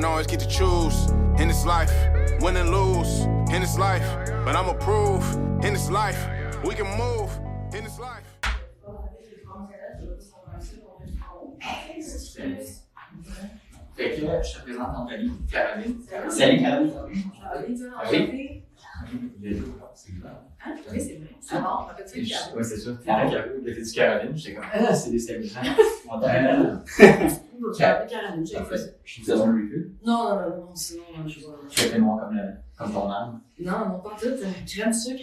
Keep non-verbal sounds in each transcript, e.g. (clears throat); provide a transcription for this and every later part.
don't always get to choose in this life, win and lose in this life. But I'ma prove in this life, we can move in this life. Fait que je te présente mon amie Caroline. Salut Caroline. Oui. Il y a deux, c'est clair. Ah, oui, c'est vrai. C'est bon, on va Oui, faire c'est ça. Caroline, il a dit Caroline, j'étais comme, ah, c'est déstabilisant. (laughs) On t'appelle. Caroline, j'ai fait. Je suis un recul. Non, non, non, non, sinon, je vois. Tu fais noir comme, le- comme ton âme. Non, non, pas tout. Tu aimes le sucre?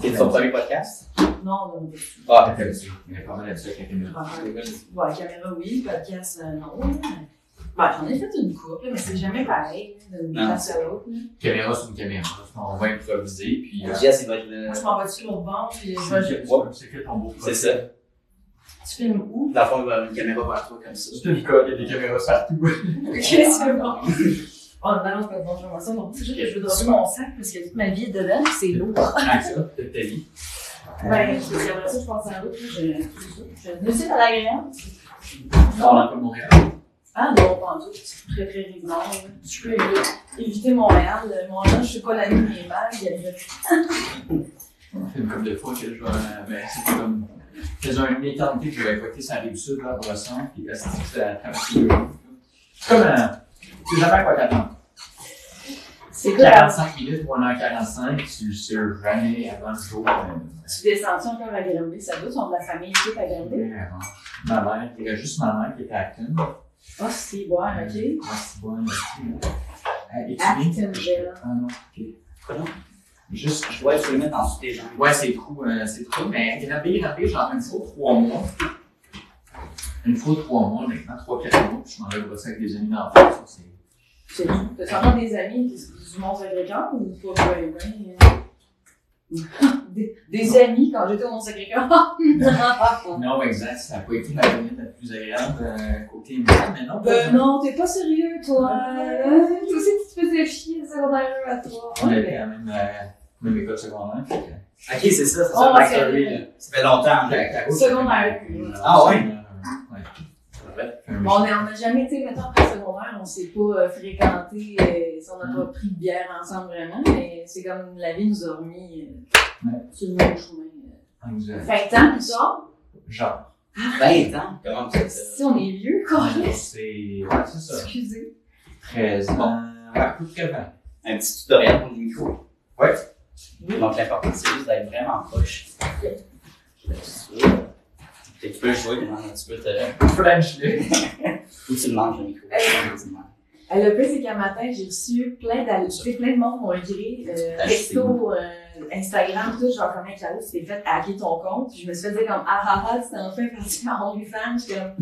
C'est ton premier podcast? Non, non, non. Ah, T'as dessus. Il y a pas mal là-dessus avec la caméra. Ouais, caméra, oui, podcast, euh, non. Ben, j'en ai fait une couple, mais c'est jamais pareil, d'une Non. place à l'autre. Caméra sur une caméra. On va improviser, puis. euh, Jess, il va être le. Moi, je m'en vais dessus l'autre bord, puis je c'est vais. que- C'est que ton beau C'est ça. Tu filmes où? Dans le fond, il y avoir une caméra vers toi comme ça. Je te dis quoi, il y a des caméras partout. (laughs) Ok, c'est bon. (laughs) Oh, non, non, c'est pas bon, je vais ça. Non, c'est juste que je veux dropper mon sac parce que toute ma vie est dedans, c'est lourd. Ah, ça, peut-être ta vie. Ben, parce que après ça, je pense à l'autre, je. Ne sais pas l'agréable. On n'a pas Montréal. Ah non, pas en tout. C'est très, très là. Je peux évi- éviter Montréal. Montréal, je sais pas la nuit des mags. Il y a le- (laughs) fait une couple de fois que je vais. Ben, c'était comme. Faisais une éternité que j'avais écouté sur la rive sud, là, Brosson, puis là, ça traversé le C'est comme un. Tu sais jamais à quoi t'attendre. C'est quoi? la- 45 minutes ou 1h45, tu le sais jamais avant le jour. euh, Tu descends-tu encore à Granby? Ça doit, sont de la famille ici à Granby? vraiment. Ma mère, il y avait juste ma mère qui était à Acton. Ah, c'est bon, ok. Ouais, c'est bon, merci. Euh, es-tu bien? Actonville. Ah non, ok. Juste, Je dois être le mettre en dessous des jambes. Ouais, c'est trop, euh, c'est trop, mais Granby, Granby, j'en ai une fois trois mois. Une fois trois mois, maintenant, trois, quatre mois, puis je m'en vais brosser avec des amis d'enfance. ça, c'est- C'est T'as encore des amis qui du Mont-Sacré-Cœur ou pas ben, ben, des, des amis quand j'étais au Mont-Sacré-Cœur? (laughs) Non, exact, ça n'a pas été la minute la plus agréable euh, côté mais non. Ben non, t'es pas sérieux, toi. Toi aussi, tu te faisais chier le secondaire à toi. On était la même, euh, même école secondaire. Ok, c'est ça, c'est Oh, ça, c'est- là. Ça fait longtemps, Secondaire. Ah ouais? Ouais. Ouais. Fait un Bon, on n'a on a jamais, tu sais, mettons, après secondaire, on s'est pas euh, fréquenté, euh, si on n'a pas pris de bière ensemble vraiment, mais c'est comme la vie nous a remis euh, sur le même chemin. Exact. Fait que temps, tout ça, Genre. 20 ans. Comment ça? Si on est vieux, quoi. C'est. Ouais, c'est ça. Excusez. 13 ans. Ouais, plus de 13 ans. Un petit tutoriel pour le micro. Ouais. Donc, l'important, c'est juste d'être vraiment proche. Tu peux jouer, mais non, tu peux te. French, là. (laughs) Ou tu le manges le micro. Tu manges. Euh, Le pire, c'est qu'un matin, j'ai reçu plein d'ajoutés, plein de monde m'ont écrit, euh, texto, euh, Instagram, tout, genre, comment Claude, tu t'es fait hacker ton compte. Puis je me suis fait dire comme, ah ah ah, c'était enfin parti (laughs) à OnlyFans. Je suis comme,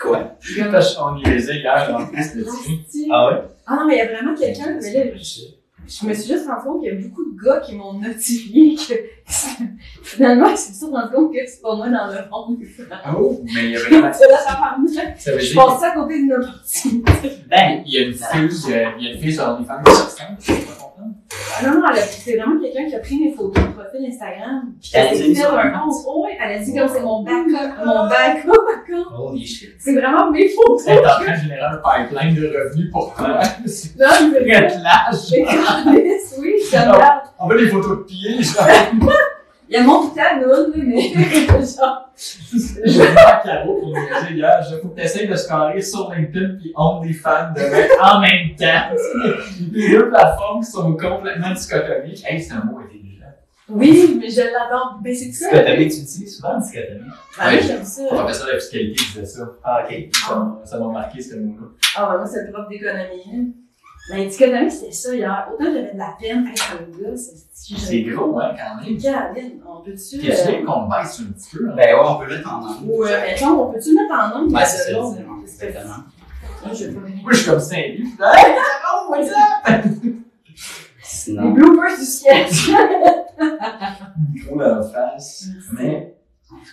Quoi? je suis comme, qu'on y les hier en plus. Asti. Ah ouais? Ah non, mais il y a vraiment quelqu'un, mais là, je, je me suis juste rendu compte qu'il y a beaucoup de gars qui m'ont notifié (laughs) que finalement, ils se sont rendus compte que c'est pas moi dans le fond. Oh, mais il y (laughs) a vraiment. C'est là, ça part Ça veut Je pense à côté d'une opportunité. Ben, qu'il y a une fille, euh, il y a une fille sur OnlyFans qui Ah non, non, c'est vraiment quelqu'un qui a pris mes photos de profil Instagram. Puis Elle a sur un compte. Oh, ouais, elle a dit comme c'est mon backup, mon backup (laughs) account. holy shit. C'est vraiment mes photos. Elle est en train de générer un pipeline de revenus pour toi. (laughs) C'est Non, je me très clash. J'ai calisse, oui, je regarde. On veut des photos de pieds, genre. (laughs) Il y a mon canon, mais genre. Je vais faire Caro pour dire, hier, je faut que tu essayes de scorer sur LinkedIn puis OnlyFans demain en même temps. Les deux plateformes sont complètement dichotomiques. Hey, c'est un mot intelligent. Oui, mais je l'adore. Ben, c'est ça. Dichotomie, tu dis souvent dichotomie. Ah oui, j'aime ça. Le professeur de fiscalité disait ça. Ah, ok. Ça ça m'a marqué ce mot-là. Ah, moi, c'est le prof d'économie. Mais l'économie, c'était ça hier. Autant j'avais de la peine. Hey, ça me gosse. si C'est gros, hein, quand même. Caroline, on peut-tu. T'es euh, qu'on baisse un petit peu? hein? Ben ouais, on peut le mettre en angle. Ou, euh, mettons, on peut-tu le mettre en angle? Ouais, c'est ça, c'est exactement. Moi, je Moi, suis comme Saint-Louis. Hey, Caro, what's up? Les Sinon, bloopers du sketch. Micro dans la face. Mais,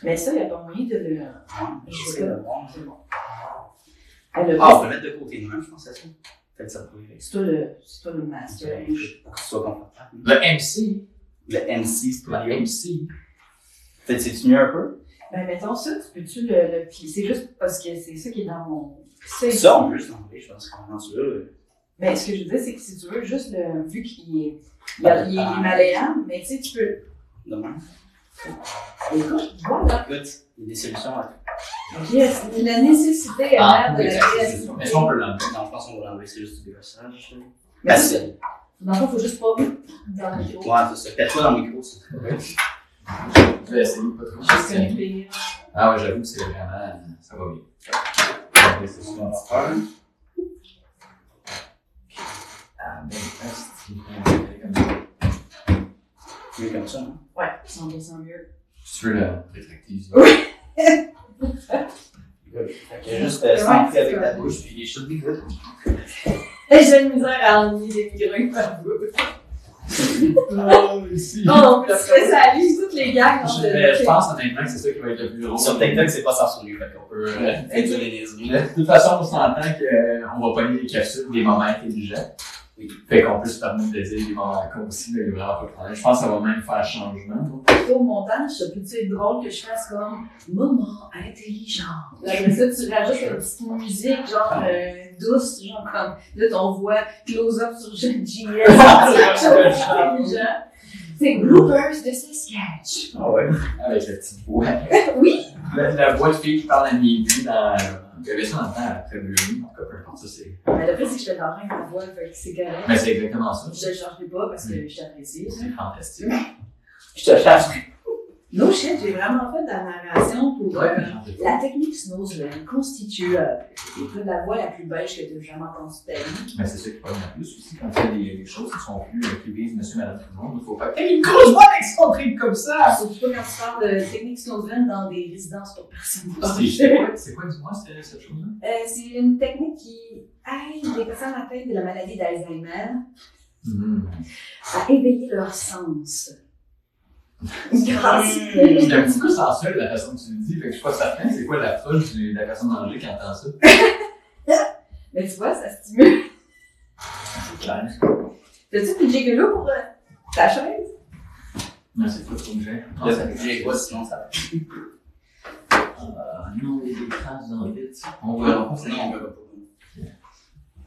Mais ça, il n'y a pas moyen de le. ouais, je sais pas. C'est bon. Ah, on peut le mettre de côté de même, je pense à ça. Faites ça pour les C'est toi le, c'est toi le master. Pour que ce soit confortable. le MC. Le MC La Studio. MC. Peut-être c'est mieux un peu? Ben, mettons ça, tu peux-tu le, le? C'est juste parce que c'est ça qui est dans mon. C'est Ça, on peut juste l'enlever, je pense qu'on en sur là. Mais ce que je veux dire, c'est que si tu veux, juste le, vu qu'il est, il, a- il est, il est malléable, mais tu sais, tu peux. Demain. Écoute, voilà. Écoute, il y a des solutions à tout. C'est la nécessité Ah, à de oui, la qu'on peut l'enlever? Non, je pense qu'on va l'enlever, c'est juste du. Mais c'est- que, Dans le fond, faut juste pas dans le micro. ouais, c'est ça. Pète-toi dans le micro, c'est Je vais essayer, pas trop. Juste pire. Ah ouais, j'avoue que c'est vraiment. Ça va bien. C'est souvent ça. Ah, ben, c'est comme ça. mieux comme ça. Hein? Ouais, 100% mieux. Si tu veux la rétractive. (laughs) Fait juste euh, c'est avec ça. ta bouche, puis les choses des gouttes. Et (laughs) j'ai une misère à enlever des migraines par bout. Oh, ici. Non, mais tu fais ça lui, toutes les gangs. Je, mais je pense honnêtement que c'est ça qui va être le plus drôle. Sur TikTok, c'est pas censuré, fait qu'on peut euh, (laughs) Ouais. les niaiseries. De toute façon, on s'entend qu'on va pogner les capsules des moments intelligents. Fait qu'on peut se permettre de dire des moments cons aussi, mais il y a vraiment pas de problème. Je pense que ça va même faire changement. Au montage, ça peut être drôle que je fasse comme moment intelligent. Là, après ça, tu rajoutes une petite musique, genre euh, douce, genre comme là, ton voix close-up sur JS. (laughs) intelligent. C'est bloopers de ce sketch. Ah ouais? Avec la petite voix. Oui. La, la voix de fille qui parle à minuit dans. Il y avait ça dans le temps après nuit, en importe ça, c'est. Mais le fait, c'est que je fais d'entraîner ma voix, fait que c'est correct. Mais c'est exactement ça. Je le changerai pas parce que je t'apprécie. C'est fantastique. Je te. No shit, j'ai vraiment fait de la narration pour euh, Ouais, la technique Snowsland constitue euh, écoute, la voix la plus beige que tu as jamais entendue de. Mais c'est ça qui parle le plus aussi quand on fait des, des choses qui sont plus, euh, qui visent monsieur, madame, tout le monde. Il faut pas. Hey, une grosse voix excentrique comme ça! Surtout pas quand tu parles de technique Snowsland dans des résidences pour personnes C'est âgées. c'est quoi, dis-moi, cette chose-là? Euh, c'est une technique qui aide les personnes atteintes de la maladie d'Alzheimer à éveiller leur sens. Grâce. J'étais un petit peu sensuel la façon que tu le dis, fait que je suis pas certain c'est quoi l'approche de la personne âgée qui entend ça. (laughs) Mais tu vois, ça stimule. C'est clair. T'as-tu une gigolo pour euh, ta chaise? Non, c'est pas trop j'ai. Là, ça fait que j'ai quoi, sinon ça va. Euh, nous, il y a des traces dans le vide. On verra pas. Sinon, on verra pas.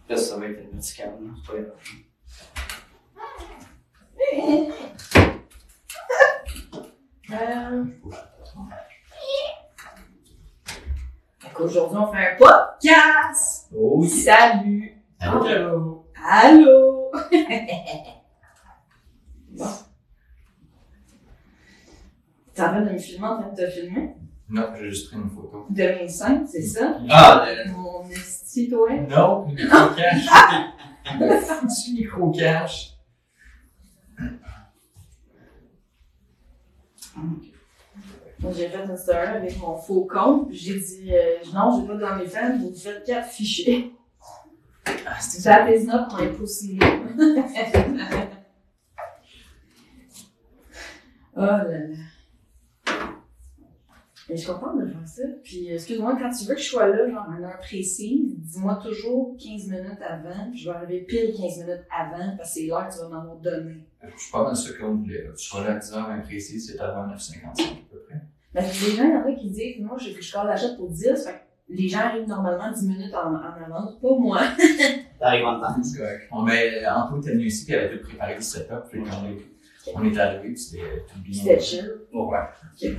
Là, ça va être vertical, non? C'est pas grave. Euh... Donc aujourd'hui, on fait un podcast! Oh, oui. Salut! Allô. Allô! (laughs) bon. T'es en train de me filmer en train de te filmer? Non, j'ai juste pris une photo. De mes seins, c'est ça? Ah, le- Mon esti, toi? Non, le micro-cache. Le (laughs) foutu (laughs) micro-cache. J'ai fait une story avec mon faux compte, puis j'ai dit, euh, non, j'ai pas dans mes fans, vous faites quatre fichiers. Ah, c'est That is not my pussy. (laughs) oh là là. Mais je suis contente de faire ça. Puis, excuse-moi, quand tu veux que je sois là, genre à une heure précise, dis-moi toujours 15 minutes avant, puis je vais arriver pile 15 minutes avant, parce que c'est l'heure que tu vas m'avoir donné. Je suis pas mal sûr qu'on voulait. Tu seras là à 10h même précis, c'est avant 9h55 à peu près. Mais les gens, il y en a qui disent, moi, je, je colle la chatte pour 10, fait que les gens arrivent normalement 10 minutes en, en avance, pas moi. T'arrives en temps. C'est correct. On met, Anto était venu ici, puis elle avait tout préparé le setup, puis on est, on est arrivé, puis c'était tout bien. C'était chill. Oh, ouais. Ok,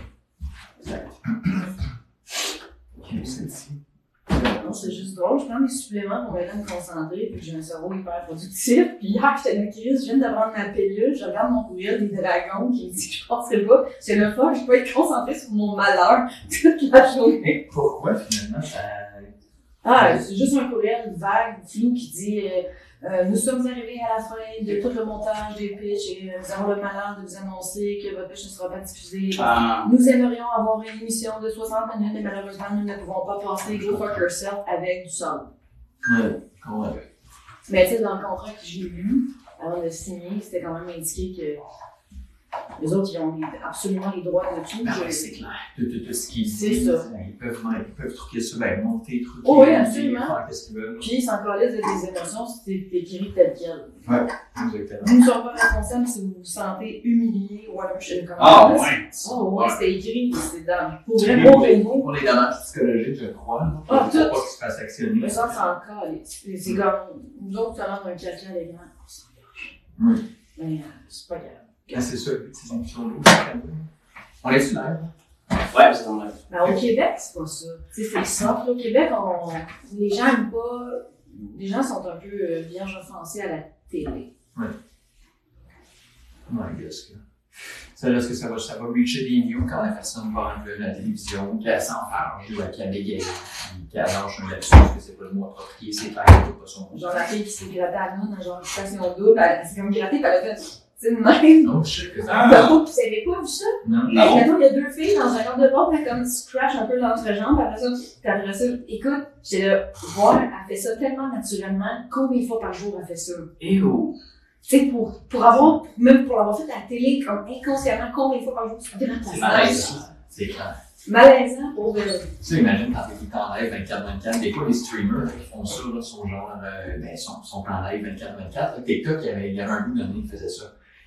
Non, c'est juste drôle. Je prends des suppléments pour m'aider à me concentrer, puis j'ai un cerveau hyper productif. Puis hier, j'étais dans Chris, je viens de prendre ma pilule, je regarde mon courriel des dragons qui me dit que je passerai pas. C'est le fois, je peux être concentrée sur mon malheur toute la journée. Pourquoi finalement ça. Ah, c'est juste un courriel vague, flou, qui dit euh, euh, Nous sommes arrivés à la fin de tout le montage des pitchs et euh, nous avons le malheur de vous annoncer que votre pitch ne sera pas diffusé. Ah, Nous aimerions avoir une émission de 60 minutes, mais malheureusement, nous ne pouvons pas passer Go Fuck Yourself avec du son. Ouais, comment Mais tu sais, dans le contrat que j'ai lu, avant de signer, c'était quand même indiqué que Les autres, ils ont absolument les droits de tout. Ben Je- ouais, c'est clair. Tout, tout, tout ce qu'ils disent, ça. Ils peuvent, ils peuvent truquer ça, ben, monter, truquer, Oh oui, absolument. faire qu'est-ce qu'ils veulent. Puis, ils s'en calissent de tes émotions si t'es écrit tel quel. Exactement. Vous ne serez pas responsable si vous vous sentez humilié ou alors je sais comment. Ah, ouais. Oh, ouais, c'était écrit, c'est dans. Pour vrai, pour- pour. Pour les dommages psychologiques, je crois. Ah, Pour tout. pas qu'ils se fassent actionner. Mais ça, c'est encore. C'est comme. Nous autres, ça rentre un caca à l'écran. Oui. Mais euh, c'est pas grave. C'est ça, ces émissions-là. On est sur l'air. Ouais, c'est dans la. Ben, au Québec, c'est pas ça. Tu sais, c'est le centre. Au Québec, on, les gens aiment pas. Les gens sont un peu euh, vierges offensés à la télé. Ouais, qu'est-ce que. Ça, là, est-ce que ça va, ça va reacher des views quand la personne va enlever la télévision, qu'elle s'enfarge, ou qu'elle bégaye, qu'elle lâche un lapsus, que c'est pas le mot approprié, c'est pas, c'est pas son Genre, la fille qui s'est grattée à nous dans genre une station double, elle, elle s'est comme grattée, puis elle a fait. Tu sais, de même. Oh, shit, que ça. Ah! Vous n'avez pas vu ça? Non. Mettons, il y a deux filles dans un cadre de porte, elle comme scratch un peu l'entrejambe, après ça, après ça, écoute, j'étais là, voir, elle fait ça tellement naturellement, combien de fois par jour elle fait ça? Et oh. Tu sais, pour, pour avoir, même pour l'avoir fait à la télé, comme inconsciemment, combien de fois par jour tu ta C'est tête? malaisant. C'est clair. Malaisant pour de. Tu sais, imagine quand t'es le en live 24-24, des fois les streamers qui font ça, là, sont genre, euh, ben, sont, sont en live 24-24. Là, TikTok, il y avait, il y avait un bout d'année qui faisait ça.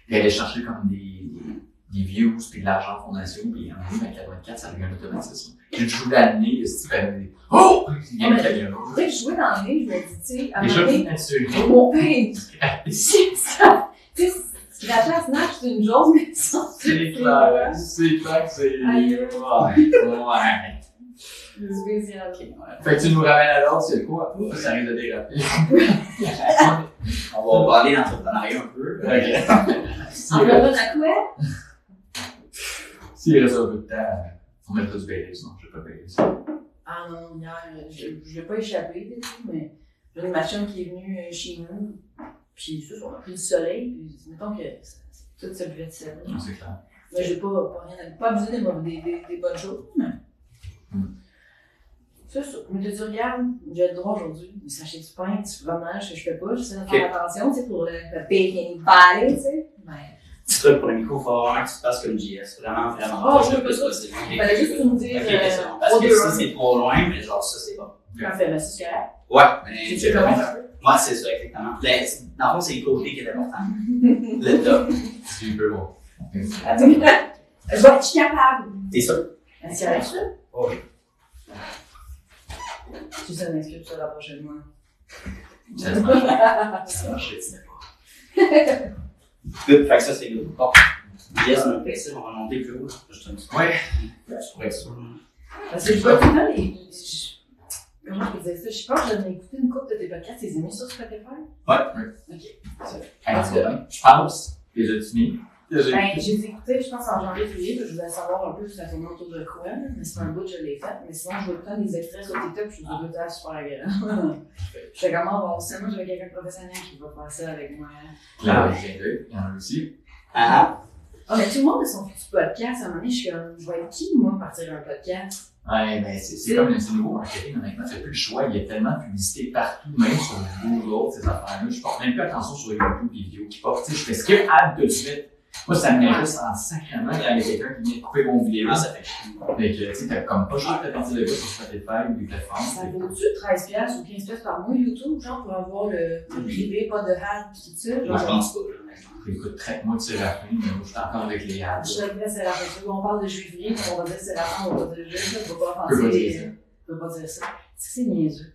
Il allait chercher comme des, des, views puis de l'argent en fondation, puis en live 24-24, ça devient un automatisme. J'ai joué l'année, le style avait Oh! Il y a une caméra. Après que je jouais dans le nez, je me dis, tu sais, à un donné, naturel. mon père, (laughs) c'est ça. Tu sais, scratcher à Snatch, c'est une chose, mais ça, C'est clair, c'est clair que c'est. Aïe. Ouais, ouais. C'est spécial. Fait que tu nous ramènes à l'ordre, c'est quoi? Ça risque de déraper. On va parler d'entrepreneuriat un peu. Ok. En revenant à quoi? S'il reste un peu de temps, on mettra du Baileys, sinon je vais pas payer ça. Ah non, hier, je je l'ai pas échappé, mais j'ai une machine qui est venue euh, chez nous, puis ça, on a pris du soleil, puis mettons que tout se buvait de sel. Non, c'est clair. Mais j'ai pas, pas rien à pas abusé des, des, des, des bonnes choses, mais. Hmm. C'est ça. Mais tu dis, regarde, j'ai le droit aujourd'hui, mais sachez du pain, du fromage que je fais pas, j'essaie de faire attention, tu sais, pour le, le baking body, tu sais. Mais. Petit truc pour le micro, il faut vraiment que tu te fasses comme JS. Vraiment, vraiment. Oh, je le veux pas ça. Il fallait juste nous dire, euh, c'est bon. Parce que hein. c'est trop loin, mais genre, ça, c'est bon. Parfait, mais c'est correct. Ouais, mais. Tu sais comment? un peu? Ouais, c'est ça, exactement. Mais, dans le fond, c'est les côtés qui est important. (laughs) Le top. Super bon. Attends, je vais être capable. T'es sûr? Est-ce qu'il y a ça? Oui. Tu sais, un excuse ça la prochaine fois? Ça se (laughs) mange. Ça marche, je sais pas. Good, fait que ça, c'est good. Bon. Yes, on a fait ça, on va monter plus haut. Juste un petit peu. Ouais. Juste pour être sûr. Parce que je vois tout le temps les. les- je- Comment je dire ça? Je pense que j'en ai écouté une couple de tes podcasts, tes amis sur Spotify. Hey, c'est bien. Je pense. Les as-tu mis? J'ai- Ben, j'ai écouté, je pense, en janvier, février, je voulais savoir un peu si ça tournait autour de quoi, là. mais c'est un bout que je l'ai fait. Mais sinon, je vois le temps des extraits sur TikTok, je trouve le temps super agréable. (laughs) Je fais comment voir ça? Moi, j'avais quelqu'un de professionnel qui va faire ça avec moi. J'ai deux. Il y en a aussi. Ah Ah, mais tout le monde a son petit podcast. À un moment donné, je suis comme, je vais être qui, moi, partir un podcast? Ouais, ben, c'est comme c'est nouveau marketing, honnêtement, t'as plus le choix. Il y a tellement de publicité partout, même sur Google, ces affaires-là. Je porte même plus attention sur YouTube, les vidéos qui portent. Tu sais, je fais skip ad de suite. Moi, ça me met juste en sacrement. Il y avait quelqu'un qui vient de couper mon vidéo. Ça fait chier. Fait que, tu sais, t'as comme pas cher de partir de là sur Spotify ou des Ça plateformes. vaut-tu 13$ ou 15$ par mois YouTube, genre, pour avoir le, le privé, pas de hack, pis tout ça? Moi, je pense pas. Écoute, traite-moi de Séraphin, mais moi, je suis encore avec les ads. je te laisse la fin. On parle de puis on va dire c'est la fin, on va dire juste, on va pas les. ça. Je peux pas dire ça. C'est c'est niaiseux?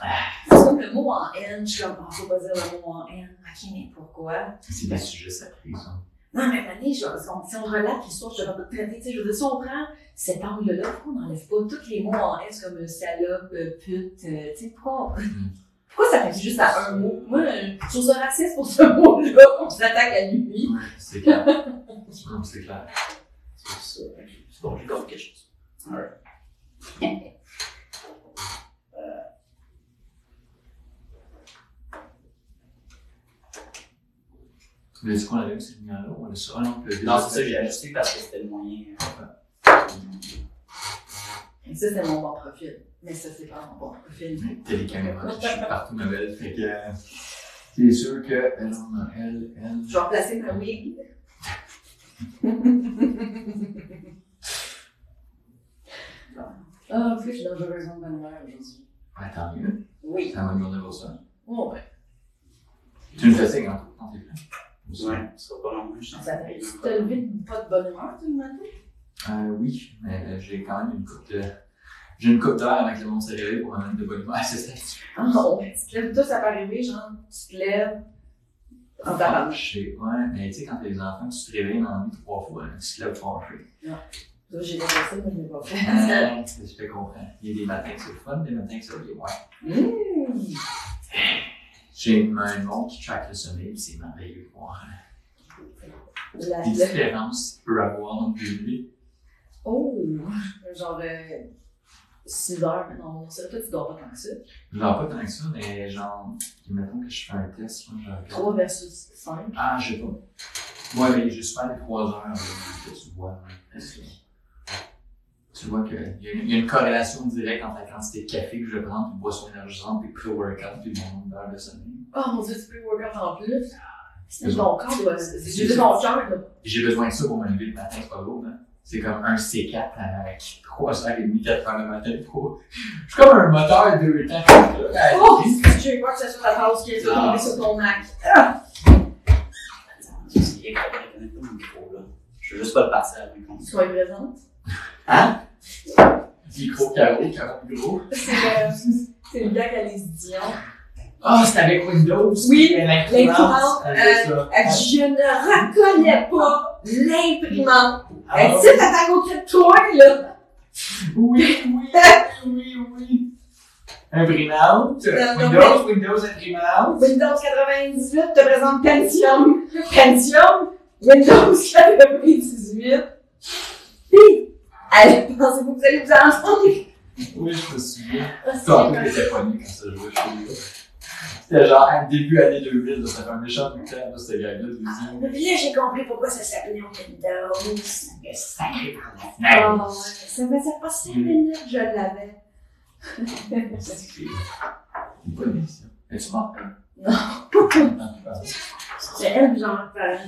Ah. C'est comme le mot en haine, je suis comme, ah, faut pas dire le mot en haine. Ok, mais pourquoi? C'est des sujets sacrés, ça. Non, mais Mané, je- on- si on relate l'histoire, je vais pas te traiter, tu sais, je veux dire, si on prend cet angle-là, pourquoi on n'enlève pas tous les mots en S comme salope, pute, euh, tu sais, pourquoi, Mm. pourquoi ça fait juste à un mot? Moi, je trouve ça raciste pour ce (laughs) mot-là, on s'attaque à lui. Ouais, c'est clair. (laughs) C'est clair. C'est ça. ok. C'est bon, j'ai compris quelque chose. Alright. (laughs) Tu voulais dire qu'on avait cette lumière-là ou on a ça? Ah non, le Non, c'est ça, j'ai ajusté parce que c'était le moyen. euh, Et ça, c'est mon bon profil. Mais ça, c'est pas mon bon profil. T'as les caméras qui chutent partout, ma belle. Fait que, c'est sûr que, elle, on a elle, elle. Je vais remplacer ma wig. Ah, en plus, je suis une raison de bonne humeur aujourd'hui. Ouais, tant mieux. Oui. C'est un bon journée pour ça. Oh, ouais. Tu me fais signe, hein, quand t'es prêt. Ouais, ce sera pas long, je sens. Ça t'arrive. Tu t'as levé pas de bonne humeur, tout le matin? Euh, oui, mais j'ai quand même une coupe de. J'ai une coupe d'heure avec le monde s'est réveillé pour un de bonne humeur. (laughs) C'est ça. Ah non, tu te lèves, toi, ça peut arriver, genre, tu te lèves en tabarnouche. Fâché. Ouais, mais tu sais, quand t'as des enfants, tu te réveilles dans la nuit trois fois, hein, tu te lèves fâché. Toi, j'ai déjà fait ça, mais je l'ai pas fait. Euh, (laughs) je te comprends. Il y a des matins que c'est le fun, des matins que c'est le ouais. Mmh. J'ai une main qui traque le sommeil, c'est merveilleux de voir La- les le- différences qu'il peut avoir entre nuits. Oh! Genre, euh, 6 heures, mais non, ça, toi, tu dors pas tant que ça. Genre pas tant que ça, mais genre, mettons que je fais un test, moi, je regarde. 3 versus 5. Ah, je sais pas. Ouais, mais j'ai souvent les 3 heures là, que tu vois. hein. Tu vois qu'il y, a une- il y a une corrélation directe entre la quantité de café que je prends, puis boisson énergisante, puis pré-workout, puis mon nombre d'heures de sommeil. Oh mon dieu, tu peux workout en plus. C'est ton corps. C'est juste ton cœur, là. J'ai besoin de ça pour me lever le matin, c'est pas lourd, hein. C'est comme un C4 avec 3h30, 4h le matin. (laughs) Pour... Je suis comme un moteur de temps. Oh! Je veux pas que ça soit la pause qui est tombée sur ton Mac. Là. Je veux juste pas le passer à la compte. Sois présente. (laughs) Hein? Micro carreau, carreau gros. C'est le, gars qui a les Dion. Ah, c'est avec Windows. Oui, l'imprimante. l'imprimante, Elle euh. Elle dit, Je ne reconnais pas l'imprimante. Elle Ah, dit, t'as ta côté de toi, là. Oui, oui, (laughs) oui, oui. Imprimante. Non, Windows, Windows, imprimante. Windows 98 te présente Pentium. Pentium? Windows 98. Puis, allez, (laughs) pensez-vous que vous allez vous entendre? Oui, je me souviens. Ah, c'est en bien. plus, t'étais pogné quand ça jouait chez nous. C'était genre, à début année 2000, là, ça fait un méchant bout de temps, là, ce gars-là, de dire. Puis là, j'ai compris pourquoi ça s'appelait Windows. Le sacré par la Ah, fenêtre. ouais. Ça faisait pas 5 minutes je l'avais. (laughs) C'est une bonne émission. Es-tu mort? Non. (laughs) C'est elle, j'en parle.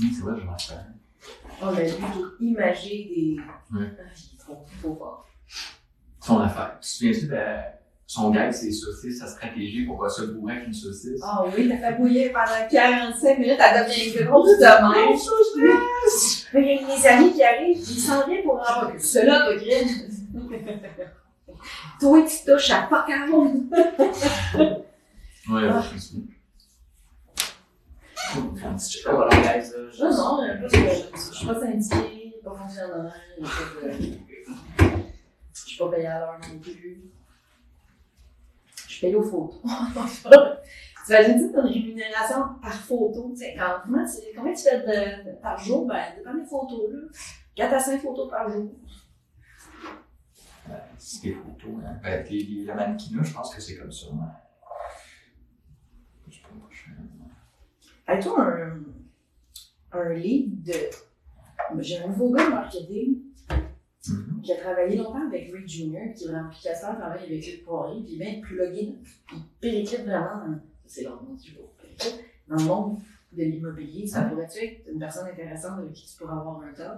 Oui, c'est vrai, je m'en rappelle. On a vu imager des. Ouais. Il est trop, trop fort. Son affaire. Tu te souviens-tu de son gag, c'est saucisses, sa stratégie pour pas se bourrer avec une saucisse? Ah oui, t'as fait bouillir pendant 45 minutes, elle devient grosse de même. Il y a mes amis qui arrivent, ils s'en viennent pour en avoir que cela, toi, Grim. Toi, tu touches à pas 40. Ouais, Ah. je me souviens. Un petit Je check. sais pas, voilà, guys, là. je- Non, suis pas syndiquée, pas fonctionnaire, je suis pas payée à l'heure non plus. Je suis payée aux photos. (laughs) Tu imagines, tu as une rémunération par photo, comment, tu- combien tu fais de, par jour? Ben, dépend des photos, là. 4 à 5 photos par jour. C'est des photos. Hein. Ben, le mannequinat, je pense que c'est comme ça. hein. Je sais pas, je- As toi un, un lead de. J'ai un nouveau gars en marketing qui a travaillé longtemps avec Rick Jr., qui est vraiment applicateur, travaille avec Luc Poirier, puis bien plugin, il périclite vraiment dans. C'est leur nom, tu vois, périclite, dans le monde de l'immobilier. Ça Hein? pourrait-tu être une personne intéressante avec qui tu pourrais avoir un top?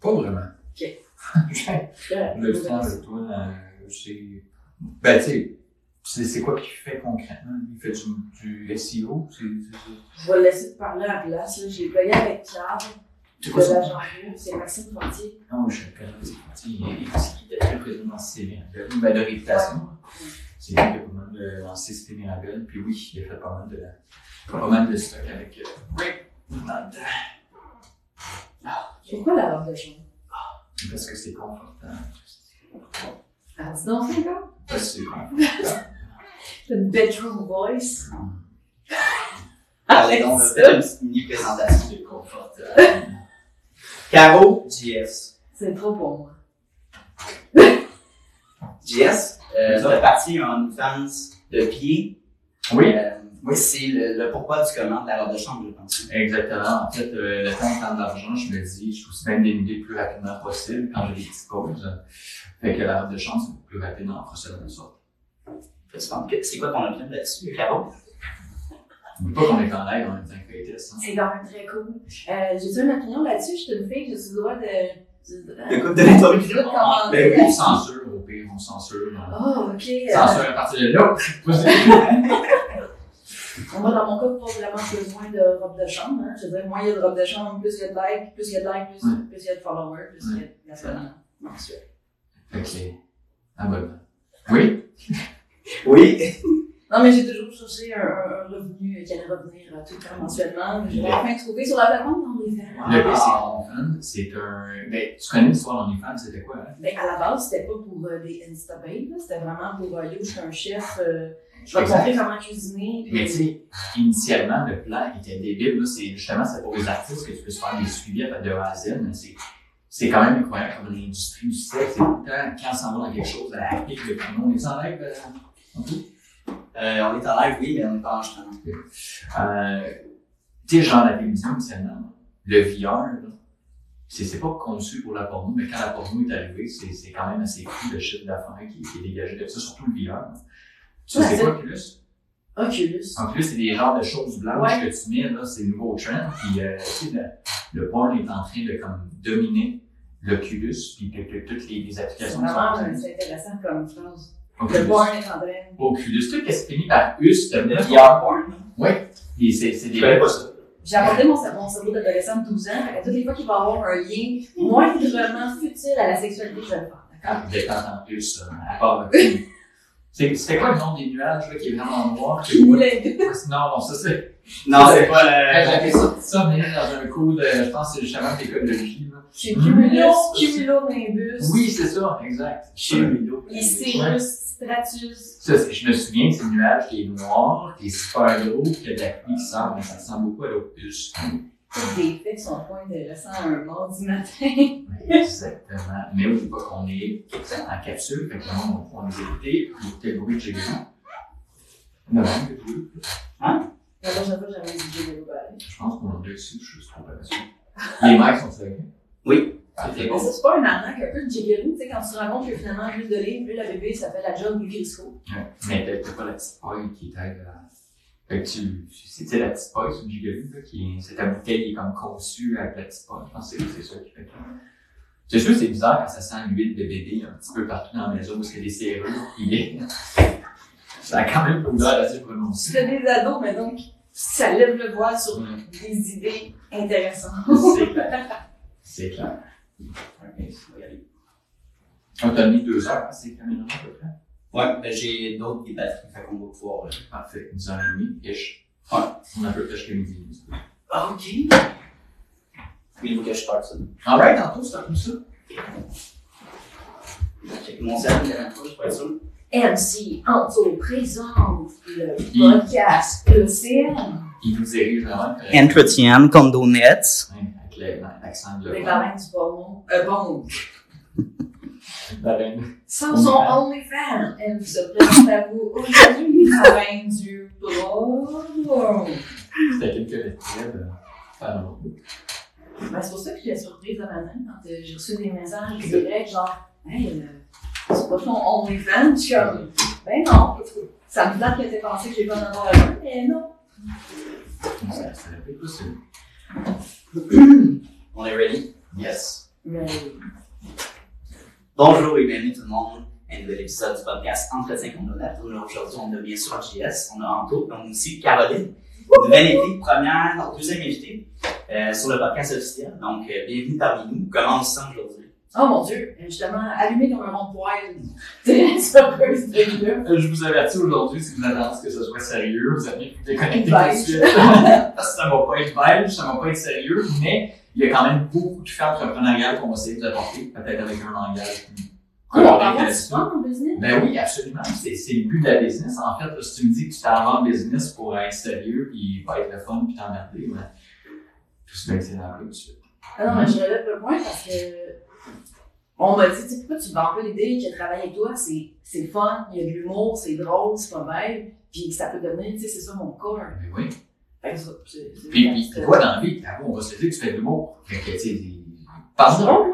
Pas vraiment. Ok. (laughs) Je le temps avec toi, euh, c'est. Ben, tu sais, c'est c'est quoi qu'il fait concrètement? Il fait du, du SEO? Je vais le laisser te parler à la place. là. J'ai plugué avec Pierre c'est de quoi l'agent. C'est Maxime Fortier. Non, je sais pas. c'est- Il il- il était très présent dans CV. Ben, de réputation. C'est lui qui a pas mal de lancé CV Mirabel. Puis oui, il a fait pas mal de, pas mal de stock avec euh, Rick. Dans- C'est quoi la robe de? Parce que c'est confortable. Ah, dis donc, c'est quoi? Parce que une bedroom voice. Allez, donc, on va faire une petite mini-présentation. C'est confortable. Caro, JS. C'est trop pour moi. JS, euh, fait partie en fans de pied. Oui. Euh, c'est le, le pourquoi du comment de la robe de chambre, je pense. Exactement. En fait, euh, le temps de prendre de l'argent, je me dis, je trouve bien dénuder le plus rapidement possible quand j'ai des petites pauses. Fait que la robe de chambre, c'est beaucoup plus rapide en procédant de sorte. Fait que tu penses que- C'est quoi ton opinion là-dessus, Caro? Pas qu'on est en live en même temps que les tests. Hein. C'est quand même très cool. Euh, J'ai-tu une opinion là-dessus? Je suis une fille, j'ai le droit de. De quoi? De l'interview? de commenter. Ben oui, on censure, au pire, on censure. Oh, ok. censure à partir de là. (laughs) Moi, dans mon cas, pas vraiment besoin de robe de chambre. Hein. Je veux dire, moins il y a de robe de chambre, plus il y a de likes, plus il y a de likes, plus, Ouais. plus il y a de followers, plus il y a mensuels. Ok. Abonnement. Oui? Oui. (laughs) Non, mais j'ai toujours cherché un, revenu qui allait revenir euh, tout le temps mensuellement. J'ai enfin trouvé sur la plateforme dans les Le pire, c'est qu'OnlyFans, c'est un. Ben, tu connais l'histoire d'OnlyFans, c'était quoi, hein? Ben, à la base, c'était pas pour euh, des Instapay, là. C'était vraiment pour, euh, yo, je suis un chef, euh, je vais te montrer comment cuisiner. Mais tu sais, initialement, le plan était débile. là. C'est justement c'est pour les artistes que tu puisses faire des suivis à de A à Z. c'est c'est quand même incroyable comme l'industrie du sexe. C'est tout le temps, quand on s'en va dans quelque chose, à la pique, le canon, on est en live. Euh, on est en live, oui, mais on est pas en chemin. Euh, tu sais, genre la télévision, le VR, c'est pas conçu pour la porno, mais quand la porno est arrivée, c'est quand même assez fou le chiffre d'affaires qui, qui est dégagé de ça, surtout le VR. Tu sais, quoi, Oculus? Oculus. En plus, c'est des genres de choses blanches Ouais. que tu mets, là, c'est le nouveau trend. Puis, euh, tu sais, le, le porn est en train de comme dominer l'Oculus, puis toutes les, les C'est applications vraiment c'est intéressant comme phrase. Oculus. Le porn est en train. Oculus, tout ce qui finit par us, Le bien VR porn, là. Oui, et c'est c'est des. Je pas ça. J'ai apporté mon, mon cerveau d'adolescent de 12 ans, fait que toutes les fois qu'il va y avoir un lien moindrement futile à la sexualité, je vais le faire. D'accord? Ah, détente en plus, euh, à part le. C'est- C'était quoi le nom des nuages là, qui est vraiment noir? Cumulé. Non, non, ça c'est. Non, c'est pas Euh, le. J'avais sorti ça, mais dans un cours de. Je pense que c'est justement d'écologie. là. C'est Cumulus, Mm. Cumulonimbus. Oui, c'est ça, exact. Chez Milo. Et Cirrus, Stratus. Ça, je me souviens que c'est le nuage qui est noir, qui est super gros, y a de la pluie qui sort, mais ça ressemble beaucoup à l'opus. Des faits qui sont pas intéressants un mardi matin. (laughs) Exactement. Mais oui, pas qu'on est en capsule, fait que le monde va pouvoir nous écouter, puis écouter le bruit de Jésus. Non, que tu La prochaine fois, j'avais dit j'ai Je pense qu'on l'a réussi, je suis pas sûr. Les mecs sont avec Oui. Mais bon. c'est pas un arnaque un peu de jiggeroo, tu sais, quand tu te rends compte que finalement, l'huile d'olive, puis la bébé, ça fait la job du Crisco. Ouais. Mais t'as t'as pas la petite paille qui t'aide à. Fait que tu. C'est tu la petite sur le gigalou, là, qui est. C'est ta bouteille qui est comme conçue avec la petite paille. Je pense que c'est ça qui fait que. C'est sûr, c'est bizarre quand ça sent l'huile de bébé un petit peu partout dans la maison parce a des serrures. Puis, (laughs) ça a quand même une odeur assez Tu prononcée. fais des ados, mais donc, ça lève le voile sur Mm. des idées intéressantes. C'est clair. C'est clair. Ok, on va y aller. On t'a mis deux heures, c'est caméra à peu près? Ouais, ben j'ai d'autres des batteries, fait qu'on va pouvoir. euh, Parfait. Une heure et demie, ish. Ouais. On a un peu près jusqu'à midi. Ok. Oui, il faut que je starte ça. Alright, tantôt, c'est comme ça. Check mon cerveau, la je suis pas sûr. MC Anto présente le podcast ECM. Il nous dirige vraiment. Entretien, condonettes. Ouais, Avec l'accent de Les parents du porno. Euh, porno. La reine. Sans son OnlyFans, elle se présente à vous aujourd'hui, la reine du porno. C'était quelques lettres de Pardon. Ben, c'est pour ça que j'étais surprise de matin quand euh, j'ai reçu des messages directs, genre, hey, euh, c'est pas ton OnlyFans. Je suis comme, ben non. Ça me date que t'aies pensé que j'ai pas avoir un, mais non. Ça, c'est. (clears throat) On est ready? Yes. Bonjour et bienvenue tout le monde à un nouvel épisode du podcast Entretien condonettes. Aujourd'hui, on a bien sûr JS, on a Anto, donc aussi Caroline. Nouvelle invitée, première, non, deuxième invitée euh, sur le podcast officiel. Donc, euh, bienvenue parmi nous. Comment on se sent aujourd'hui? Oh mon dieu, justement, allumé comme un heureuse d'être là. Euh, Je vous avertis aujourd'hui, si vous attendez que ce soit sérieux, vous allez vous déconnecter tout de suite. Parce que ça va pas être belge, ça va pas être sérieux, mais il y a quand même beaucoup de faits entrepreneuriales qu'on va essayer de vous apporter, peut-être avec un langage plus va en business. Ben oui, absolument. C'est le but de la business. En fait, si tu me dis que tu t'en vas en business pour être sérieux, puis pas être le fun, puis t'emmerder, ben, tout se dans la tout de suite. Ah non, mais je relève le point parce que on m'a dit, tu sais, pourquoi tu vends pas l'idée que travailler avec toi, c'est, c'est fun, il y a de l'humour, c'est drôle, c'est pas bête, puis ça peut devenir, tu sais, c'est ça mon corps. Ben oui. Puis, puis toi, dans la vie, on va se dire que tu fais de l'humour. Fait que, tu sais, parle-moi.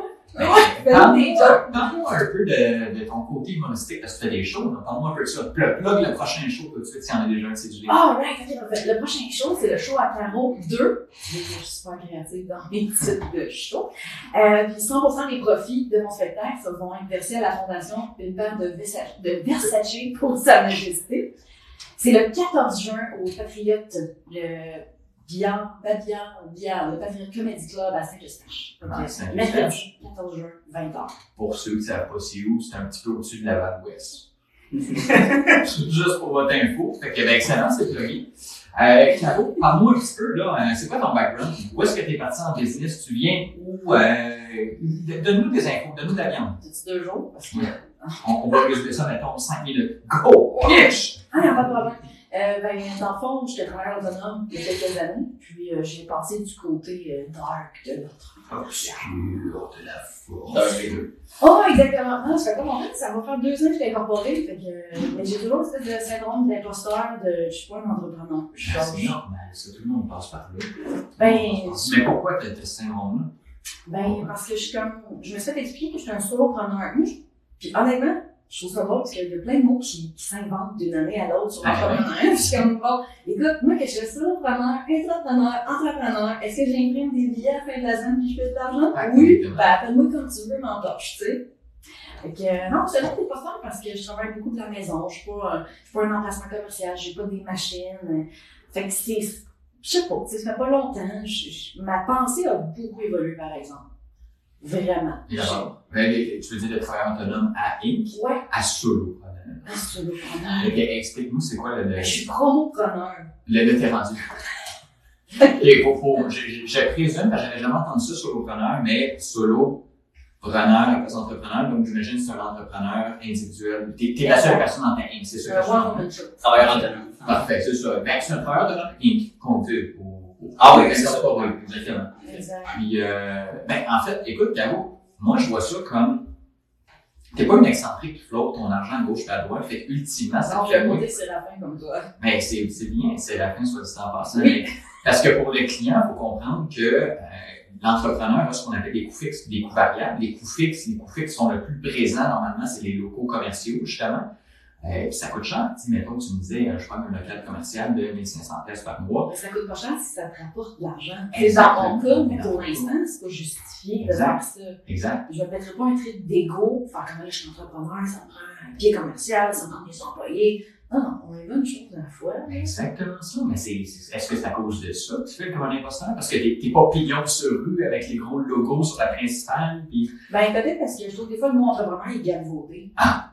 Parle-moi un peu de, de ton côté humoristique parce que tu fais des shows. Parle-moi un peu de ça. Plug, plug le prochain show tout de suite s'il y en a déjà un, c'est du livre. Ah, right, ok, parfait. Le prochain show, c'est le show à Caro 2. Je suis super créative dans mes titres de show. Euh, puis 100% des profits de mon spectacle vont être versés à la fondation Une paire de Versace, de Versace pour Sa Majesté. C'est le 14 juin au Patriote, le Billard, pas Billard, le Patriote Comedy Club à Saint-Eustache. Donc, Ah, euh. Mercredi, 14 juin, 20h. Pour ceux qui ne savent pas c'est où, c'est un petit peu au-dessus de Laval-Ouest. (laughs) Juste pour votre info. Fait que, ben, excellent, c'est plugué. Euh, Caro, parle-moi un petit peu, là, euh, c'est quoi ton background? Où est-ce que tu es parti en business? Tu viens où? Euh, donne-nous des infos, donne-nous de la viande. Petit deux jours, parce que. On, on va résumer ça, mettons, 5 minutes. Go! Pitch! Ah, il n'y a pas de problème. Euh, ben, dans le fond, j'étais travailleur autonome il y a quelques années, puis euh, j'ai passé du côté euh, dark de l'autre. Obscur de la force. D'un des deux. Oh, exactement. Non, ça fait comme en fait, ça va faire deux ans que je suis incorporée, fait que, euh, mais j'ai toujours cette espèce de syndrome d'imposteur de je suis pas un entrepreneur. Je Ah, comme- C'est normal, ça, tout le monde passe par là. Ben, Mais pourquoi tu as ce syndrome-là? Ben, parce que je suis comme, je me suis fait expliquer que je suis un solopreneur. Puis honnêtement, je trouve ça drôle parce qu'il y a plein de mots qui, qui s'inventent d'une année à l'autre sur Ah, l'entrepreneuriat. (laughs) Puis je suis comme, bon, écoute, moi, que je suis solopreneur, intrapreneur, entrepreneur, est-ce que j'imprime des billets à la fin de la semaine puis je fais de l'argent? Ah, oui. Ben, appelle-moi comme tu veux, m'entorche, tu sais. Fait que, euh, non, c'est pas parce que je travaille beaucoup de la maison. Je suis pas, euh, je suis pas un emplacement commercial, j'ai pas des machines. euh, Fait que c'est, je sais pas, ça fait pas longtemps. ma pensée a beaucoup évolué, par exemple. Vraiment. Tu veux dire de travailleur autonome à Inc? Ouais, à solo. solopreneur. Ok, explique-nous c'est quoi le, Ben, Je suis promopreneur. le, le t'es rendu. (laughs) Ok, faut, faut, je, je, je présume, parce que j'avais jamais entendu ça solopreneur, mais solopreneur, après entrepreneur, donc j'imagine que c'est un entrepreneur individuel. T'es, t'es la seule personne dans ta Inc, c'est ça. Travailleur autonome. Parfait, c'est ça. Ben, c'est un travailleur autonome Inc. qu'on au- Ah oui, c'est ça. oui, exactement. Exact. Puis, euh, ben, en fait, écoute, Caro, moi, je vois ça comme. T'es pas une excentrique qui flotte ton argent à gauche et à droite. Fait que, ultimement, ça fait monter sur la fin comme toi. Mais c'est c'est bien, c'est la fin, soit dit en passant. Oui. parce que pour le client, il faut comprendre que euh, l'entrepreneur a ce qu'on appelle des coûts fixes et des coûts variables. Les coûts fixes, les coûts fixes sont le plus présents normalement, c'est les locaux commerciaux, justement. Euh, puis ça coûte cher. Tu mettons, tu me disais, euh, je prends un local commercial de 1500 pièces par mois. Ça coûte pas cher si ça te rapporte de l'argent. Dans mon cas, mais pour l'instant, c'est pas justifié de faire ça. Exact. Je ne mettrai pas un trait d'ego, faire comme là, je suis entrepreneur, ça me prend un pied commercial, ça me prend des employés. Non, non, on va une chose à la fois. Exactement ça. Mais c'est, est-ce que c'est à cause de ça que tu fais comme un imposteur? Parce que t'es, pas pignon sur rue avec les gros logos sur la principale, puis Ben, peut-être parce que je trouve que des fois, le mot entrepreneur est galvaudé. Ah.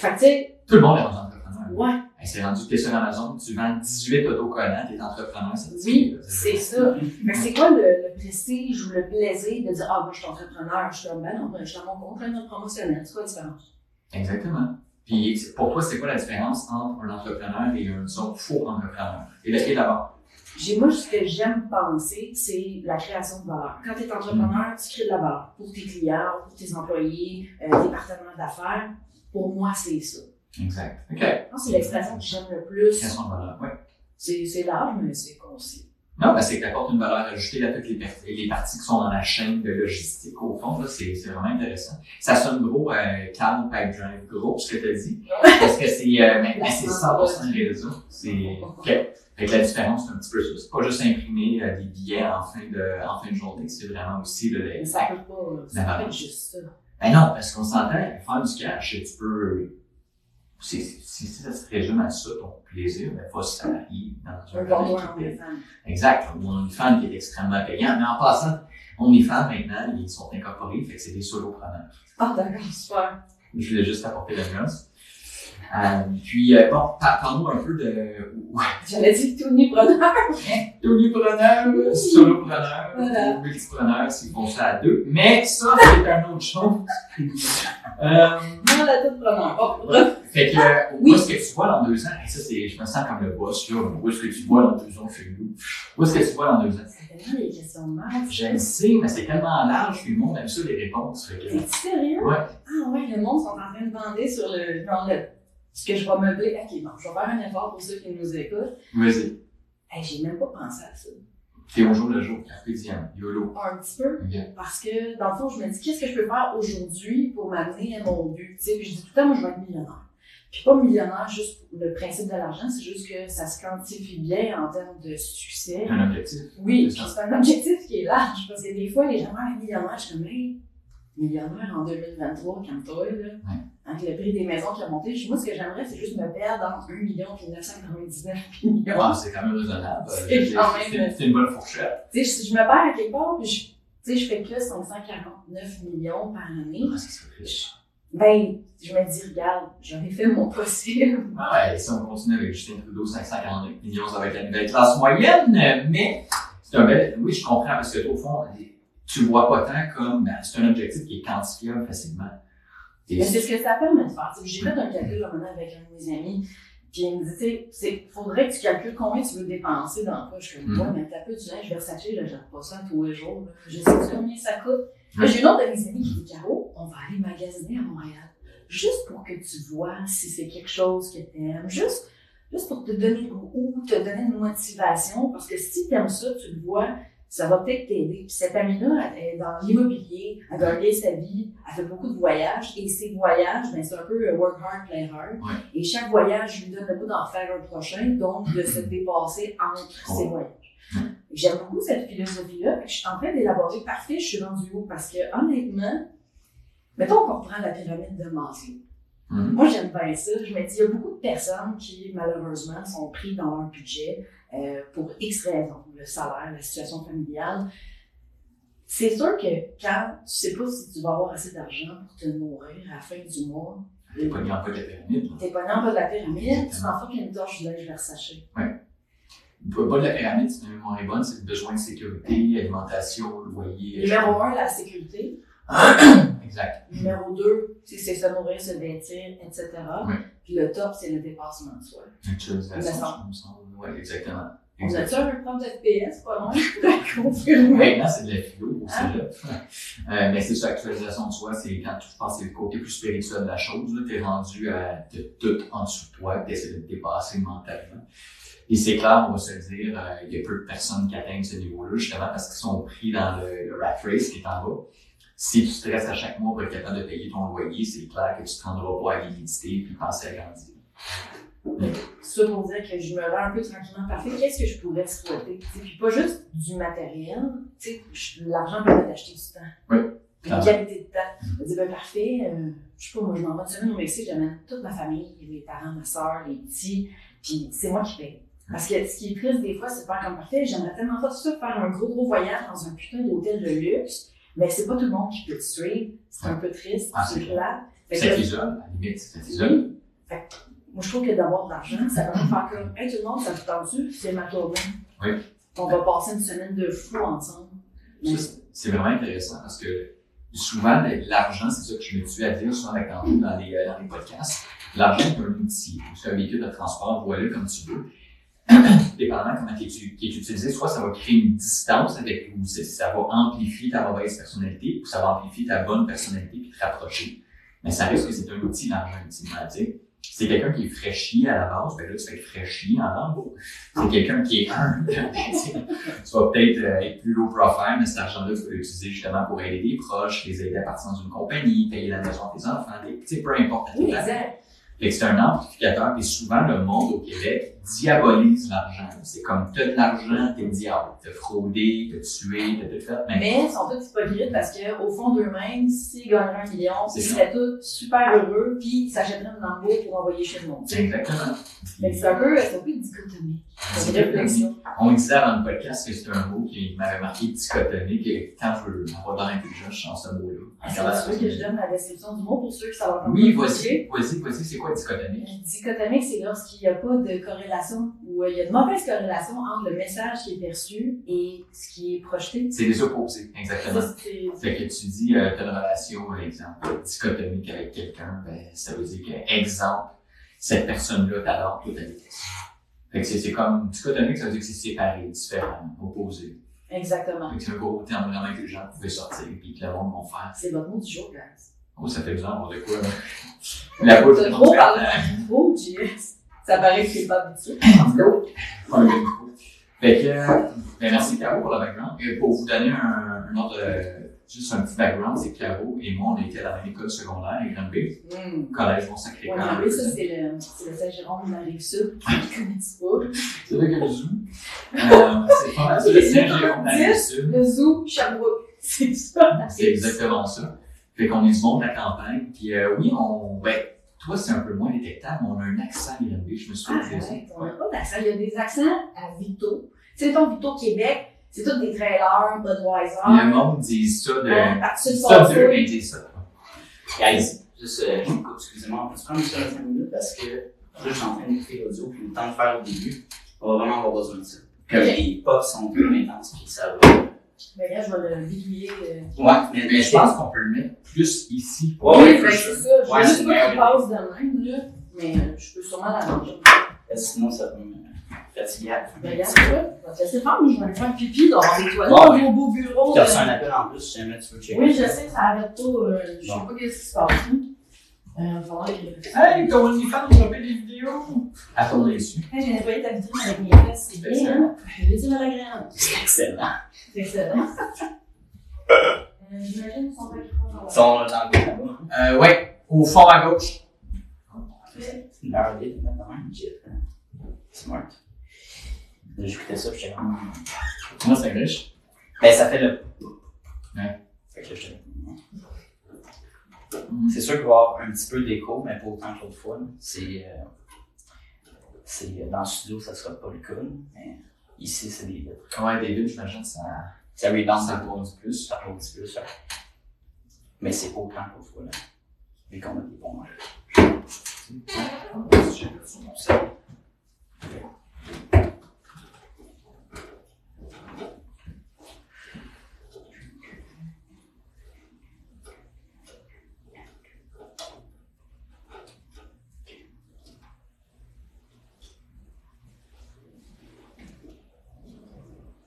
Fait que, tout le monde est rendu entrepreneur. ouais, Hey, c'est rendu que t'es sur Amazon, tu vends 18 autocollants, t'es entrepreneur, oui, c'est ça. Mais c'est quoi le, le prestige ou le plaisir de dire, ah, moi, je suis entrepreneur, je suis comme, ben non, ben, je suis à mon compte, un promotionnel. C'est quoi la différence? Exactement. Puis pour toi, c'est quoi la différence entre un entrepreneur et un disons, faux entrepreneur? Et laquelle d'abord? J'ai, moi, ce que j'aime penser, c'est la création de valeur. Quand tu es entrepreneur, tu crées de la valeur pour tes clients, pour tes employés, euh, tes partenaires d'affaires. Pour moi, c'est ça. Exact. OK. Je pense que c'est l'expression que j'aime le plus. Création de valeur, ouais. C'est, c'est large, mais c'est concis. Non, parce que tu apportes une valeur ajoutée à toutes les, per- les parties qui sont dans la chaîne de logistique, au fond. là, C'est c'est vraiment intéressant. Ça sonne gros, euh, Cloud Pipe Drive, gros, ce que tu as dit. Parce que c'est euh, mais, mais c'est (laughs) 100% réseau. C'est OK. Fait que la différence, c'est un petit peu ça. C'est pas juste imprimer euh, des billets en fin de, en fin de journée, c'est vraiment aussi le, Mais ça coûte pas, ça juste ça. Ben non, parce qu'on s'entend, faire du cash, tu peux. Si, si, si ça se résume à ça, ton plaisir, ben, faut se salarier dans Un en qui est-. Exact. Mon OnlyFans qui est extrêmement payant. Mais en passant, OnlyFans maintenant, ils sont incorporés, fait que c'est des solopreneurs. Ah, d'accord, super. Je voulais juste apporter la nuance. Euh, puis, euh, bon, par- parle-nous un peu de. (laughs) J'allais dire tout nu preneur. Solopreneur, solopreneur, Voilà. multipreneur, s'ils font ça à deux. Mais ça, c'est un autre chose. (laughs) euh, Non, la toute preneur. Bon, bref. Fait que, euh, Oui. où est-ce que tu vois dans deux ans? Et ça, c'est, je me sens comme le boss, là. Où est-ce que tu vois dans deux ans, Philou? Où est-ce que tu vois dans deux ans? Des questions de. Je le sais, mais c'est tellement large, puis le monde aime ça, les réponses. Fait que, T'es sérieux? ouais. Ah ouais, le monde sont en train de demander sur le, genre le, ce que je vais meubler. Ok, bon, je vais faire un effort pour ceux qui nous écoutent. Vas-y. Hey, j'ai même pas pensé à ça. T'es au jour le jour, carpe diem, YOLO. Un petit peu. Parce que, dans le fond, je me dis, qu'est-ce que je peux faire aujourd'hui pour m'amener à mon but? Tu sais, puis je dis tout le temps, moi, je veux être millionnaire. Puis pas millionnaire juste pour le principe de l'argent, c'est juste que ça se quantifie bien en termes de succès. Un objectif. Oui, C'est un (laughs) objectif qui est large, parce que des fois, les gens disent millionnaire, je suis comme, hey, millionnaire en 2023, calme-toi, là. Avec le prix des maisons qui a monté, je moi, ce que j'aimerais, c'est juste me perdre entre 1 million et 999 (laughs) millions. C'est quand même raisonnable. (laughs) C'est une bonne fourchette. Tu sais, si je me perds à quelque part, puis je, tu sais, je fais que 549 millions par année, riche. ben, je me dis, regarde, j'aurais fait mon possible. (laughs) Ah Ouais, si on continue avec Justin Trudeau, 549 millions, ça va être la nouvelle classe moyenne, mais c'est un bel, oui, je comprends, parce que toi, au fond, tu le vois pas tant comme, ben, c'est un objectif qui est quantifiable facilement. Et- c'est ce que ça permet de faire. Tu J'ai fait un calcul un moment avec un de mes amis, puis il me dit, tu c'est- faudrait que tu calcules combien tu veux dépenser dans le poche. Je comme, Mhm. ouais, mais t'as peu du linge Versace, là, j'achète pas ça tous les jours. là. Je sais combien ça coûte. Là, J'ai une autre de mes amis qui dit, Caro, on va aller magasiner à Montréal. Juste pour que tu vois si c'est quelque chose que t'aimes. Juste, juste pour te donner le goût ou te donner une motivation. Parce que si t'aimes ça, tu le vois, ça va peut-être t'aider. Puis cette amie-là, elle est dans l'immobilier, elle a gagné sa vie, elle fait beaucoup de voyages. Et ces voyages, ben, c'est un peu euh, work hard, play hard. Ouais. Et chaque voyage lui donne le goût d'en faire un prochain, donc de se dépasser entre ses voyages. J'aime beaucoup cette philosophie-là. Je suis en train d'élaborer parfait, je suis rendue où? Parce que honnêtement, mettons qu'on reprend la pyramide de Maslow. Mhm. Moi, j'aime bien ça. Je me dis, il y a beaucoup de personnes qui, malheureusement, sont pris dans leur budget euh, pour X raisons. Le salaire, la situation familiale. C'est sûr que quand tu sais pas si tu vas avoir assez d'argent pour te nourrir à la fin du mois, T'es pas mis en bas de la pyramide. t'es pas dans le bas de la pyramide, tu t'en fous une torche de linge Versace. Le bas de la pyramide, si ma mémoire est bonne, c'est le besoin de sécurité, alimentation, loyer. Numéro un, la sécurité. (coughs) Exact. Numéro 2, c'est se nourrir, se vêtir, etc. Puis le top, c'est le dépassement de soi. Actualisation, Me semble. je me semble. Ouais, exactement. On Exact. a-tu un prof de FPS, pas loin, je (laughs) pourrais confirmer? Maintenant, c'est de la philo au Ah. cégep. Euh, mais c'est ça, actualisation de soi, c'est quand tu je pense que c'est le côté plus spirituel de la chose. Tu es rendu à de tout en dessous de toi, tu essaies de te dépasser mentalement. Et c'est clair, on va se le dire, euh, il y a peu de personnes qui atteignent ce niveau-là, justement parce qu'ils sont pris dans le, le rat race qui est en bas. Si tu stresses à chaque mois pour être capable de payer ton loyer, c'est clair que tu te rendras pas à l'humidité puis penser à grandir. Ça pour dire que je me rends un peu tranquillement parfait. Qu'est-ce que je pourrais sais, Puis pas juste du matériel. L'argent permet d'acheter du temps. Oui, Puis Une clairement. qualité de temps. Je me dis, ben parfait, euh, je sais pas, moi je m'en vais une semaine au Mexique, j'amène toute ma famille, mes parents, ma soeur, les petits, puis c'est moi qui paye. Parce que ce qui est triste des fois, c'est de faire comme parfait, j'aimerais tellement pas ça faire un gros gros voyage dans un putain d'hôtel de luxe, mais c'est pas tout le monde qui peut te suivre, c'est un peu triste, Ah, c'est plat. Ça t'isole, à la limite, ça t'isole. Moi, je trouve que d'avoir de l'argent, ça de faire comme, hey, tout le monde, ça te tente-tu? C'est ma tournée. Oui. On va passer une semaine de fou ensemble. Mais C'est vraiment intéressant parce que souvent, l'argent, c'est ça que je me suis à dire souvent avec tantôt dans les, euh, dans les podcasts. L'argent est un outil. C'est un véhicule de transport, voilà comme tu veux. (clears throat) Dépendamment comment il est, qui est utilisé, soit ça va créer une distance avec ou c'est- ça va amplifier ta mauvaise personnalité ou ça va amplifier ta bonne personnalité puis te rapprocher. Mais ça reste que c'est un outil, l'argent, ultimement. C'est quelqu'un qui est fraîchi à la base, ben là, tu fais fraîchi en lambeau. C'est quelqu'un qui est humble, (laughs) tu vas peut-être euh, être plus low profile, mais cet argent-là, tu peux l'utiliser justement pour aider des proches, les aider à partir dans une compagnie, payer la maison à tes enfants, tu sais, peu importe. oui, la exact. fait que c'est un amplificateur, et souvent le monde au Québec diabolise l'argent. C'est comme t'as de l'argent, t'es le diable. T'as fraudé, t'as tué, t'as tout fait. Mais, Mais ils sont tous hypocrites parce qu'au fond d'eux-mêmes, s'ils gagneraient un million, C'est ils seraient tous super heureux, puis ils s'achèteraient une lambeau pour envoyer chez le monde. tu sais. exactement. Que c'est un peu, c'est un peu dichotomique. C'est. On disait avant le podcast que c'est un mot qui m'avait marqué dichotomie, que quand je veux avoir de l'intelligence, je sens ce mot-là. Que tu veux que je donne la description du mot pour ceux qui savent Oui, vas-y, vas-y, vas-y, c'est quoi dichotomie? Dichotomique, c'est lorsqu'il n'y a pas de corrélation ou euh, il y a de mauvaise corrélation entre le message qui est perçu et ce qui est projeté. C'est les opposés, exactement. C'est- Fait que tu dis, euh, t'as une relation, par exemple, dichotomique avec quelqu'un, ben, ça veut dire que, exemple, cette personne-là t'adore, toi t'as détestes. Fait que c'est, comme, dichotomique, ça veut dire que c'est séparé, différent, opposé. Exactement. C'est un gros terme vraiment que les gens pouvaient sortir, puis que le monde vont faire. C'est votre mot du jour, guys. Oh, ça fait bizarre, on (laughs) de quoi? La bouche de micro, JS. Ça paraît que t'es pas habitué. En. Fait que, ben merci Caro pour le background. Et pour vous donner un, un autre, euh, juste un petit background, c'est que Caro et moi, on était à la même école secondaire, à Granby, Hum. collège Bon Ouais, Sacré-Cœur. Granby, ça, c'est le, c'est le Saint-Jérôme de la Rive-Sud. Je ne connais pas. C'est là que le zoo? (laughs) Euh, c'est pas mal ça, le Saint-Jérôme de la Rive-Sud. Le zoo Sherbrooke. C'est ça. C'est exactement ça. Fait qu'on est du monde de la campagne. Puis euh, oui, on, ben, toi, c'est un peu moins détectable, mais on a un accent Granby, je me suis Ah, ça. arrête, on n'a pas d'accent. Il y a des accents à Vito. Tu sais, ton Vito Québec, c'est tous des trailers, Budweiser. Le monde dit ça de. Hein, parti de Ça, Dieu, Food. mais dit ça. Guys, juste, euh, je vous coupe, excusez-moi, on peut se prendre ça 5 minutes parce que je suis en train d'écouter l'audio, puis le temps de faire au début, on va vraiment avoir besoin de ça. Ok. Les pops sont plus intenses, puis ça va. Mais là, je vais le bidouiller. euh. Ouais, mais, Mais je pense qu'on peut le mettre plus ici. Ouais, oui, ben, c'est ça. Je Ouais, une pas qu'il passe de même, là. Mais euh, je peux sûrement l'arranger. Parce que sinon, ça va me fatiguer la. Mais regarde, ça, je vais te laisser faire, mais je vais aller faire pipi dans les toilettes, dans ouais. vos beaux bureaux. Tu as reçu euh. un appel en plus, si jamais tu veux checker. Oui, je sais, ça arrête pas. euh, je sais Bon. pas qu'est-ce qui se passe. hein. Euh, voilà, il- Hey, ton OnlyFans, on fait des vidéos! Attendez dessus. Hey, j'ai nettoyé ta vitrine avec mes fesses, c'est bien, Excellent. hein? Je vais dire à l'agréable. C'est excellent. C'est excellent. Euh, J'imagine qu'ils sont pas Ils sont dans le là-bas. Euh, ouais, au fond à gauche. De mettre dans un jet. Smart. Là, J'écoutais ça, j'étais comme. Moi, c'est riche. Ben, ça fait le. Ouais. Fait que là, j'étais. C'est sûr qu'il va y avoir un petit peu d'écho, mais pas autant que l'autre fois. là. C'est. euh, c'est dans le studio, ça sera pas le cas, mais ici, c'est des vitres. Ouais, David, j'imagine, ça, Ça rebound ça pose plus. Ça petit peu, ça. Mais c'est pas autant que l'autre fois, là. Vu qu'on a des bons matchs.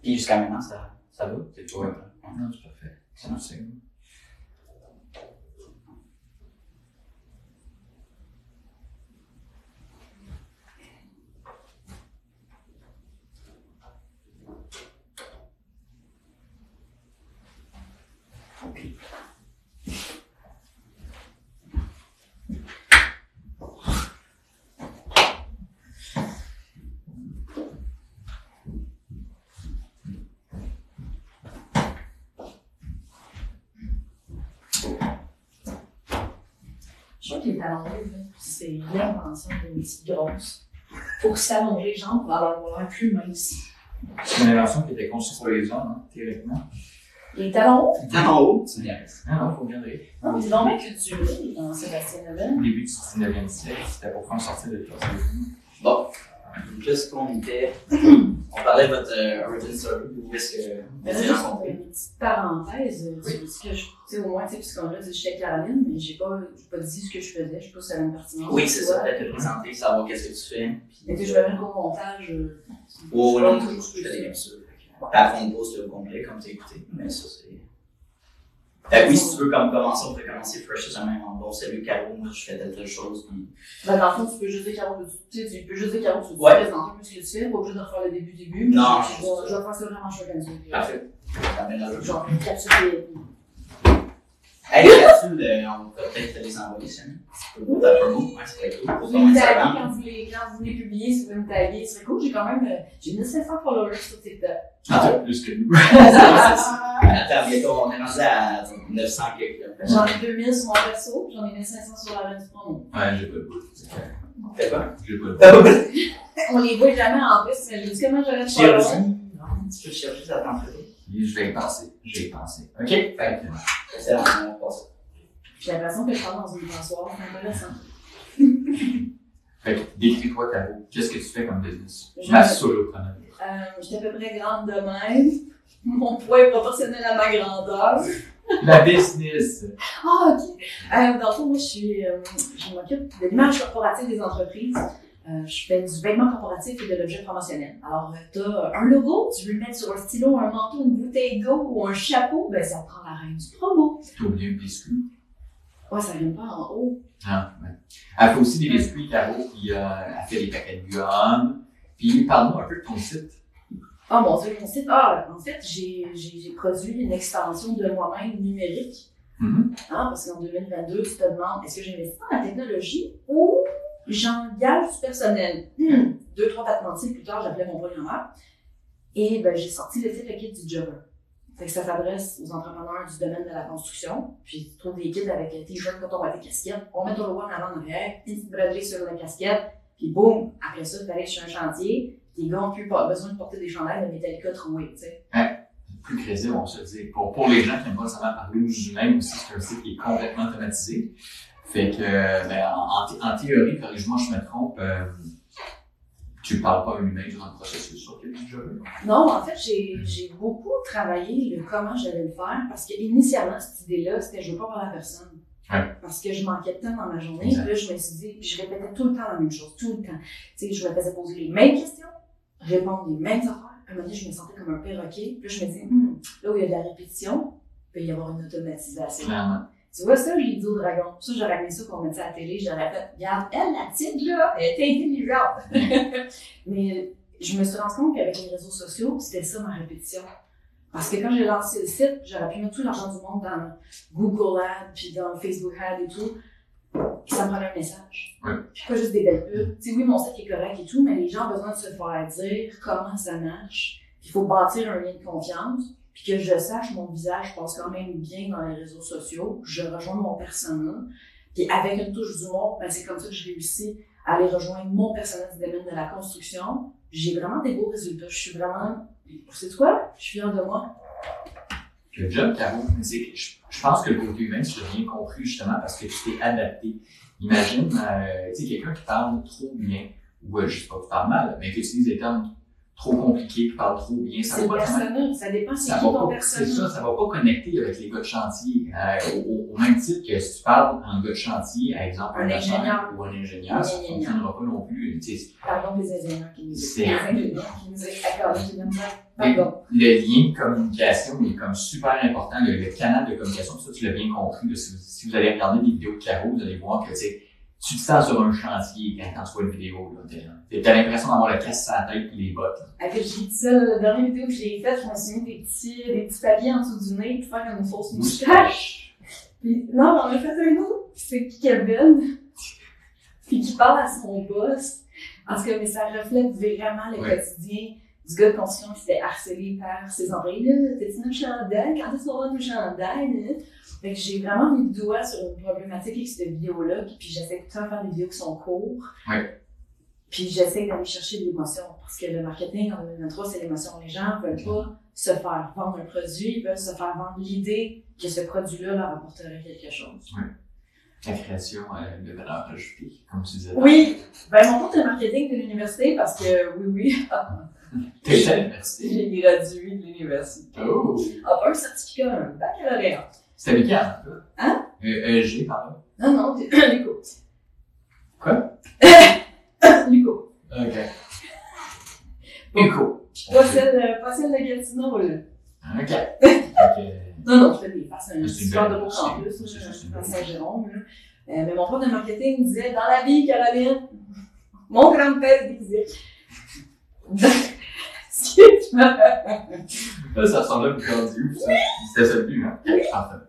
Puis jusqu'à maintenant, ça, ça va? C'est tout. Ouais. Non, c'est parfait. C'est un que les talons hauts, c'est l'invention d'une petite grosse. Pour s'allonger les jambes pour avoir plus mince. C'est une invention qui était conçue pour les hommes, hein, théoriquement. Les talons hauts, En haut, tu me niaises. Ah non, faut bien rire. non, c'est donc bien culturé dans Sébastien Lebel. Au début du 19e siècle, c'était pour faire sortir de classe. Bon, juste qu'on était? (clears throat) On parlait de votre euh, origin story, où est-ce que Mais là, vous pour rencontrés. une petite parenthèse, euh, Oui. tu dis que je, tu sais, au moins, tu sais, puisqu'on a dit que j'étais Caroline, mais j'ai pas, pas dit ce que je faisais, je sais pas si ça a une pertinence. Oui, c'est ça, peut-être te présenter, savoir qu'est-ce que tu fais. puis- sais, je vais mettre au montage. Oh, non, je fais pas. ça. À fond de pause, le complet, comme tu as écouté. Mais ça, c'est. Fait que oui, si tu veux comme commencer, on peut commencer fresh, c'est même en bon. Salut Caro, moi je fais telle telle chose. Puis... Ben, dans le fond, tu peux juste dire Caro, tu tu peux juste dire Caro, tu Ouais. te présenter plus ce que tu fais, pas obligé de refaire le début, début. Non. Je vais, je vais faire ça vraiment chouette comme ça. Parfait. La Genre, une capsule. Hey, euh, on va peut-être les envoyer, ça. Pour ta promo, ouais, c'est très cool. Pour Vous ton me Instagram. quand vous les, quand vous les publiez, si vous me taguez, c'est cool. J'ai quand même, euh, j'ai 1500 followers sur TikTok. Ah, Plus que nous. (laughs) Attends, bientôt, on est rendu à 900 quelques. J'en ai 2000 sur mon perso, j'en ai 1500 sur la reine du promo. Ouais, j'ai pas le bout. Fais quoi? J'ai pas le bout. T'as pas (laughs) On les voit jamais en plus, mais je dis comment j'aurais de followers. Non, tu peux chercher, ça fait. Je vais y penser. Je vais y penser. OK? Fait que, Excellent, on passe. J'ai l'impression que je parle dans une passoire, c'est intéressant. fait que décris-toi ta. Qu'est-ce que tu fais comme business? Je- Ma solopreneur. Euh, J'étais à peu près grande de même. Mon poids est proportionnel à ma grandeur. La business. Ah, ok. Euh, dans le fond, moi, je suis, euh, je m'occupe de l'image corporative des entreprises. Euh, je fais du vêtement corporatif et de l'objet promotionnel. Alors, tu as un logo, tu veux le mettre sur un stylo, un manteau, une bouteille d'eau ou un chapeau, ben ça prend la reine du promo. T'as oublié un biscuit? Ouais, ça vient pas en haut. Ah, ouais. Elle fait aussi des biscuits, Caro, puis euh, elle fait des paquets de gomme. Puis parle-nous un peu de ton site. Oh mon dieu, mon site. Ah, en fait, j'ai produit une extension de moi-même numérique. Mhm. Hein, parce qu'en 2022, tu te demandes est-ce que j'investis dans la technologie ou j'engage du personnel? Hmm. Deux, trois cils plus tard, j'appelais mon programmeur. Et ben, j'ai sorti le titre le kit du jobber. Fait que ça s'adresse aux entrepreneurs du domaine de la construction. Puis tu trouves des kits avec un t-shirt, coton à des casquettes. On met ton logo en avant en arrière, une petite broderie sur la casquette. Puis boum, après ça, tu arrives sur un chantier. Les gars ont plus besoin de porter des chandails de Metallica troués, tu sais. Plus crédible, on se dit. Pour, pour les gens qui n'aiment pas nécessairement parler aux humains aussi, c'est un site qui est complètement automatisé. Fait que, ben, en théorie, corrige-moi, je me trompe, euh, tu parles pas à un humain durant le processus sur quel jeu. Non, en fait, j'ai beaucoup travaillé le comment j'allais le faire parce que initialement cette idée-là, c'était je veux pas voir la personne. Parce que je manquais de temps dans ma journée. Exact. Puis là, je me suis dit, puis je répétais tout le temps la même chose, tout le temps. Tu sais, je me faisais poser les mêmes questions, répondre les mêmes affaires. À un moment donné, je me sentais comme un perroquet. Puis là, je me disais, Hmm, là où il y a de la répétition, il peut y avoir une automatisation. Clairement. Tu vois, ça, je l'ai dit au dragon. Ça, j'aurais aimé ça qu'on mette ça à la télé. J'aurais fait, regarde, elle, la petite, là, elle était intelligente. (laughs) Mais je me suis rendu compte qu'avec les réseaux sociaux, c'était ça ma répétition. Parce que quand j'ai lancé le site, j'aurais pu mettre tout l'argent du monde dans Google Ads, puis dans Facebook Ads et tout. Puis ça me prenait un message. Ouais. Puis pas juste des belles pubs. Tu sais, oui, mon site est correct et tout, mais les gens ont besoin de se faire dire comment ça marche. Puis il faut bâtir un lien de confiance. Puis que je sache, mon visage passe quand même bien dans les réseaux sociaux. Je rejoins mon persona. Puis avec une touche d'humour, ben c'est comme ça que je réussis à aller rejoindre mon personnel du domaine de la construction. J'ai vraiment des beaux résultats. Je suis vraiment, c'est quoi? Je suis fière de moi. Le job, Caro, je, je pense que le côté humain, tu l'as bien compris justement parce que tu t'es adapté. Imagine, euh, tu sais, quelqu'un qui parle trop bien, ou euh, je sais pas qui parle mal, mais qui utilise des termes trop compliqués, qui parle trop bien, ça C'est personnel. Ça dépend c'est qui ton pas, c'est ça, ça va pas connecter avec les gars de chantier. Euh, au, au même titre que si tu parles en gars de chantier, par exemple, Un notaire ingénieur. ou un ingénieur, ça Un ne fonctionnera pas non plus. Pardon, les ingénieurs qui nous C'est- le lien de communication est comme super important, le, le canal de communication, ça tu l'as bien compris. là. si, vous, si vous allez regarder des vidéos de Caro, vous allez voir que tu sais, tu te sens sur un chantier quand, quand tu vois une vidéo. Tu as l'impression d'avoir la casse sur la tête et les bottes. là. J'ai dit ça, la dernière vidéo que j'ai faite, je me suis mis des petits, des petits papiers en dessous du nez pour faire une fausse moustache. Puis, non, on a fait un autre, c'est Kevin, puis qui parle à son boss. Parce que mais ça reflète vraiment le Ouais. quotidien du gars de construction qui se fait harceler par ses employés. Là, t'as-tu notre chandail? Quand est-ce qu'on va nos? Fait que j'ai vraiment mis le doigt sur une problématique avec cette vidéo-là, puis j'essaie tout le temps de faire des vidéos qui sont courtes. Ouais. Puis j'essaie d'aller chercher de l'émotion, parce que le marketing en 2023, c'est l'émotion. Les gens veulent pas se faire vendre un produit, ils veulent se faire vendre l'idée que ce produit-là leur apporterait quelque chose. La création euh, de valeur ajoutée, comme tu disais. Oui, ben mon cours de marketing de l'université, parce que oui, oui, (laughs) T'es à l'université. j'ai gradué de l'université. Oh! Ah, pas un certificat, un baccalauréat. C'était là? Hein? Euh, ESG, pardon. Non, non, (coughs) Luco. Quoi? (coughs) Luco. Ok. Uco. Pas celle, euh, pas celle de Gatineau, là. Ok. (laughs) Ok. Non, non, je fais des faces, un super de université. campus, à belle Saint-Jérôme. là. Euh, mais mon prof de marketing disait, dans la vie, Caroline, mon grand-père disait, Là, ça ressemble à cordieux, ça. C'était ça le but, hein? Oui.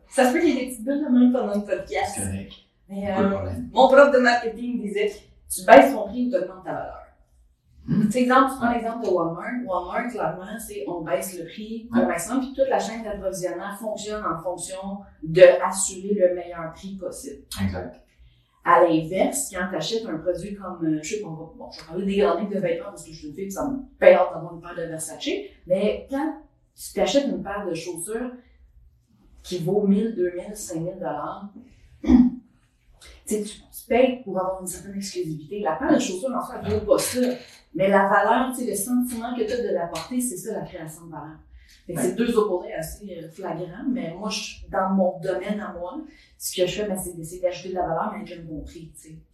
Ça se peut qu'il y ait des petites bulles de même pendant le C'est podcast. correct. Mais, euh, mon prof de marketing disait, tu baisses ton prix ou tu augmentes ta valeur. Hmm. Tu exemple, tu prends l'exemple de Walmart. Walmart, clairement, c'est on baisse le prix Ouais. maximum, puis toute la chaîne d'approvisionnement fonctionne en fonction de assurer le meilleur prix possible. Exact. À l'inverse, quand tu achètes un produit comme, euh, je sais pas, bon, je vais parler des grandes de vêtements parce que je suis une fille, ça me paye d'avoir une paire de Versace, mais quand tu t'achètes une paire de chaussures qui vaut 1000, 2000, 5000 dollars, (clears throat) tu tu payes pour avoir une certaine exclusivité. La paire de chaussures, en soi, elle vaut pas ça. Mais la valeur, le sentiment que tu as de la porter, c'est ça la création de valeur. C'est deux opposés assez euh, flagrants, mais moi, je, dans mon domaine à moi, ce que je fais, ben, c'est d'essayer d'ajouter de la valeur, mais avec un bon prix.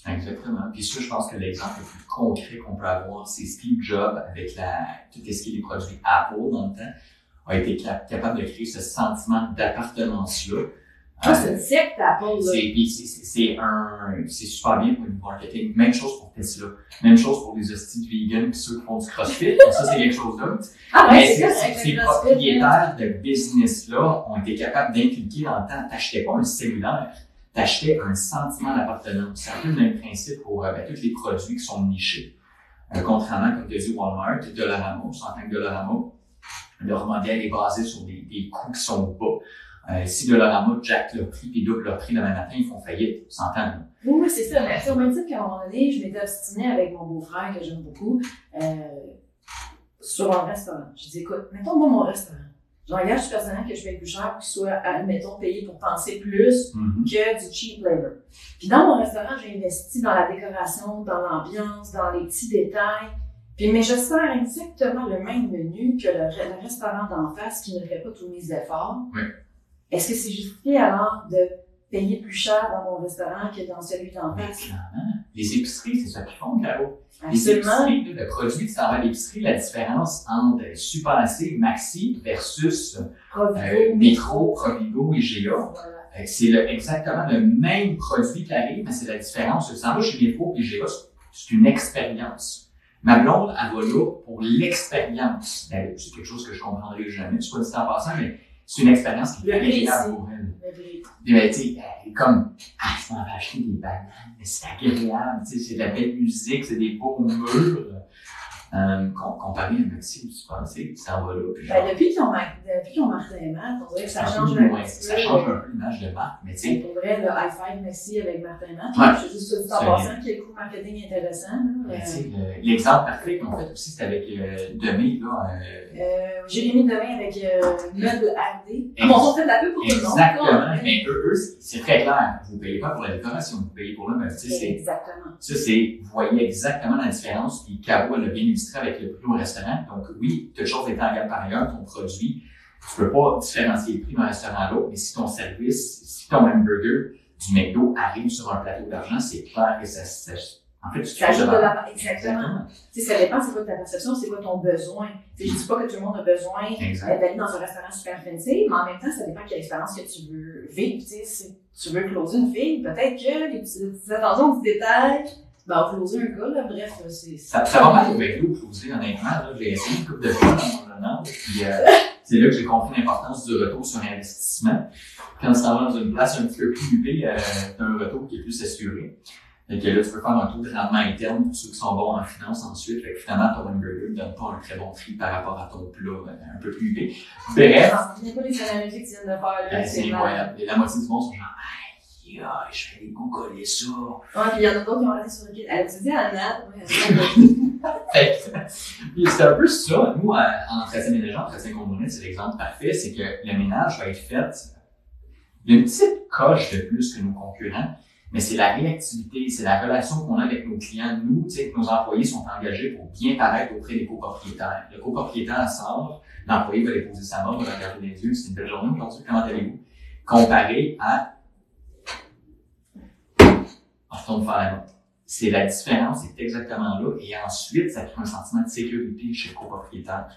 Exactement. Puis ça, je pense que l'exemple le plus concret qu'on peut avoir, c'est Steve Jobs avec la, tout ce qui est les produits Apple dans le temps, a été cap- capable de créer ce sentiment d'appartenance-là. Ah, c'est une secte, un, c'est super bien pour le marketing. Même chose pour Tesla. Même chose pour les hosties vegan pis ceux qui font du crossfit. ça, c'est quelque chose d'autre. Ah, Mais ces propriétaires de business-là ont été capables d'inculquer dans le temps, t'achetais pas un cellulaire, t'achetais un sentiment d'appartenance. C'est un peu le même principe pour euh, ben, tous les produits qui sont nichés. Euh, contrairement, comme tu as dit, Walmart Dollarama, on s'entend que Dollarama, leur modèle est basé sur des, des coûts qui sont bas. Euh, si Dollarama jack leur prix et double leur prix demain matin, ils font faillite. On s'entend. Oui, oui, c'est ça. Mais au même titre qu'à un moment donné, je m'étais obstinée avec mon beau-frère, que j'aime beaucoup, euh, sur un restaurant. Je dis, écoute, mettons moi mon restaurant. J'engage du personnel que je paye plus cher pour qu'il soit, admettons, payé pour penser plus que du cheap labor. Puis dans mon restaurant, j'ai investi dans la décoration, dans l'ambiance, dans les petits détails. Puis, mais je sers exactement le même menu que le, le restaurant d'en face qui ne fait pas tous mes efforts. Oui. Est-ce que c'est justifié alors de payer plus cher dans mon restaurant que dans celui d'en Mais face? clairement, les épiceries, c'est ça qu'ils font, Caro. Les Absolument. épiceries, là, le produit que tu t'en vas à l'épicerie, la différence entre Super C, Maxi versus Provigo, euh, Métro, Provigo et GA, Voilà. Euh, C'est le- exactement le même produit qui arrive, mais c'est la différence. S'en vas chez Métro et GA, c'est une expérience. Ma blonde, elle va là pour l'expérience. Ben, C'est quelque chose que je comprendrai jamais, soit dit en passant, mais c'est une expérience qui est agréable pour elle. Puis, ben, tu sais, comme, ah, je m'en vais acheter des bananes, mais c'est agréable, tu sais, c'est de la belle musique, c'est des beaux murs. Euh, com- comparé à Maxi, tu penses, tu sais, ça va là. Puis genre, Ben, depuis qu'ils ont, depuis et Matt, on dirait que ça un change peu un petit ça peu. change un peu l'image de marque, mais tu sais, pour vrai, le high five merci avec Martin Matt. Ouais. Je suis juste dit en passant quel coup marketing intéressant. là. mais tu Euh, le- l'exemple parfait qu'on fait aussi, c'est avec euh, Demi, là, euh, Euh, Jérémy Demain avec euh, Meuble Ah, bon, on fait de la pub pour tout le monde. Exactement, mais eux, eux, c'est très clair. Vous payez pas pour la décoration, vous payez pour le meuble. Tu sais, c'est Exactement. Ça, c'est, vous voyez exactement la différence, puis Cabo l'a bien avec le prix au restaurant. Donc, oui, toute chose étant égale par ailleurs, ton produit, tu peux pas différencier le prix d'un restaurant à l'autre, mais si ton service, si ton hamburger du McDo arrive sur un plateau d'argent, c'est clair que ça, ça en fait, tu Ça ajoute de la... Exactement. Tu sais, ça dépend c'est quoi ta perception, c'est quoi ton besoin. Tu sais, je dis pas que tout le monde a besoin euh, d'aller dans un restaurant super fancy, mais en même temps, ça dépend quelle expérience que tu veux vivre. Tu sais, si tu veux closer une fille, peut-être que les petites, attentions, petits détails, ben, on closer un gars, là, bref, c'est... Ça, ça va mal au McDo, closer, honnêtement. Là, j'ai essayé une couple de fois dans mon puis euh, (laughs) c'est là que j'ai compris l'importance du retour sur investissement. Quand tu t'en vas dans une place un petit peu plus huppée, euh, t'as un retour qui est plus assuré. Fait que là, tu peux faire un taux de rendement interne pour ceux qui sont bons en finance ensuite. Fait que finalement, ton hamburger ne donne pas un très bon prix par rapport à ton plat euh, un peu plus huppé. Bref, Je ne pas les analogies que tu viens de faire, là. c'est mal. incroyable. Et la moitié du monde sont genre, aïe, aïe, je vais aller googler ça. Ouais, puis il y en a d'autres qui ont arrêté sur le kit. Elle dit Fait que, (laughs) puis c'est un peu ça. Nous, en en entretien ménager, en entretien combiné, c'est l'exemple parfait, c'est que le ménage va être fait. Il y a une petite coche de plus que nos concurrents, mais c'est la réactivité, c'est la relation qu'on a avec nos clients. Nous, tu sais, que nos employés sont engagés pour bien paraître auprès des copropriétaires. Le copropriétaire sort, l'employé va déposer sa main, va regarder les yeux, c'est une belle journée aujourd'hui, comment allez-vous? Comparé à retourne faire la note. C'est la différence, c'est exactement là. Et ensuite, ça crée un sentiment de sécurité chez le copropriétaire.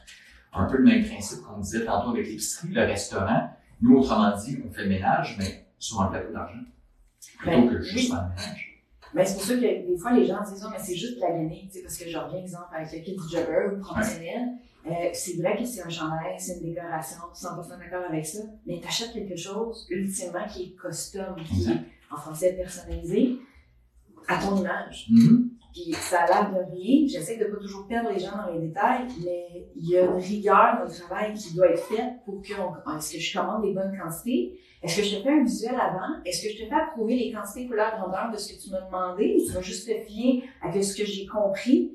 Un peu le même principe qu'on disait tantôt avec l'épicerie, le restaurant. Nous, autrement dit, on fait le ménage, mais sur un plateau d'argent. Plutôt Ben, que juste oui. le ménage. Ben, c'est pour ça que des fois, les gens disent, oh, mais c'est juste de la gagner, tu sais, parce que je reviens, exemple, avec le kit du jogger ou professionnel. Euh, c'est vrai que c'est un chandail, c'est une décoration, 100% d'accord avec ça, mais t'achètes quelque chose, ultimement, qui est custom, qui est, en français, personnalisé, à ton image. Mhm. Puis ça a l'air de rien. J'essaie de pas toujours perdre les gens dans les détails, mais il y a une rigueur dans le travail qui doit être faite pour que on- est-ce que je commande des bonnes quantités? Est-ce que je te fais un visuel avant? Est-ce que je te fais approuver les quantités couleur grandeur de ce que tu m'as demandé? Ou tu vas juste te fier à que ce que j'ai compris?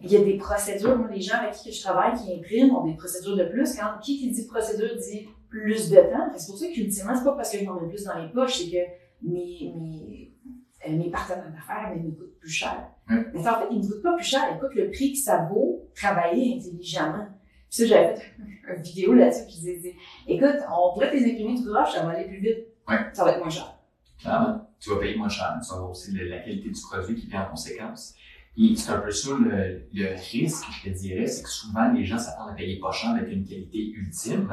Il y a des procédures. Moi, les gens avec qui je travaille qui impriment ont des procédures de plus. Quand qui qui dit procédure dit plus de temps. C'est pour ça qu'ultimement, c'est pas parce que je m'en mets plus dans les poches, c'est que mes, mes, euh, mes partenaires d'affaires mais, me coûtent plus cher. Mais ça, en fait, ils me coûtent pas plus cher, ils coûtent le prix que ça vaut travailler intelligemment. Puis ça, j'avais fait (laughs) une vidéo là-dessus, puis je disais, écoute, on pourrait te les imprimer tout droit, ça va aller plus vite. Ouais. Ça va être moins cher. Clairement, tu vas payer moins cher, tu vas avoir aussi la qualité du produit qui vient en conséquence. Et c'est un peu ça le, le risque, je te dirais, c'est que souvent les gens s'attendent à payer pas cher avec une qualité ultime.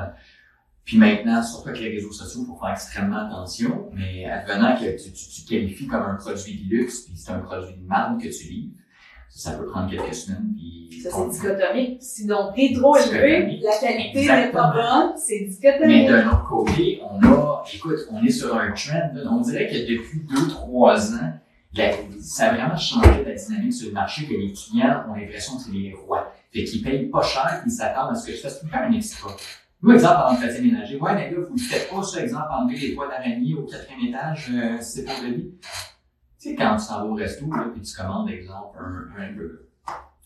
Puis maintenant, surtout avec les réseaux sociaux, il faut faire extrêmement attention, mais advenant que tu, tu, tu qualifies comme un produit de luxe, puis c'est un produit de marque que tu livres, ça, peut prendre quelques semaines, puis... Ça, c'est dichotomique. Si ton prix trop élevé, la qualité n'est pas bonne, c'est Mais dichotomique. d'un autre côté, on a, écoute, on est sur un trend, là. on dirait que depuis deux, trois ans, la- ça a vraiment changé la dynamique sur le marché, que les clients ont l'impression que c'est les rois. Fait qu'ils payent pas cher, ils s'attendent à ce que tu fasses tout le temps un extra. Nous, exemple, en entretien ménager, ouais, mais là, vous ne faites pas ça, exemple, enlever les toits d'araignée au quatrième étage, euh, c'est pour le lit. Tu sais, quand tu t'en vas au resto, là, puis tu commandes, exemple, un, un hamburger.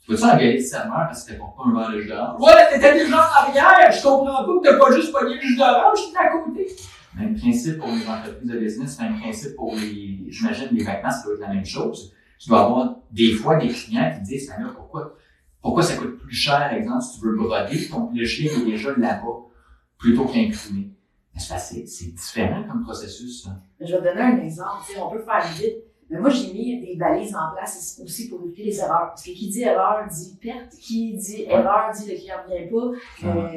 Tu vas-tu engueuler le serveur parce que t'as pas un verre de jus d'orange? Ouais, t'étais déjà en arrière! Je comprends pas que t'as pas juste pogné le jus d'orange, j'étais à côté! Même principe pour les entreprises de business, même principe pour les, j'imagine, les vêtements, ça doit être la même chose. Tu dois avoir des fois des clients qui disent, mais là, pourquoi, pourquoi ça coûte plus cher, exemple, si tu veux broder, ton, le chien est déjà là-bas, plutôt qu'imprimé. Mais c'est différent comme processus. Je vais te donner un exemple. On peut faire vite. Mais moi, j'ai mis des balises en place aussi pour éviter les erreurs. Parce que qui dit erreur dit perte. Qui dit erreur dit le client ne vient pas. Euh,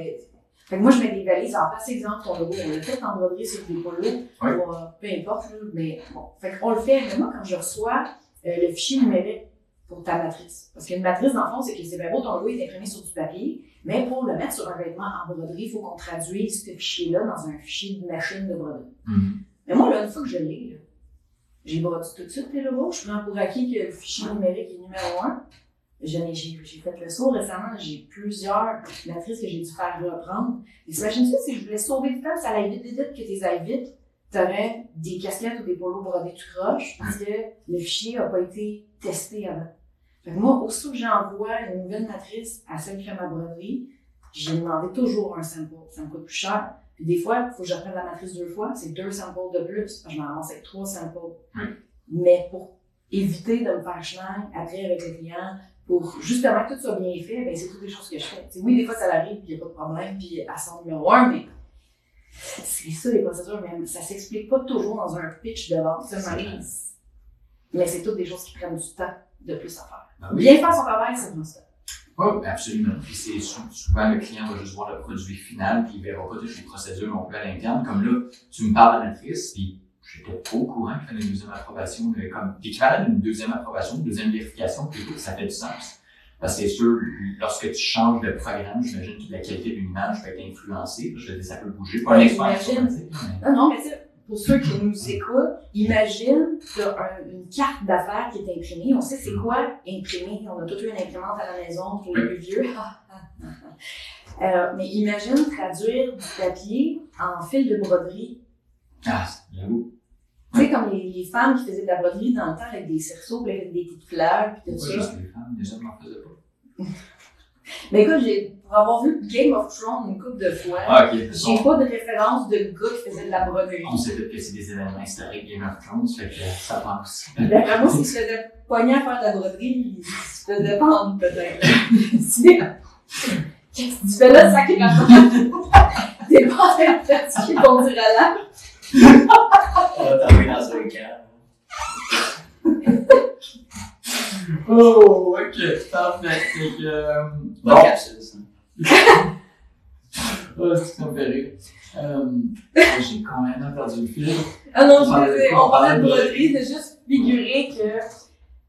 fait que moi, je mets des balises en place. Exemple, ton logo, on l'a fait en broderie sur des polos. Oui. Ou, euh, peu importe, mais bon. Fait qu'on le fait. Mais moi, quand je reçois euh, le fichier numérique pour ta matrice. Parce qu'une matrice, dans le fond, c'est que c'est bien beau, ton logo est imprimé sur du papier. Mais pour le mettre sur un vêtement en broderie, il faut qu'on traduise ce fichier-là dans un fichier de machine de broderie. Mhm. Mais moi, là, une fois que je l'ai, j'ai brodé tout de suite tes logos. Je prends pour acquis que le fichier numérique est numéro un. J'ai fait le saut récemment. J'ai plusieurs matrices que j'ai dû faire reprendre. Et t'imagines-tu, si je voulais sauver du temps, ça allait vite, vite, vite, que tes ailles vite, t'aurais des casquettes ou des polos brodés tout croche parce que le fichier n'a pas été testé avant. Moi, aussitôt que j'envoie une nouvelle matrice à celle qui fait ma broderie, j'ai demandé toujours un sample. Ça me coûte plus cher. Puis des fois, il faut que je reprenne la matrice deux fois, c'est deux samples de plus. Je m'en avec trois samples. Mais pour éviter de me faire schneid après avec le client, pour justement que tout soit bien fait, ben c'est toutes les choses que je fais. T'sais, oui, des fois, ça arrive, puis il n'y a pas de problème, puis à son numéro un, mais c'est ça les procédures, mais ça s'explique pas toujours dans un pitch de vente. Mais c'est toutes des choses qui prennent du temps de plus à faire. Ben oui? Bien faire son travail, c'est dans ça. Oui, absolument. Puis c'est sou- souvent le client va juste voir le produit final, puis il verra pas toutes les procédures non plus à l'interne. Comme là, tu me parles à la matrice, puis j'étais pas au courant qu'il fallait une deuxième approbation, mais comme l'équivalent d'une deuxième approbation, une deuxième vérification, plutôt que ça fait du sens. Parce que c'est sûr, lorsque tu changes de programme, j'imagine que la qualité d'une image peut être influencée. Je veux dire, ça peut bouger. Pas mais- Non, non, mais tu pour ceux qui nous écoutent, imagine tu as une carte d'affaires qui est imprimée. On sait c'est quoi imprimer. On a tous eu une imprimante à la maison pour les plus vieux. (laughs) Euh, mais imagine traduire du papier en fil de broderie. Ah, j'avoue. Tu sais, comme les, les femmes qui faisaient de la broderie dans le temps avec des cerceaux, avec des petites fleurs, puis tout ça. juste les femmes, les hommes n'en faisaient pas. Mais écoute, j'ai, pour avoir vu Game of Thrones une couple de fois, Ah, ok. j'ai pas de référence de gars qui faisait de la broderie. On sait peut-être que c'est des événements historiques Game of Thrones, fait que ça passe. D'après moi, s'il se faisait pogner à faire de la broderie, il se faisait pendre peut-être. Qu'est-ce que tu fais là, sacrément? T'es pas en train de fatiguer ton dire à là. On va t'envoyer dans un cadre. Oh, ok, parfait. Fait que, euh, bon, capsule, ça. (laughs) Ah, c'est ça me fait rire. Euh, j'ai complètement perdu le fil. Ah non, On je parlait de disais, on parlait de broderie, de juste figurer que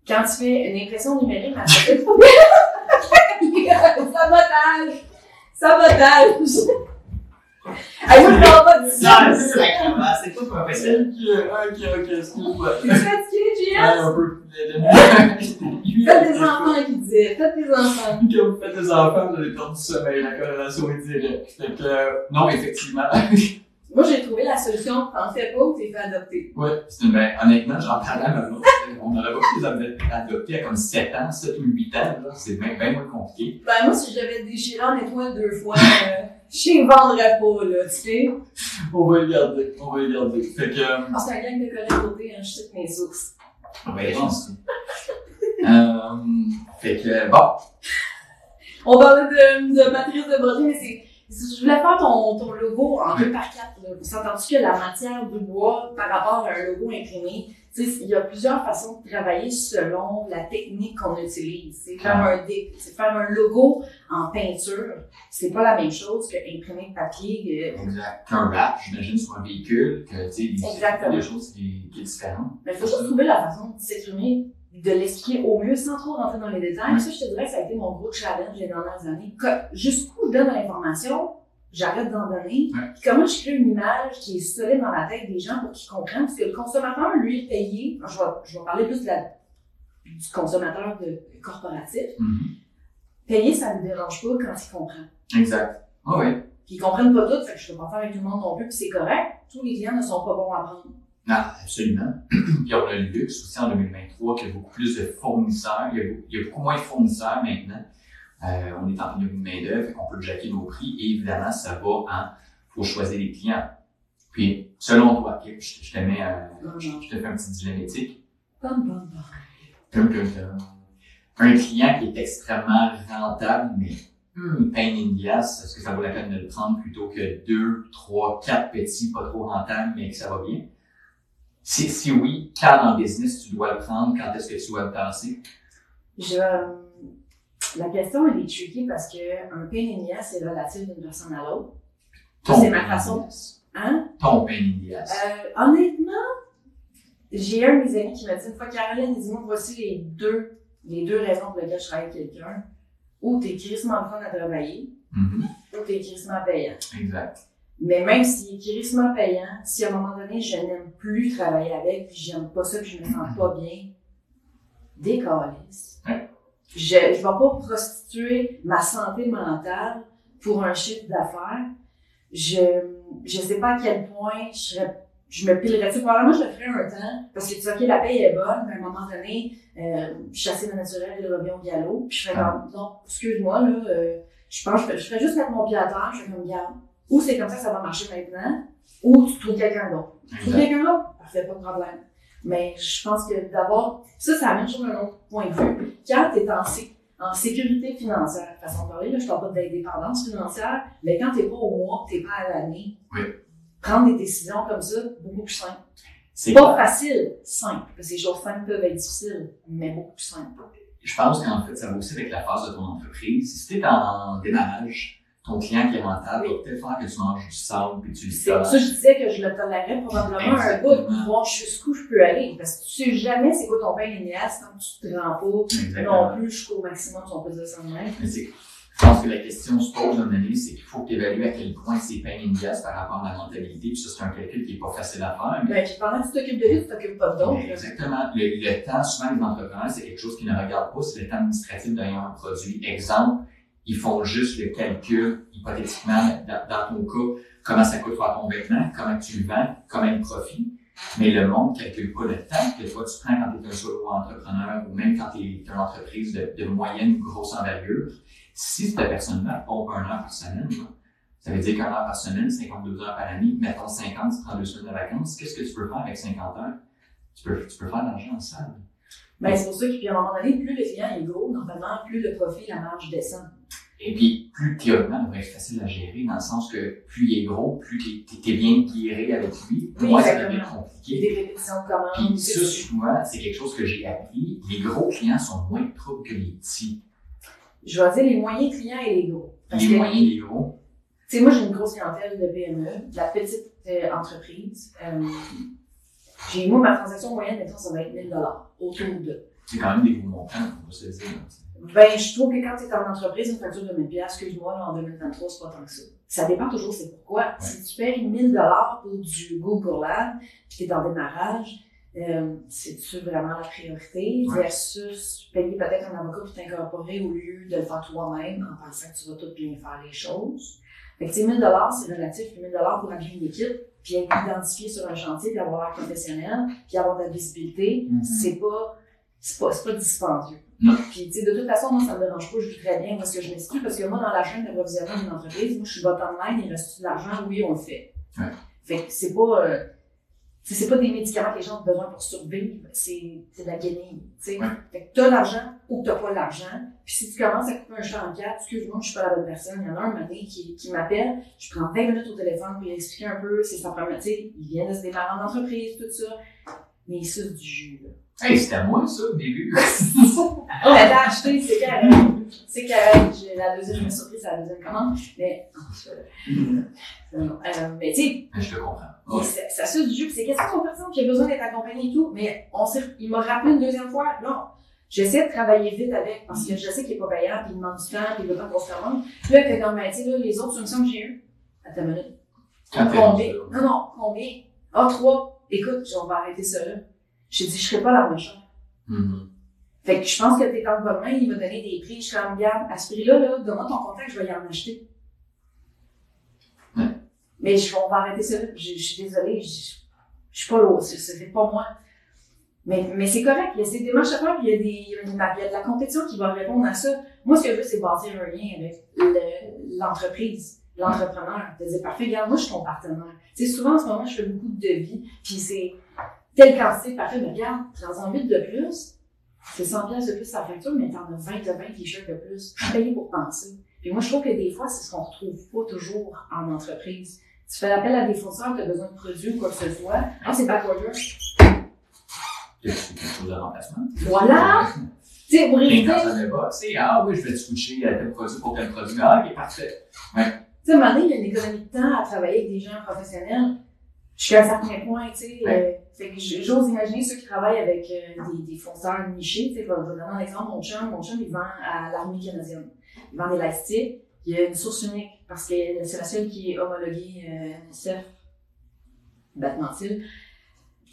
quand tu fais une impression numérique, (laughs) ça fait Sabotage! Sabotage! Je parle pas de ça! Non, c'est c'est pas professionnel. Ok, ok, ok, excuse-moi. T'es fatigué, Ouais, JS? un peu. Faites des enfants qui disaient, faites des enfants. Quand vous faites des enfants, vous allez perdre du sommeil, la corrélation est directe. Fait que, euh, non, effectivement. (laughs) Moi, j'ai trouvé la solution, t'en fais pas ou t'es fait adopter. Ouais, c'est une, ben, honnêtement, j'en parlais à ma mère. On n'aurait pas pu les adoptés à comme 7 ans, 7 ou 8 ans, là. C'est bien, bien moins compliqué. Ben, moi, si j'avais déchiré en étoile deux fois, euh, je les vendrais pas, là, tu sais. On va y garder, on va y garder. Fait que, euh, Ah, c'est un gang de collègues côté, hein, je cite mes sources. on va y penser. euh, fait que, bon. On parlait de, de matrice de broderie, mais c'est, Si je voulais faire ton, ton logo en 2 par 4, là, s'entends-tu que la matière du bois par rapport à un logo imprimé, il y a plusieurs façons de travailler selon la technique qu'on utilise. C'est faire un dé, c'est faire un logo en peinture. C'est pas la même chose que imprimer papier. euh, Exact. Qu'un rap, j'imagine, sur un véhicule, que, tu sais, il y a Exactement. des choses qui, qui est différentes. Mais il faut juste trouver la façon de s'exprimer, de l'expliquer au mieux sans trop rentrer dans les détails. Ouais. Ça, je te dirais que ça a été mon gros challenge les dernières années. Que- Jusqu'où je donne l'information, j'arrête d'en donner. Ouais. Puis comment je crée une image qui est solide dans la tête des gens pour qu'ils comprennent? Parce que le consommateur, lui, est payé. Je vais, je vais parler plus de la- du consommateur de, corporatif. Mhm. Payer, ça ne me dérange pas quand il comprend. Exact. Ah oui. Puis ils comprennent pas tout, fait que je peux pas faire avec tout le monde non plus, puis c'est correct. Tous les clients ne sont pas bons à prendre. Ah, absolument. (clears throat) Puis on a le luxe aussi en 2023 qu'il y a beaucoup plus de fournisseurs. Il y a, beaucoup- il y a beaucoup moins de fournisseurs maintenant. Euh, on est en pénurie de main-d'œuvre, fait qu'on peut jacker nos prix. Et évidemment, ça va en faut choisir les clients. Puis, selon toi, ok, je, je te mets un- je, te fais un petit dilemme éthique. Un client qui est extrêmement rentable, mais hmm, pain in the ass, est-ce que ça vaut la peine de le prendre plutôt que deux, trois, quatre petits, pas trop rentables, mais que ça va bien? Si, si oui, quand dans le business tu dois le prendre, quand est-ce que tu dois le passer? Je, la question, elle est tricky parce que un pain ass est relatif d'une personne à l'autre. C'est ma façon. Hein? Ton pain. Euh, honnêtement, j'ai un de mes amis qui m'a dit une fois, Caroline, dis-moi, voici les deux, les deux raisons pour lesquelles je travaille avec quelqu'un. Ou t'es crissement fun à travailler, Mhm, ou t'es crissement payant. Exact. Mais même s'il est crissement payant, si à un moment donné, je n'aime plus travailler avec, puis j'aime pas ça, puis je me sens pas bien, décalisse. Ouais. Je ne vais pas prostituer ma santé mentale pour un chiffre d'affaires. Je je sais pas à quel point je serais je me pilerais dessus. Probablement, je le ferais un temps, parce que tu sais, OK, la paye est bonne, mais à un moment donné, euh, je suis assez naturel, je reviens au galop, puis je ferais Ah. comme, non, excuse-moi, là, euh, je pense que je ferais juste mettre mon pied à terre, je fais comme, garde, ou c'est comme ça que ça va marcher maintenant, ou tu trouves quelqu'un d'autre. Tu trouves quelqu'un d'autre? Parfait, pas de problème. Mais je pense que d'abord, ça, ça amène sur un autre point de vue. Quand tu es en, sé- en sécurité financière, façon de parler, là, je parle pas d'indépendance financière, mais quand tu n'es pas au mois, tu n'es pas à l'année, Oui. prendre des décisions comme ça, beaucoup plus simple. C'est Pas facile, simple, parce que les choses simples peuvent être difficiles, mais beaucoup plus simple. Je pense qu'en fait, ça va aussi avec la phase de ton entreprise. Si tu es en démarrage, ton client qui est rentable Oui. va peut-être faire que tu manges du sable puis tu le C'est pour ça je disais que je le tolérais probablement un bout voir jusqu'où je peux aller. Parce que tu sais jamais c'est quoi ton pain linéaire tant que tu te rends pas Exactement. non plus jusqu'au maximum si on peut dire ça de même. Mais c'est- je pense que la question se pose moment donné, c'est qu'il faut évalues à quel point c'est pain ass par rapport à la rentabilité. Puis ça, c'est un calcul qui est pas facile à faire. Mais Ben, puis pendant que tu t'occupes de lui, tu t'occupes pas d'autres. exactement. Le, le temps, souvent, les entrepreneurs, c'est quelque chose qu'ils ne regardent pas, c'est le temps administratif d'ayant un produit. Exemple, ils font juste le calcul, hypothétiquement, dans, ton cas, comment ça coûte faire ton vêtement, comment tu le vends, comment il profite. Mais le monde ne calcule pas le temps que toi tu prends quand tu es un solo entrepreneur ou même quand tu es une entreprise de, moyenne ou grosse envergure. Si cette personne-là pompe un heure par semaine, ça veut dire qu'un heure par semaine, 52 heures par année, mettons 50, tu prends deux semaines de vacances, qu'est-ce que tu peux faire avec 50 heures? Tu peux, tu peux faire de l'argent en salle. Ben, c'est pour ça que, puis à un moment donné, plus le client est gros, normalement, plus le profit, la marge descend. Et puis, plus théoriquement, il devrait être facile à gérer, dans le sens que plus il est gros, plus tu es, bien guéri avec lui, Oui, moins ça devient compliqué. des répétitions de commandes. Puis ça, sur moi, c'est quelque chose que j'ai appris. Les gros clients sont moins de troubles que les petits. Je vais dire les moyens clients et les gros. Parce Les que, moyens et les gros. Tu sais, moi, j'ai une grosse clientèle de PME, de la petite euh, entreprise. Euh, j'ai, moi, ma transaction moyenne, mettons, ça va être 1000 autour de. C'est quand même des gros montants, on va se le dire. Ben, je trouve que quand tu es en entreprise, une facture de 1000 pièces, excuse-moi, en 2023, c'est pas tant que ça. Ça dépend toujours c'est pourquoi. Si tu payes 1000 dollars pour du Google Ads, puis tu es en démarrage, euh, c'est-tu vraiment la priorité? Ouais. versus payer peut-être un avocat pour t'incorporer au lieu de le faire toi-même en pensant que tu vas tout bien faire les choses. Fait que, tu sais, 1000 dollars, c'est relatif, puis 1000 dollars pour habiller une équipe, puis être identifié sur un chantier, puis avoir l'air professionnel, puis avoir de la visibilité, c'est pas, c'est pas, c'est pas dispendieux. Non. Puis, tu sais, de toute façon, moi, ça me dérange pas, je vis très bien où est-ce que je m'exclus, parce que moi, dans la chaîne d'approvisionnement d'une entreprise, moi, je suis bottom line, il reste de l'argent, oui, on le fait. Fait que c'est pas, euh, c'est pas des médicaments que les gens ont besoin pour survivre, c'est de la guenille. tu sais. Ouais. Fait que t'as l'argent ou t'as pas l'argent. Puis si tu commences à couper un chat en quatre, excuse-moi, je suis pas la bonne personne. Il y en a un matin qui, qui m'appelle, je prends 20 minutes au téléphone pour lui expliquer un peu, c'est sa sais, il vient de se démarrer en entreprise, tout ça. Mais il suce du jus, là. Hey, c'était moi, ça, au début. (laughs) Oh, elle t'a acheté, c'est correct. C'est correct. J'ai la deuxième, je me surprise à la deuxième commande. Mais, c'est non. Euh, mais tu sais, Je te comprends. ça, ça jus, puis c'est question de personne qui a besoin d'être accompagnée et tout. Mais on il m'a rappelé une deuxième fois, non. J'essaie de travailler vite avec, parce que je sais qu'il est pas payant, puis il demande du temps, puis il veut pas qu'on se commande. Puis là, il fait comme, ben, tu sais, les autres soumissions que j'ai eues, à ta minute. Combien? Non, non, combien? Ah, trois. Écoute, on va arrêter ça là. J'ai dit, je serai pas la méchante. Mhm. Fait que je pense que t'es en bonne main, il m'a donné des prix, je suis comme, regarde, à ce prix-là, là, donne-moi ton contact, je vais y en acheter. Ouais. Mais je, on va arrêter ça je, je suis désolée, je, je suis pas l'autre, c'est- c'est pas moi. Mais, mais c'est correct, il y a ces démarches à faire, puis il y a des, il y a il y a de la compétition qui va répondre à ça. Moi, ce que je veux, c'est bâtir un lien avec le- l'entreprise, l'entrepreneur. De dire, parfait, regarde, moi, je suis ton partenaire. Sais, souvent, en ce moment, je fais beaucoup de devis, puis c'est telle quantité, parfait, mais regarde, prends-en 8 de plus, c'est 100 pièces de plus sa facture, mais t'en as 20 de 20 t-shirts de plus. Payé pour penser. Puis moi, je trouve que des fois, c'est ce qu'on retrouve pas toujours en entreprise. Tu fais appel à des fournisseurs, tu as besoin de produits ou quoi que ce soit. Ah, c'est fais quelque chose de remplacement? Voilà! Tu sais, c'est Ah oui, je vais te switcher à tel produit pour tel produit. Ah, ok, parfait. tu sais, à un moment donné, il y a une économie de temps à travailler avec des gens professionnels. Je suis à un certain point, tu sais. euh, fait que j'ose imaginer ceux qui travaillent avec euh, des, des fournisseurs nichés. Tu sais, je vais donner un exemple. Mon chum, mon chum, il vend à l'armée canadienne. Il vend des lightsticks. Il y a une source unique parce que c'est la seule qui est homologuée euh, NSF. Battementil.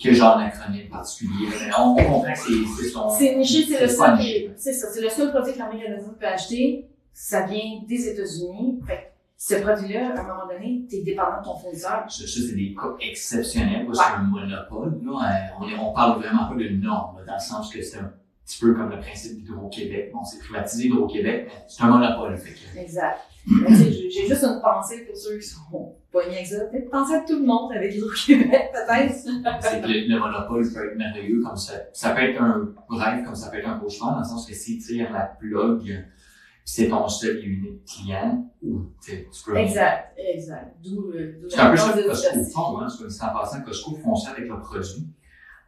Que genre d'acronyme particulier? On, comprend que c'est son. C'est niché, c'est le seul c'est ça, c'est le seul produit que l'armée canadienne peut acheter. Ça vient des États-Unis. Fait que ce produit-là, à un moment donné, t'es dépendant de ton fournisseur. Ça, ça, c'est des cas exceptionnels. Là, C'est un monopole. Là, Euh, on, on parle vraiment pas de normes, là, dans le sens que c'est un petit peu comme le principe d'Hydro-Québec. Bon, c'est privatisé Hydro-Québec, mais c'est un monopole. Fait que, Exact. Tu j'ai juste une pensée pour ceux qui sont pognés avec ça. Peut-être penser à tout le monde avec Hydro-Québec, (laughs) peut-être. c'est que le, le monopole peut être merveilleux comme ça. Ça peut être un rêve comme ça peut être un cauchemar, dans le sens que s'il tire la plug, c'est ton seul et unique client, ou tu peux. Exact, exact. D'où d'où C'est un peu ça que Costco font, hein, soit dit en passant, Costco font ça avec leurs produits.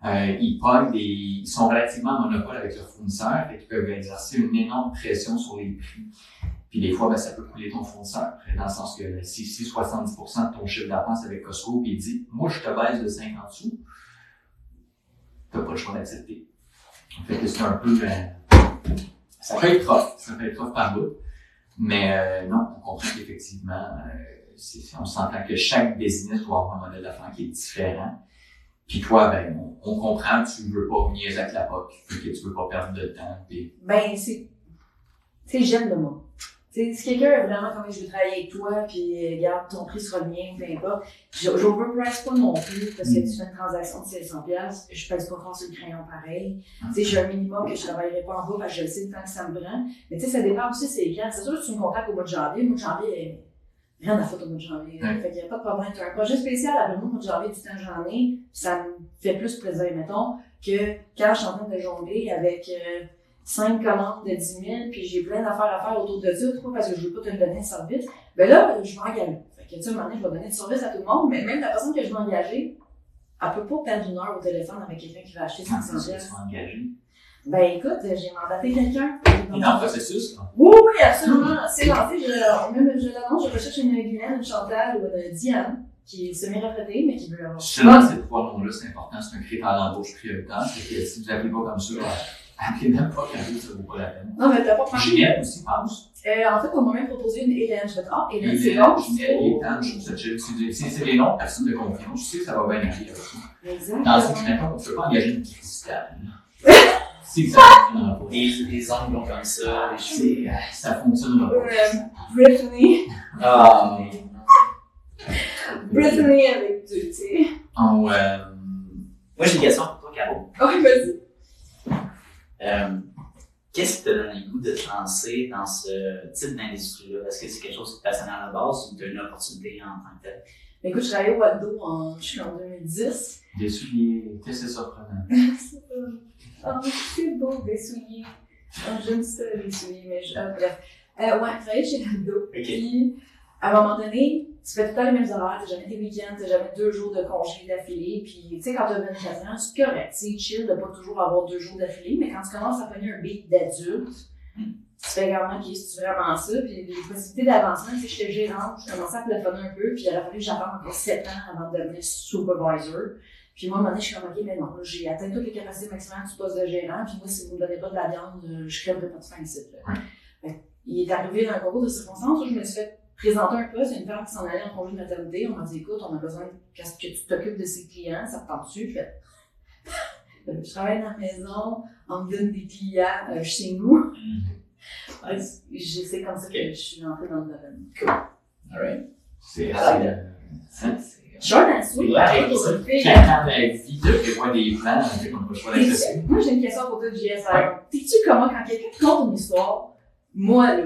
Euh, ils des, ils sont relativement en monopole avec leurs fournisseurs, fait qu'ils peuvent exercer une énorme pression sur les prix. Puis des fois, ben, ça peut couler ton fournisseur, dans le sens que si, si 70% de ton chiffre d'affaires c'est avec Costco, puis il dit, moi, je te baisse de 50 sous, t'as pas le choix d'accepter. Fait que c'est un peu, euh, ça peut être rough, ça peut être rough par bout. Mais euh, non, on comprend qu'effectivement, euh, c'est- on s'entend que chaque business doit avoir un modèle d'affaires qui est différent. Puis toi, ben, on, on comprend, tu veux pas niaiser avec la POC, que tu veux pas perdre de temps. Ben, c'est. Sais, j'aime le mot. Tu sais, si quelqu'un est vraiment comme je veux travailler avec toi, puis euh, regarde, ton prix sera le mien, peu importe. Je price pas non plus, parce que tu fais une transaction de 700 pièces, je pèse pas fort sur le crayon pareil. Tu sais, j'ai un minimum que je travaillerai pas en bas, parce que je le sais le temps que ça me prend. Mais tu sais, ça dépend aussi, c'est quand. C'est sûr que tu me contactes au mois de janvier. Le mois de janvier, euh, rien à foutre au mois de janvier. Ouais. Fait qu'il y a pas de problème. Tu as un projet spécial, appelle-moi au mois de janvier, du temps j'en ai, ça me fait plus plaisir, mettons, que quand je suis en train de jongler avec euh, cinq commandes de 10 000, puis j'ai plein d'affaires à faire autour de ça, tout parce que je veux pas te donner de service, ben là, je vais engager. Fait que, tu sais, un moment donné, je vais donner du service à tout le monde, mais même la personne que je vais engager, elle peut pas perdre une heure au téléphone avec quelqu'un qui va acheter quand 500 tu pièces. sont engagés. Ben écoute, j'ai mandaté quelqu'un. Et dans le processus, là, Oui, oui, absolument. C'est lancé. Je, même, je l'annonce, je recherche une Guylaine, une Chantal ou une Diane, qui est semi-retraitée, mais qui veut avoir. seulement ces trois noms-là, c'est important, c'est un critère d'embauche prioritaire. Fait que si vous n'appelez pas comme ça, appelez même pas quand ça vaut pas la peine. Non, mais t'as pas parlé. Ginette aussi, pense. Euh, en fait, on m'a même proposé une Hélène. Je fais, ah, Hélène, c'est bon. Ginette, Gaétan, je trouve ça chill. C'est des- C'est c'est noms de personnes de confiance. Je sais que ça va bien aller avec ça. Exact. Dans une mettons, on ne peut pas engager une ça fonctionnera pas. Les, les ongles longs comme ça, les cheveux. C'est, euh, ça fonctionnera pas. Euh, Brittany. Ah, (laughs) Brittany avec deux, tu sais. On, euh, Moi, j'ai une question pour toi, Caro. Oh, vas-y. Euh, Qu'est-ce qui te donne le goût de te lancer dans ce type d'industrie-là? Est-ce que c'est quelque chose qui te passionne à la base ou tu as une opportunité en tant que tel? Écoute, je travaillais au Waldo en, jusqu'en 2010. Des souliers, tu sais, c'est surprenant. Oh, (laughs) c'est beau, des souliers. Oh, j'aime ça, les souliers, mais je, ah, bref. Euh, ouais, je travaillais chez Waldo. Puis, à un moment donné, tu fais tout le temps les mêmes horaires, t'as jamais des week-ends, t'as jamais deux jours de congé d'affilée. Puis, tu sais, quand t'as 24 ans, c'est correct, c'est chill de pas toujours avoir deux jours d'affilée, mais quand tu commences à pogner un beat d'adulte, tu fais également, ok, c'est vraiment ça. Puis, les possibilités d'avancement, c'est que j'étais gérante, je commençais à plafonner un peu, puis il aurait fallu que j'attende encore 7 ans avant de devenir supervisor. Puis moi, à un moment donné, je suis comme, ok, mais non, j'ai atteint toutes les capacités maximales du poste de gérant, puis moi, si vous me donnez pas de la viande, euh, je crèverai pas de faim ici. il est arrivé dans un concours de circonstances où je me suis fait présenter un poste, il y a une femme qui s'en allait en congé de maternité, on m'a dit, écoute, on a besoin que, que tu t'occupes de ses clients, ça te tente dessus, je fais, (laughs) je travaille dans la maison, on me donne des clients euh, chez nous. (laughs) Ouais, c'est c'est comme ça que je suis rentrée dans le domaine. C'est ouais. euh, ça, c'est- Short and sweet, pareil, c'est pour une fille. Quand des plans, fait qu'on peut pas le choix d'être Moi, j'ai une question pour toi, JS. Alors, T'es-tu comment quand quelqu'un te conte une histoire, moi, là,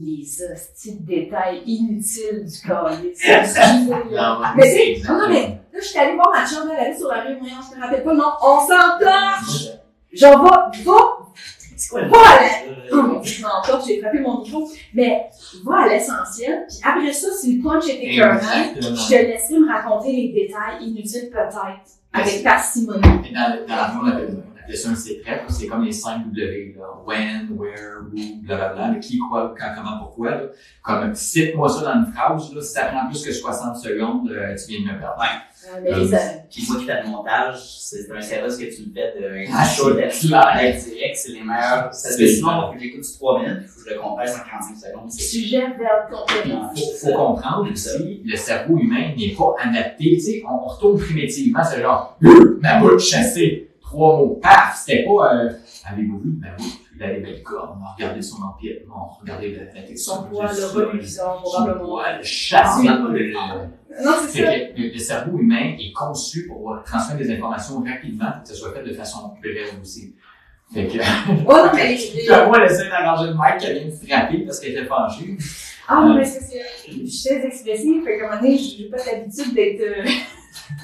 les hosties de détails inutiles du calice. (laughs) Mais tu sais, non, non, mais là, je suis allée voir ma chum, elle allait sur la rue, moyen, je me rappelle pas, non, on s'entend! J'en va, va, C'est quoi le va à la- Oh Euh, dieu, je m'entorche, j'ai frappé mon micro, mais va à l'essentiel, puis après ça, si le punch était écœurant, je te laisserai me raconter les détails inutiles peut-être, avec parcimonie. Dans, dans la un secret, c'est comme les 5 W, là. When, where, who, blablabla, le qui, quoi, quand, comment, pourquoi, là. Comme, cite-moi ça dans une phrase, là, si ça prend plus que 60 secondes, euh, tu viens de me perdre. Euh, mais Euh, euh, Puis moi qui fais le montage, c'est un service que tu me fais de Ah, c'est and clair. direct, c'est les meilleurs. Parce que sinon, faut que j'écoute sur 3 minutes, il faut que je le compresse en 45 secondes. C'est sujet, verbe, complément. Faut, faut comprendre aussi, le cerveau humain n'est pas adapté, tu sais, on, retourne primitivement, c'est genre, euh, mammouth chassé, trois mots, paf, c'était pas, euh, avez-vous vu? Le mammouth, il a des belles cornes, on a regardé son empire, on a regardé la, la texture Son poids, le reluisant, probablement. oui. Non, c'est ça. Que le, le cerveau humain est conçu pour transmettre des informations rapidement, que ça soit fait de façon brève aussi. Fait que, Oh non, mais les- les- là, moi, d'arranger le mec qui vient de frapper parce qu'elle était fâchée. Ah, non, mais c'est parce que je suis très expressive, fait qu'à un moment donné, j'ai pas l'habitude d'être.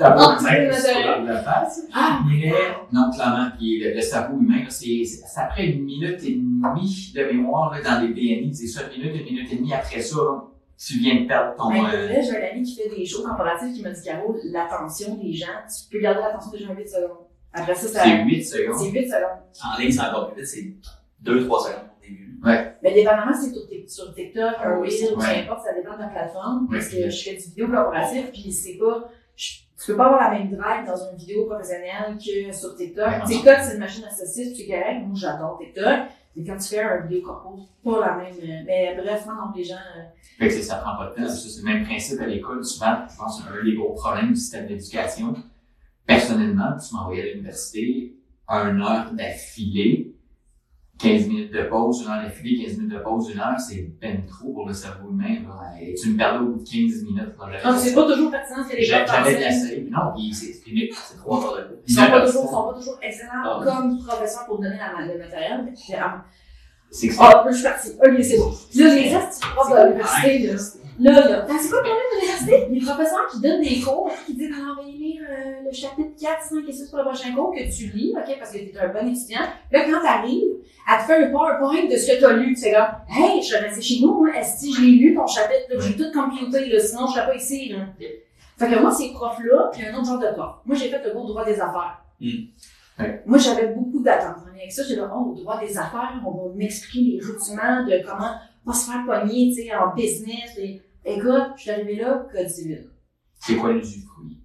Ah, sur la face. Ah, Mais, non, clairement, puis le, le cerveau humain, c'est, c'est c'est après une minute et demie de mémoire, là, dans les BNI, c'est ça, une minute, une minute et demie après ça, là, tu viens de perdre ton, pour euh, j'ai un ami qui fait des shows corporatifs qui m'a dit, Caro, l'attention des gens, tu peux garder l'attention des gens 8 secondes. Après ça, ça. c'est 8 secondes. C'est 8 secondes. En ligne, c'est encore plus vite, c'est 2-3 secondes au début. Mais dépendamment si c'est sur, Tik- sur TikTok, un Reel, peu ouais. importe, ça dépend de la plateforme. Parce Ouais. que je fais du vidéo corporatif, puis c'est pas. Je- tu peux pas avoir la même drive dans une vidéo professionnelle que sur TikTok. Non. TikTok, c'est une machine à saucisse, puis c'est correct. Moi, j'adore TikTok. Mais quand tu fais un vidéo corpo, c'est pas la même. euh, Mais bref, moi, donc les gens. euh, Fait que c'est- ça prend pas de temps. C'est le même principe à l'école. Souvent, je pense que un des gros problèmes du système d'éducation, personnellement, tu m'envoyais à l'université une heure d'affilée, 15 minutes de pause, une heure d'affilée, 15 minutes de pause, une heure, c'est ben trop pour le cerveau humain. Là. Et tu me perdais au bout de 15 minutes. Là, c'est pas toujours pertinent ce que les profs J'avais de. Non, puis c'est 3 heures de cours. Ils sont pas toujours, sont pas toujours excellents Ah. comme professeurs pour donner la, le matériel. ah, C'est que Ah, je suis partie. Ok, c'est bon. Là, les restes, profs de l'université, là. Là, là. Ah, c'est quoi le problème de l'université? Les professeurs qui donnent des cours, qui disent, alors, veuillez lire euh, le chapitre 4, 5 et 6 pour le prochain cours que tu lis, ok, parce que t'es un bon étudiant. Là, quand t'arrives, elle te fait un PowerPoint de ce que t'as lu. Tu sais, comme, hey, je suis resté chez nous, moi, est-ce que je l'ai lu ton chapitre, là, j'ai tout computé, là, sinon je serais pas ici, là. Fait que moi, ces profs-là, puis un autre genre de prof. Moi, j'ai fait le cours droit des affaires. Mm. Ouais. Moi, j'avais beaucoup d'attentes. Avec ça, j'ai dit, oh, droit des affaires, on va m'expliquer les rudiments de comment pas se faire pogner, tu sais, en business. Et, écoute, je suis arrivée là, code civil. c'est quoi l'usufruit?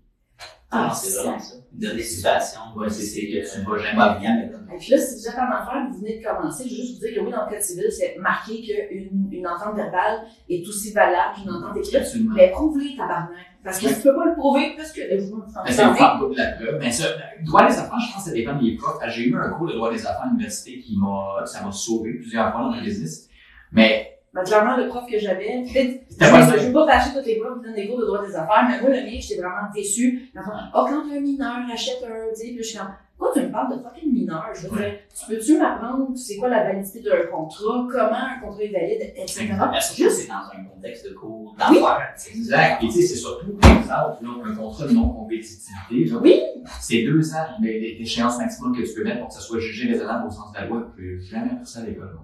Ah, c'est vraiment ça. Donner des situations. Ouais, c'est c'est que tu vas jamais Pas bien. Et puis là, si vous êtes en affaires, vous venez de commencer, je veux juste vous dire que oui, dans le code civil, c'est marqué qu'une une entente verbale est aussi valable qu'une entente écrite. Absolument. Mais prouve-les, tabarnak. Parce que tu peux pas le prouver, parce que euh, ça me parle pas de la preuve. Mais ça, droit des affaires, je pense que ça dépend des profs. J'ai eu un cours de droit des affaires à l'université qui m'a, ça m'a sauvé plusieurs fois dans ma business. Mais, Ben, clairement, le prof que j'avais, je ne veux pas fâcher tous les profs qui donnent des cours de droit des affaires, mais moi, le mien, j'étais vraiment déçue. Oh, quand un mineur achète un, tu sais, puis je suis comme, Pourquoi tu me parles de fucking mineur? Je veux dire, tu peux-tu m'apprendre c'est quoi la validité d'un contrat, comment un contrat est valide, etc. Mais surtout, c'est dans un contexte de cours d'affaires. tu. Exact. Et tu sais, c'est surtout, par exemple, là, un contrat de non-compétitivité. Oui. C'est deux ans mais l'échéance maximum que tu peux mettre pour que ça soit jugé raisonnable au sens de la loi. Je n'ai jamais appris ça à l'école.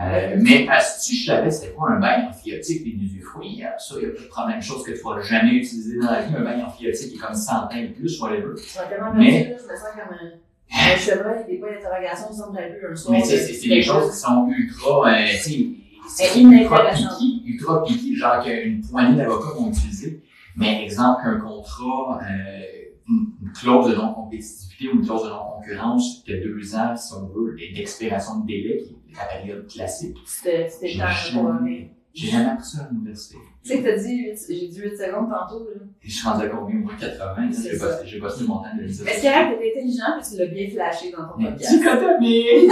Euh, mais parce que je savais c'était quoi un bain amphiotique et d'usufruit, euh, ça, il y a peut-être la même chose que tu ne vas jamais utiliser dans la vie, un bain amphiotique qui est comme 100 ans et plus, whatever. Tu vas tellement Mais- perdu, je me sens comme un, (laughs) un des points d'interrogation un soir. Mais sais, c'est c'est des choses qui sont ultra, euh, tu sais, c'est ultra inintéressant. piqué, ultra piqué, genre qu'une poignée d'avocats vont utiliser. Mais exemple qu'un contrat, euh, une, clause de non-compétitivité ou une clause de non-concurrence qui a deux ans, si on veut, et d'expiration de délai, qui la période classique. C'était temps jamais, mais- j'ai jamais appris ça à l'université. Tu sais que t'as dit, j'ai dit 8 secondes tantôt, là. Et je suis rendu à combien? Au moins 80, là, C'est j'ai pas, j'ai pas le montant de Mais l'université. c'est correct, t'étais intelligent, puis tu l'as bien flashé dans ton podcast? Dichotomie!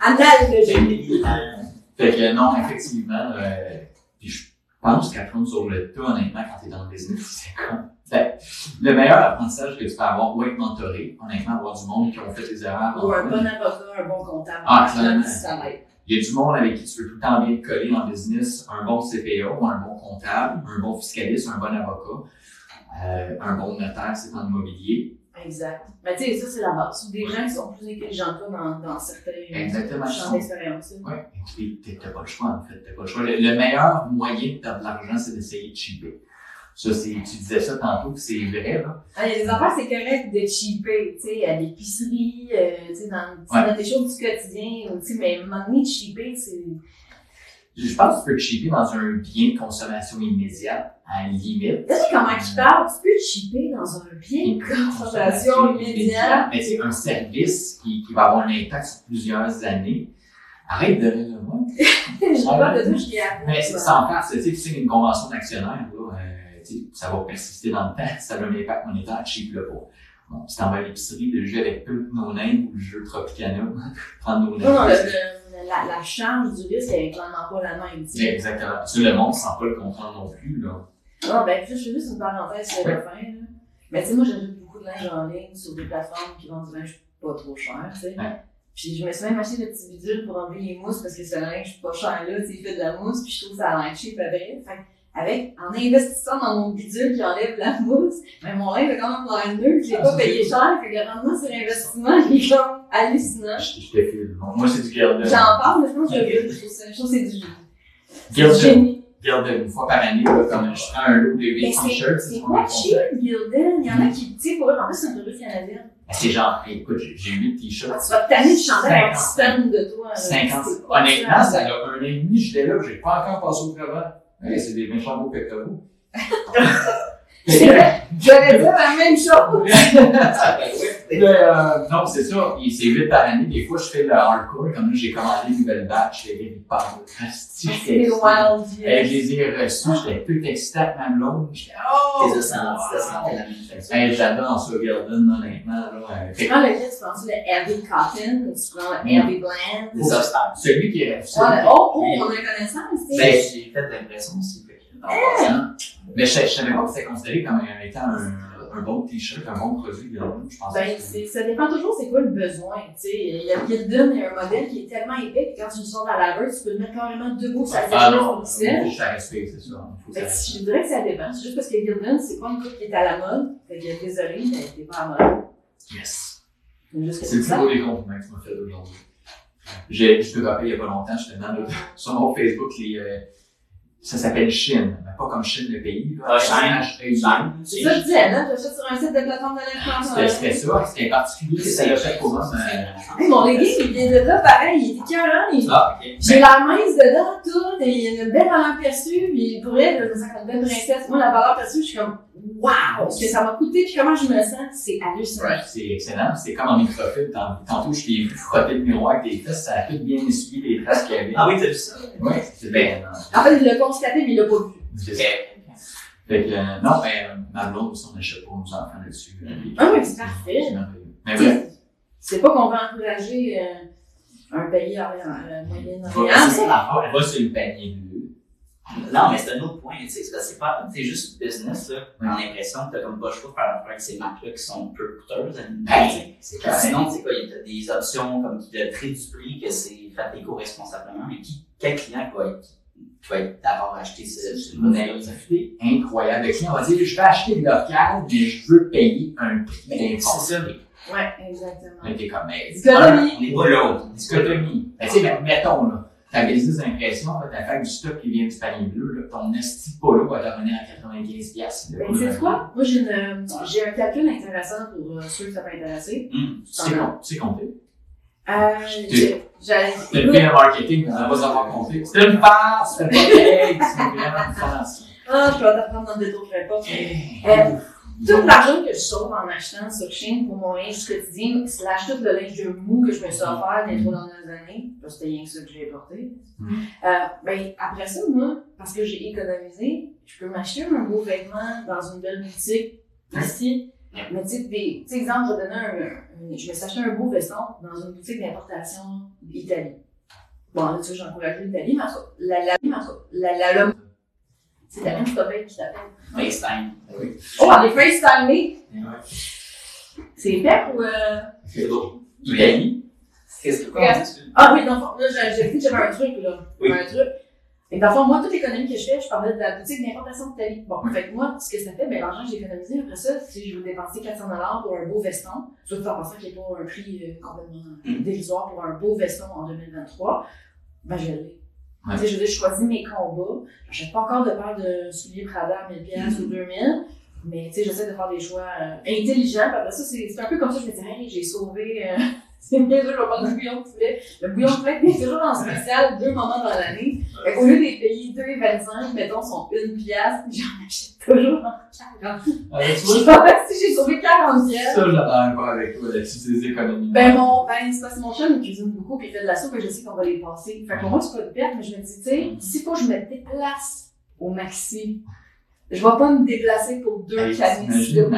Analogie. (laughs) Fait que non, effectivement, euh, puis je pense qu'apprendre sur le tas, honnêtement, quand t'es dans le business, (laughs) c'est con. Fait, le meilleur apprentissage que tu peux avoir, ou être mentoré, honnêtement, avoir du monde qui ont fait des erreurs. Ou un bon avocat, un bon comptable. Ah, ça l'aide. Il y a du monde avec qui tu veux tout le temps bien te coller en business, un bon CPA, ou un bon comptable, un bon fiscaliste, un bon avocat, euh, un bon notaire, c'est en immobilier. Exact. Mais tu sais, ça, c'est la base. Des gens qui sont plus intelligents que toi dans, dans certains Exactement. champs d'expérience. puis t'as t'as pas le choix, en fait. Pas le choix. Le, le meilleur moyen de perdre de l'argent, c'est d'essayer de cheaper. Ça, c'est, tu disais ça tantôt, c'est vrai, là. Ah, des affaires, c'est correct de cheaper, tu sais, à l'épicerie, euh, tu sais, dans, tu Ouais. dans tes choses du quotidien, tu sais, mais à un moment donné, cheaper, c'est. Je pense que tu peux cheaper dans un bien de consommation immédiate, à la limite. Tu sais comment tu parles, tu peux cheaper dans un bien de immédiate. Mais sais, un service qui, qui va avoir un impact sur plusieurs années, arrête de rire de moi. (laughs) Je parle de tout, je appris. Mais c'est sans faire, tu sais, tu signes une convention d'actionnaire, là, euh, ça va persister dans le temps, (laughs) ça a un impact monétaire, cheap là pas. Bon, si t'en vas à l'épicerie, le jeu avec peu no name ou le jeu Tropicana, (laughs) prendre nos Non, non, le- le- la, la charge du risque, elle est clairement pas la même. Exactement. Ça, le monde sans pas le comprendre non plus, là. Non, ben, je fais juste une parenthèse sur la fin. Là. Mais tu sais, moi, j'achète beaucoup de linge en ligne sur des plateformes qui vendent du linge pas trop cher, tu sais. Ouais. Puis je me suis même acheté le petit bidule pour enlever les mousses parce que ce linge pas cher là, tu sais, il fait de la mousse, puis je trouve ça a l'air cheap après. Fait que avec, en investissant dans mon bidule qui enlève la mousse, mais mon linge a quand même l'air neuf, je l'ai Ah, pas payé cher, fait que le rendement sur investissement, il est comme hallucinant. Je, je te file. Moi, c'est du garde. J'en parle, mais je pense que je le trouve ça- je trouve que c'est du Garde, génie. Garde une fois par année, comme je prends un lot de Mais 8 c'est t-shirts, c'est quoi cheap, Gildan? Il y en a qui, tu sais, pour eux, en plus, c'est une revue canadienne. Ben, C'est genre, écoute, j'ai j'ai 8 t-shirts. Tu vas tanner de chanter un 50. petit stand de toi. là. 50. C'est pas Honnêtement, ça a un an et demi, j'étais là, j'ai pas encore passé au travail. C'est des méchants beaux pectoraux. J'aurais dit la même chose. (laughs) Mais, euh, non, c'est ça. C'est 8 par année. Des fois, je fais le hardcore. Comme là, j'ai commandé une nouvelle batch. Les gars, ils parlent. Asti, C'est excité. wild Hey, je les ai reçus. J'étais tout excité avec ma blonde. J'étais, oh! T'es de senti, t'as senti la même chose. J'adore ce Garden, honnêtement. Là. Euh, Tu prends lequel, tu prends le Heavy Cotton ou tu prends le Heavy Blend? Des obstacles. Celui qui est le- oh, oh, on a connaissance, Ben, j'ai fait l'impression aussi. que- Mais je, je savais pas que c'était considéré comme étant un, un bon t-shirt, un bon produit. Je pensais Ben, que ça dépend toujours c'est quoi le besoin, tu sais. Il y a Gildan, il y a un modèle qui est tellement épais que quand tu le sors dans la laveuse, tu peux le mettre carrément debout sur la Ah non, il faut respecte, c'est ça. Si je dirais que ça dépend. C'est juste parce que Gildan, c'est pas une coupe qui est à la mode. Fait que désolé, mais t'es pas à la mode. Yes. C'est le plus beau des compliments que tu m'as fait aujourd'hui. Je te rappelle, il y a pas longtemps, le, (laughs) sur mon Facebook, les, euh, ça s'appelle Chine, mais pas comme Chine le pays, là. Ah, Chine. H-E-I-N. C'est ça que je disais, là. J'achète sur un site de plateforme de l'influence. C'était, c'était ça, c'était particulier, c'était le fait pour moi, mais, Hey, mon legging, il vient de là, pareil, il était écœurant. il- Ah, ok. J'ai la mince dedans, tout, et il y a une belle valeur perçue, puis pour elle, je me sens comme une belle princesse. Moi, la valeur perçue, je suis comme, waouh, ce que ça m'a coûté, puis comment je me sens, c'est hallucinant. Ouais, c'est excellent, c'est comme en microfilm, tant- tantôt je t'ai vu frotter le miroir avec tes fesses, ça a tout bien essuyé les traces qu'il y avait. Ah oui, t'as vu ça? Ouais, c'est bien, non. En fait, il l'a constaté, mais il l'a pas vu. C'est Ok. ça. Fait que, euh, non, ben, ma blonde aussi, on n'achète pas nos enfants là-dessus. euh, Ah oui, c'est parfait. C'est merveilleux. Mais bref. C'est pas qu'on va encourager euh, un pays euh, Va, moyen-orient. l'affaire. va sur le panier Non, mais c'est un autre point, tu sais, c'est pas, c'est juste business, là. Ouais. On a l'impression que t'as comme pas le choix de faire affaire avec ces marques-là qui sont peu coûteuses. à Ben. Sinon, tu sais quoi, il y a des options comme le prix du prix, que c'est fait éco-responsablement, mais qui, quel client va être, qui va être d'abord acheter ce, ce modèle Mais ça fait incroyable. Le client va dire, je vais acheter local, mais je veux payer un prix C'est ça. Ouais, exactement. Mais t'es comme, mais. On n'est pas là. Dichotomie. Ben, tu sais, mais mettons, là, ta business d'impression, t'as fait du stock qui vient du panier bleu, là, ton esti polo va te revenir à 95 piastres. Ben, c'est quoi? Moi, j'ai une, euh, j'ai un calcul intéressant pour euh, ceux que ça peut intéresser. Hum. Tu sais com- tu sais compter? Euh, j'ai, j'ai, T'as le bien en marketing, mais on va pas savoir compter. C'est une farce, c'est pas correct, c'est vraiment une farce. ah, je vais t'apprendre dans le détour, je Tout l'argent que je sauve en achetant sur Chine pour mon linge quotidien, slash tout le linge de mou que je me suis offert les trois dernières années, parce que c'était rien que ça que j'ai porté. Mm. Euh, ben, après ça, moi, parce que j'ai économisé, je peux m'acheter un beau vêtement dans une belle boutique ici. Mais tu sais, des- exemple, je vais donner un, un- je me suis acheté un beau veston dans une boutique d'importation d'Italie. Bon, là, tu sais, j'encourage l'Italie, mais la, la, tout cas, la, la, la- c'est la même stopette qui t'appelle. FaceTime. Oui. Oh, on est FaceTimé! Ouais. C'est épais ou euh... C'est. Italie. Qu'est-ce que. Ah oui, dans le fond, là, j'ai dit que j'avais un truc, là. Oui. Un truc. Et dans le fond, moi, toute l'économie que je fais, je parlais de la boutique d'importation d'Italie. Bon, Oui. fait que moi, ce que ça fait, ben, l'argent que j'ai économisé, après ça, si je veux dépenser 400 pour un beau veston, veux faire penser qu'il n'y ait pas un prix euh, complètement Mm. dérisoire pour un beau veston en 2023, ben, je l'ai. Ouais. Tu sais, je veux dire, je choisis mes combats. J'achète pas encore de paire de souliers Prada à 1000 pièces Mm. ou 2000. Mais, tu sais, j'essaie de faire des choix euh, intelligents. Puis après ça, c'est un peu comme ça, je me dis, hey, j'ai sauvé, euh, (laughs) c'est bien sûr, je vais prendre du bouillon de poulet. Le bouillon de poulet est toujours en spécial deux moments dans l'année. Qu'au lieu des payer 2,25, mettons, sont une pièce, j'en achète toujours en 40. Euh, tu Je sais pas si j'ai sauvé 40 pièces. ça, j'adore pas avec toi là-dessus, des économies. Ben, mon, ben, c'est parce que mon chum, il cuisine beaucoup, puis il fait de la soupe, et je sais qu'on va les passer. Fait que pour moi, c'est pas de perte, mais je me dis, tu sais, s'il faut que je me déplace au maxi, je vais pas me déplacer pour deux Hey, canisses de mon-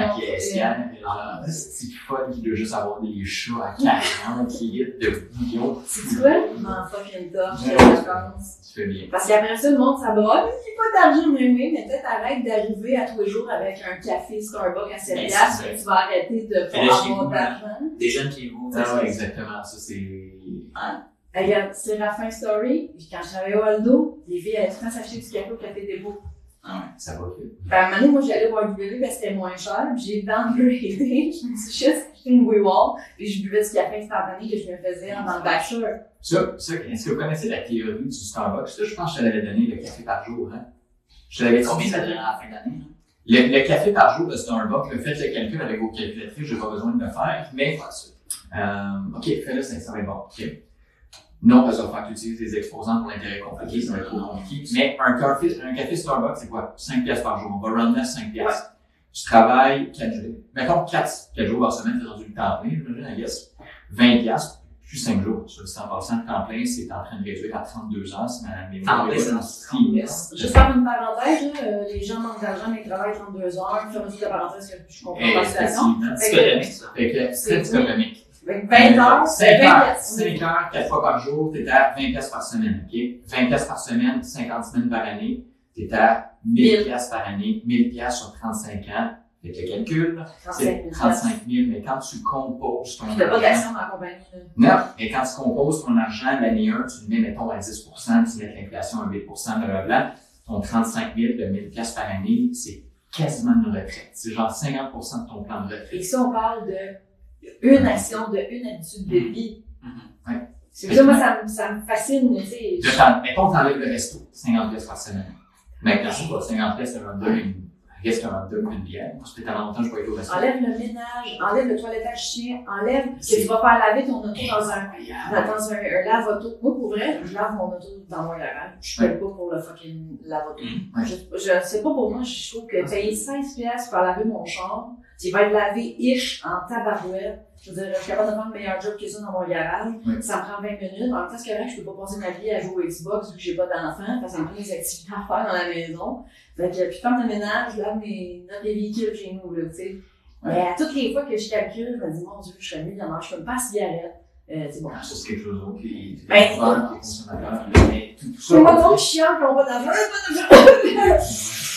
c'est folle qui doit juste avoir des chats à 40 litres de bouillon. C'est quoi? M'en fucking top, je vacances. Tu fais bien. Parce qu'après ça, le monde, ça va. J'ai pas d'argent, mais oui, mais peut-être arrête d'arriver à tous les jours avec un café Starbucks à 7 Ben, piastres, tu vas arrêter de chez avoir d'argent. Des jeunes chez vous. Ah ouais, exactement, ça c'est... Regarde, c'est Raffin Story, quand je travaillais au Aldo, les filles allaient le temps s'acheter du café au café des beaux. Ça va vite. Ben, à un moment donné, moi, j'allais voir W parce que c'était moins cher, puis j'ai downgradé, (laughs) je me suis juste acheté une WeWall, puis je buvais du café instantané que je me faisais le bachelor. Ça, ça, est-ce que vous connaissez la théorie du Starbucks? Ça, je pense que je te l'avais donné, le café par jour, hein? Je te l'avais Combien ça donne à la fin d'année? là? Le, le café par jour de Starbucks, le faites le calcul avec vos calculatrices, j'ai pas besoin de le faire, mais, euh, ok, fais-le, ça, ça va être bon. ok. Non, parce ça va faire que tu utilises des exposants pour l'intérêt compliqué, ça va être trop compliqué. Mais un café, un café Starbucks, c'est quoi? 5 piastres par jour. On va run à 5 piastres. Tu travailles 4 jours. Mettons 4, 4 jours par semaine, tu es rendu le temps plein, j'imagine, I guess. 20 piastres, plus 5 jours. Sur le 100% de temps plein, c'est en train de réduire à 32 heures, c'est ma mémoire. C'est dans 6 piastres. Juste faire une parenthèse, là, euh, les gens manquent d'argent, mais ils travaillent 32 heures, ferme toute la parenthèse que je comprends pas la situation. Effectivement. C'est économique, ça. C'est C'est- dichotomique. Fait que 20 heures, c'est 5 20 heures, piastres. 5 heures, 4 fois par jour, t'es à 20 piastres par semaine, ok? 20 piastres par semaine, 50 semaines par année, t'es à 1000 Mille. piastres par année, 1000 piastres sur 35 ans. Fait que le calcul, 35 c'est 000 35 000, mais quand tu composes ton t'as pas argent, d'action dans la compagnie, là. non, mais quand tu composes ton argent l'année 1, tu le mets, mettons, à 10% tu mets l'inflation à 8 blablabla, ton 35 000 de 1000 piastres par année, c'est quasiment une retraite. C'est genre 50% de ton plan de retraite. Et si on parle de une action, de une habitude de vie. Mhm. Ouais. C'est ça, moi, ça, me- ça me fascine, tu sais. Là, t'en- mettons, t'enlèves le resto, 50 pièces par semaine. Maintenant, je sais pas, 50 pièces, un hot dog, une, qu'un hot dog, une bière? Ça fait tellement longtemps que je vais être au resto. Enlève le ménage, enlève le toilettage chien, enlève que C'est- tu vas faire laver ton auto dans un, Incroyable. dans un, un lave-auto. Moi, pour vrai, je lave mon auto dans mon garage. Je paye pas pour le fucking lave-auto. Mhm. Ouais. Je, je sais pas pour moi, je trouve que payer 16 pièces pour laver mon char, qui va être lavé ish en tabarouette. Je veux dire, je suis capable de faire le meilleur job que ça dans mon garage. Ça me prend 20 minutes. En c'est correct, je peux pas passer ma vie à jouer au Xbox vu que j'ai pas d'enfant, parce que ça me prend des activités à faire dans la maison. Fait que, puis faire le ménage, je lave mes, les véhicules chez nous, là, tu sais. Mais à toutes les fois que je calcule, je me dis, mon Dieu, je serais millionnaire, je peux me pas cigarette. Euh, c'est bon. Ah, Ça, c'est quelque chose d'autre. Les les Ben, consommateurs, mais tout, tout ça. Moi donc chiant qui pas d'argent, pas d'argent. (laughs)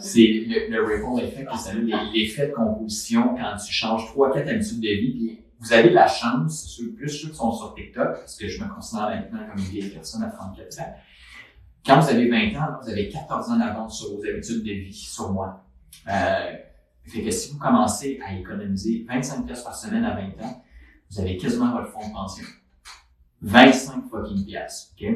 C'est le, le ripple effect a, les- l'effet de composition quand tu changes trois, quatre habitudes de vie. Vous avez la chance, ceux, plus ceux qui sont sur TikTok, parce que je me considère maintenant comme une vieille personne à 34 ans. Quand vous avez 20 ans, vous avez 14 ans d'avance sur vos habitudes de vie, sur moi. Euh, fait que si vous commencez à économiser 25 pièces par semaine à 20 ans, vous avez quasiment votre fonds de pension. 25 fucking pièces, ok?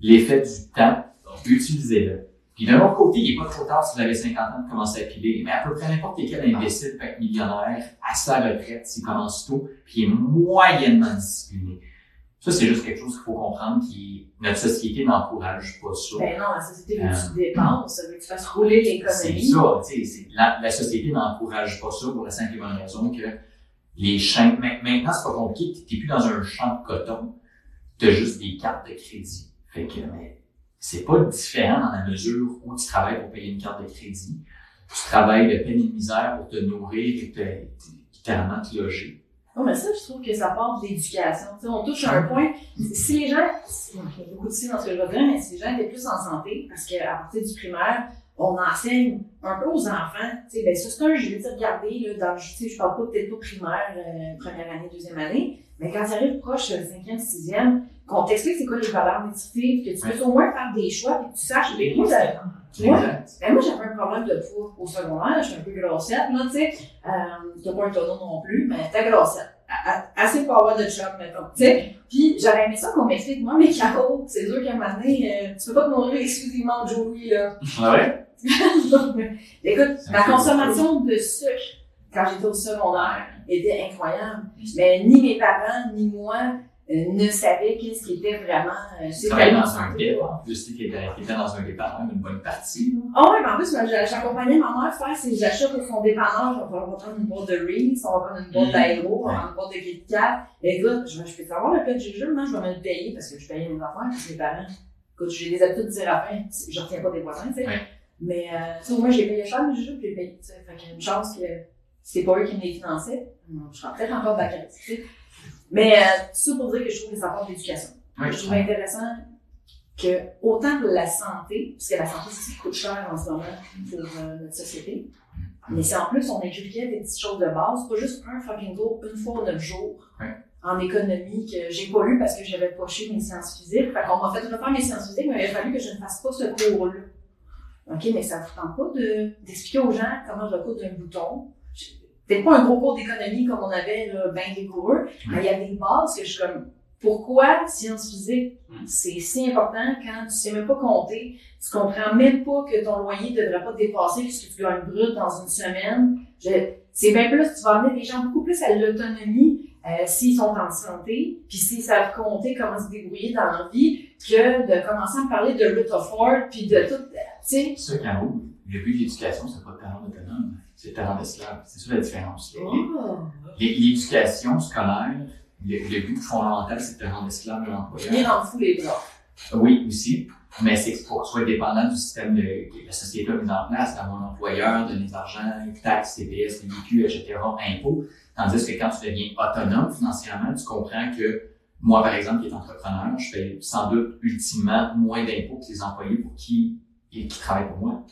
L'effet du temps, utilisez-le. Puis d'un autre côté, il n'est pas trop tard si vous avez 50 ans de commencer à piler, mais à peu près n'importe quel imbécile peut être millionnaire à sa retraite s'il commence tôt, puis il est moyennement discipliné. Ça, c'est juste quelque chose qu'il faut comprendre, qui notre société n'encourage pas ça. Ben non, la société veut que Euh. tu dépenses, ça veut que tu fasses rouler C'est l'économie. ça, tu sais, c'est- la, la société n'encourage pas ça pour la simple et bonne raison que les ma- maintenant c'est pas compliqué, t'es plus dans un champ de coton, t'as juste des cartes de crédit. Fait que, mais c'est pas différent dans la mesure où tu travailles pour payer une carte de crédit, tu travailles de peine et de misère pour te nourrir et te, littéralement te loger. Non, mais ça, je trouve que ça part de l'éducation. On touche à un point. Si les gens, il y a beaucoup de dans ce que je dire, mais si les gens étaient plus en santé, parce qu'à partir du primaire, on enseigne un peu aux enfants, ben ça c'est un jeu, tu regardez, là, dans, sais, je parle pas peut-être pas primaire, euh, première année, deuxième année, mais quand tu arrives proche, euh, cinquième, sixième, qu'on t'explique c'est quoi les valeurs nutritives, que tu peux au moins faire des choix, puis que tu saches, Les moi. Exact. ben moi, j'avais un problème de poids au secondaire. Je suis un peu grossette, là, tu sais. Euh, t'as pas un tonneau non plus, mais t'es grossette. Assez pour avoir de chum, mettons, tu sais. Puis, j'aurais aimé ça qu'on m'explique, moi, mes carreaux, c'est sûr qu'à un moment donné, euh, tu peux pas te nourrir exclusivement de Joey, là. Ah ouais? (laughs) Écoute, ma consommation de sucre, quand j'étais au secondaire, était incroyable. Mais ni mes parents, ni moi, ne savaient qu'est-ce qui était vraiment, euh, Tu c'est travailles tellement dans un dip, en plus, étais t'étais dans un dépanneur une bonne partie, là. Ah ouais, mais en plus, j'accompagnais ma mère faire ses achats pour son dépanneur. On va prendre une boîte de Reese, on va prendre une boîte d'aéro, on va prendre une boîte de Kit Kat. Écoute, je, vais- je peux savoir le pet de jujube, moi, je vais me le payer parce que je payais mes avec mes parents. Écoute, j'ai des habitudes de dire fin, je retiens pas des voisins, tu sais. Ouais. Mais, euh, tu sais, moi, j'ai payé cher mes jujubes, puis j'ai payé, tu sais. Fait qu'il y a une chance que c'est pas eux qui me les finançaient. Je serais peut-être encore baccalauréat, tu sais. Mais, euh, tout ça pour dire que je trouve que ça part de l'éducation. Ouais, Je trouve intéressant que autant pour la santé, parce que la santé, qui coûte cher en ce moment pour euh, notre société, mais si en plus on inculquait des petites choses de base, pas juste un fucking cours une fois ou neuf jours en économie que j'ai pas eu parce que j'avais poché mes sciences physiques. Fait qu'on m'a fait refaire mes sciences physiques, mais il a fallu que je ne fasse pas ce cours-là. OK, mais ça ne vous tente pas de- d'expliquer aux gens comment je recoudre un bouton. Peut-être pas un gros cours d'économie comme on avait là, bien rigoureux, mais il y a des bases que je suis comme pourquoi sciences physiques, c'est si important quand tu sais même pas compter, tu comprends même pas que ton loyer devrait pas dépasser ce que tu gagnes brut dans une semaine. C'est bien plus, tu vas amener des gens beaucoup plus à l'autonomie euh, s'ils sont en santé, puis s'ils savent compter comment se débrouiller dans la vie, que de commencer à parler de Rutherford, puis de tout, tu sais. C'est ça, Caro, le but de l'éducation, c'est pas de te rendre autonome, c'est de te rendre esclave. C'est ça la différence. Oh. L'éducation scolaire, le, le but fondamental, c'est de te rendre esclave de l'employeur. Bien en fou les bras. Oui, aussi, mais c'est pour sois dépendant du système de, que la société a mis en place, d'avoir un employeur, donner de l'argent, taxes, TPS, TVQ, etc., impôts. Tandis que quand tu deviens autonome financièrement, tu comprends que moi, par exemple, qui est entrepreneur, je paye sans doute ultimement moins d'impôts que les employés pour qui, qui travaillent pour moi.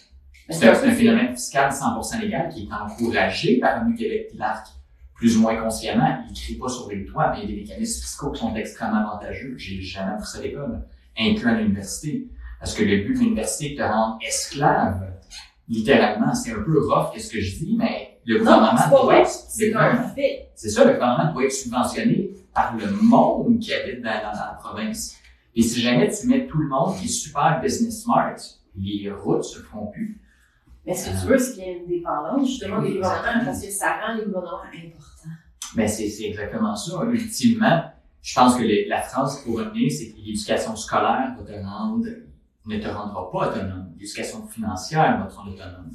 C'est un, c'est un phénomène fiscal 100% légal qui est encouragé par le Québec l'ARC, plus ou moins consciemment. Il ne crie pas sur les toits, mais il y a des mécanismes fiscaux qui sont extrêmement avantageux. J'ai jamais appris ça à l'école, inclus à l'université. Parce que le but de l'université est de te rendre esclave. Littéralement, c'est un peu rough, qu'est-ce que je dis, mais le gouvernement doit être- c'est ça, le gouvernement doit être subventionné par le monde qui habite dans, dans- dans la province. Et si jamais tu mets tout le monde qui est super business smart, les routes se feront plus. Mais ce que tu veux, c'est qu'il y ait une dépendance, justement, des gouvernements, parce que ça rend les gouvernements importants? Mais c'est c'est exactement ça. Ultimement, je pense que les- la phrase qu'il faut retenir, c'est que l'éducation scolaire va te rendre, ne te rendra pas autonome. L'éducation financière va te rendre autonome.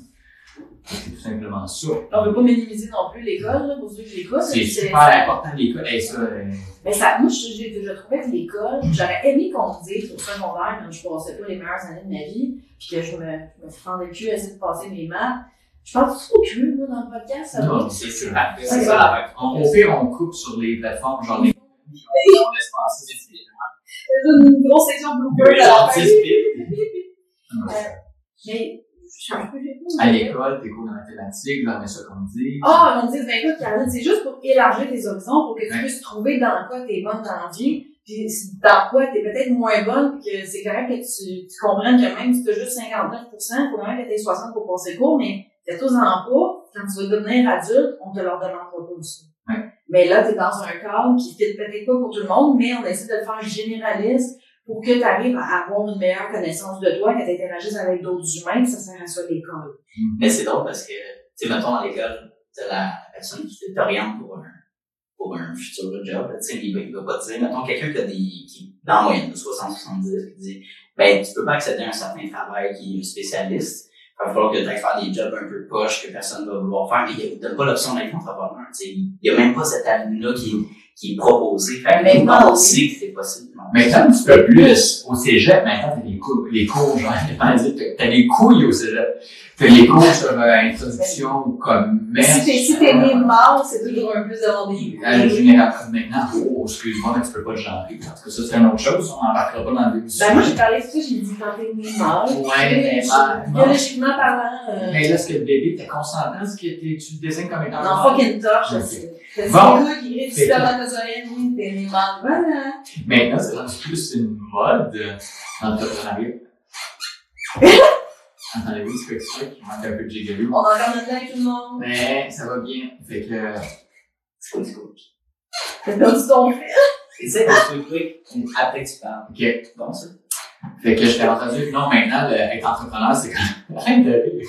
C'est tout simplement ça. On veut pas minimiser non plus l'école, là, pour ceux qui l'écoutent. C'est super important l'école. Et ça, euh, Mais ça, moi, je, j'ai déjà trouvé que l'école, j'aurais aimé qu'on me dise au secondaire, quand je passais pas les meilleures années de ma vie, puis que je me, je me fendais le cul à essayer de passer mes maths. Je pense trop cul, moi. dans le podcast, ça Non. C'est c'est parfait, c'est ça la On, au pire, on coupe sur les plateformes, genre les. On laisse passer. C'est une grosse section blooper à la fin. (laughs) Mais, À l'école, t'es cours de mathématiques, ai ça qu'on dit. Ah, on dit, ben écoute, Caroline, c'est juste pour élargir tes horizons, pour que tu puisses trouver dans quoi t'es bonne dans la vie, puis dans quoi t'es peut-être moins bonne, puis que c'est correct que tu, tu comprennes que même si t'as juste 59%, faut même que t'aies 60 pour passer cours, mais t'es tous en pas, quand tu vas devenir adulte, on te leur demandera pas aussi. Ouais. Mais là, t'es dans un cadre qui fait peut-être pas pour tout le monde, mais on essaie de le faire généraliste pour que tu arrives à avoir une meilleure connaissance de toi, que tu interagisses avec d'autres humains, que ça sert à ça l'école. Mais c'est drôle parce que, tu sais, mettons dans l'école, t'as la personne qui t'oriente pour un, pour un futur job, tu sais, il va, il va pas te dire, mettons quelqu'un qui a des, qui, dans la moyenne de 60-70, qui dit, ben, tu peux pas accéder à un certain travail qui est un spécialiste. Il va falloir que tu ailles faire des jobs un peu poches que personne va vouloir faire, mais il donne pas l'option d'être entrepreneur, tu sais. Il y a même pas cette avenue-là qui, qui est proposée. Fait que oui. sait que c'est possible. Maintenant, un petit peu plus au cégep, maintenant, t'as des cours, les cours, genre, (laughs) t'as des couilles au cégep. T'as les cours sur euh, introduction au commerce. Si t'es, si t'es né mâle, c'est toujours un peu demandé. À la génération maintenant, oh, excuse-moi, mais tu peux pas le. En tout cas, ça, c'est une autre chose. On n'embarquera pas dans le début. Ben, moi, j'ai parlé de ça, j'ai dit quand t'es né mâle. Ouais, mais mal. Biologiquement parlant, euh, Mais là, est-ce que le bébé était consentant, ce que t'es- tu le désignes comme étant non, mâle? fucking torche, c'est. C'est Bon. gars qui rit du spermatozoïde, oui, t'es né mâle. Voilà. Maintenant, c'est plus une mode (laughs) euh, d'entrepreneuriat. Entendez-vous ce que tu fais qui manque un peu de gigalou? On a encore notre avec tout le monde. Mais ça va bien. Fait que, euh, C'est cool, c'est cool. T'as perdu ton fil. Essaye de te quick après tu parles. ok. Bon, ça. Fait que je t'ai entendu que non, maintenant, le- être entrepreneur, c'est quand Arrête (laughs) de rire.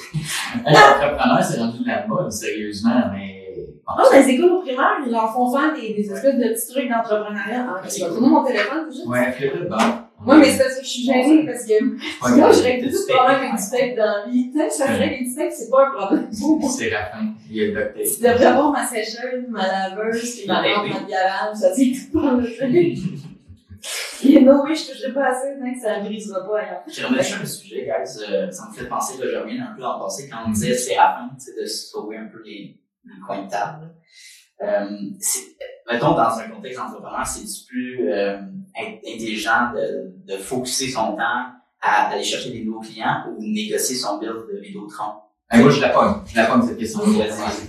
Être entrepreneur, c'est rendu de la mode, sérieusement, mais. Ah, mais c'est cool au primaire, ils leur font faire des, des espèces de petits trucs d'entrepreneuriat. Ah, tu vas mon téléphone, déjà? Ouais, flip bon. Moi, mais c'est parce que je suis gênée, parce que sinon, je règle tout le problème avec du tape dans la vie. Tu sais, ça règle du tape, c'est pas un problème. C'est Raphaël, il y a le tape. Tu devrais avoir ma sécheuse, ma laveuse, puis ma lampe de garage, ça dit tout par le truc. Et non, oui, je toucherai pas assez, tant que ça ne brisera pas ailleurs. J'ai remis sur le sujet, guys. Euh, ça me fait penser que je reviens un peu dans le passé quand on disait c'est la fin, tu sais, de se sauver un peu les, les coins de table. Euh, mettons, dans un contexte d'entrepreneur, c'est plus euh, in- intelligent de, de focuser son temps à aller chercher des nouveaux clients ou négocier son build de Vidéotron. Hey, moi, je la pogne. Je la pogne, cette question. Vas-y.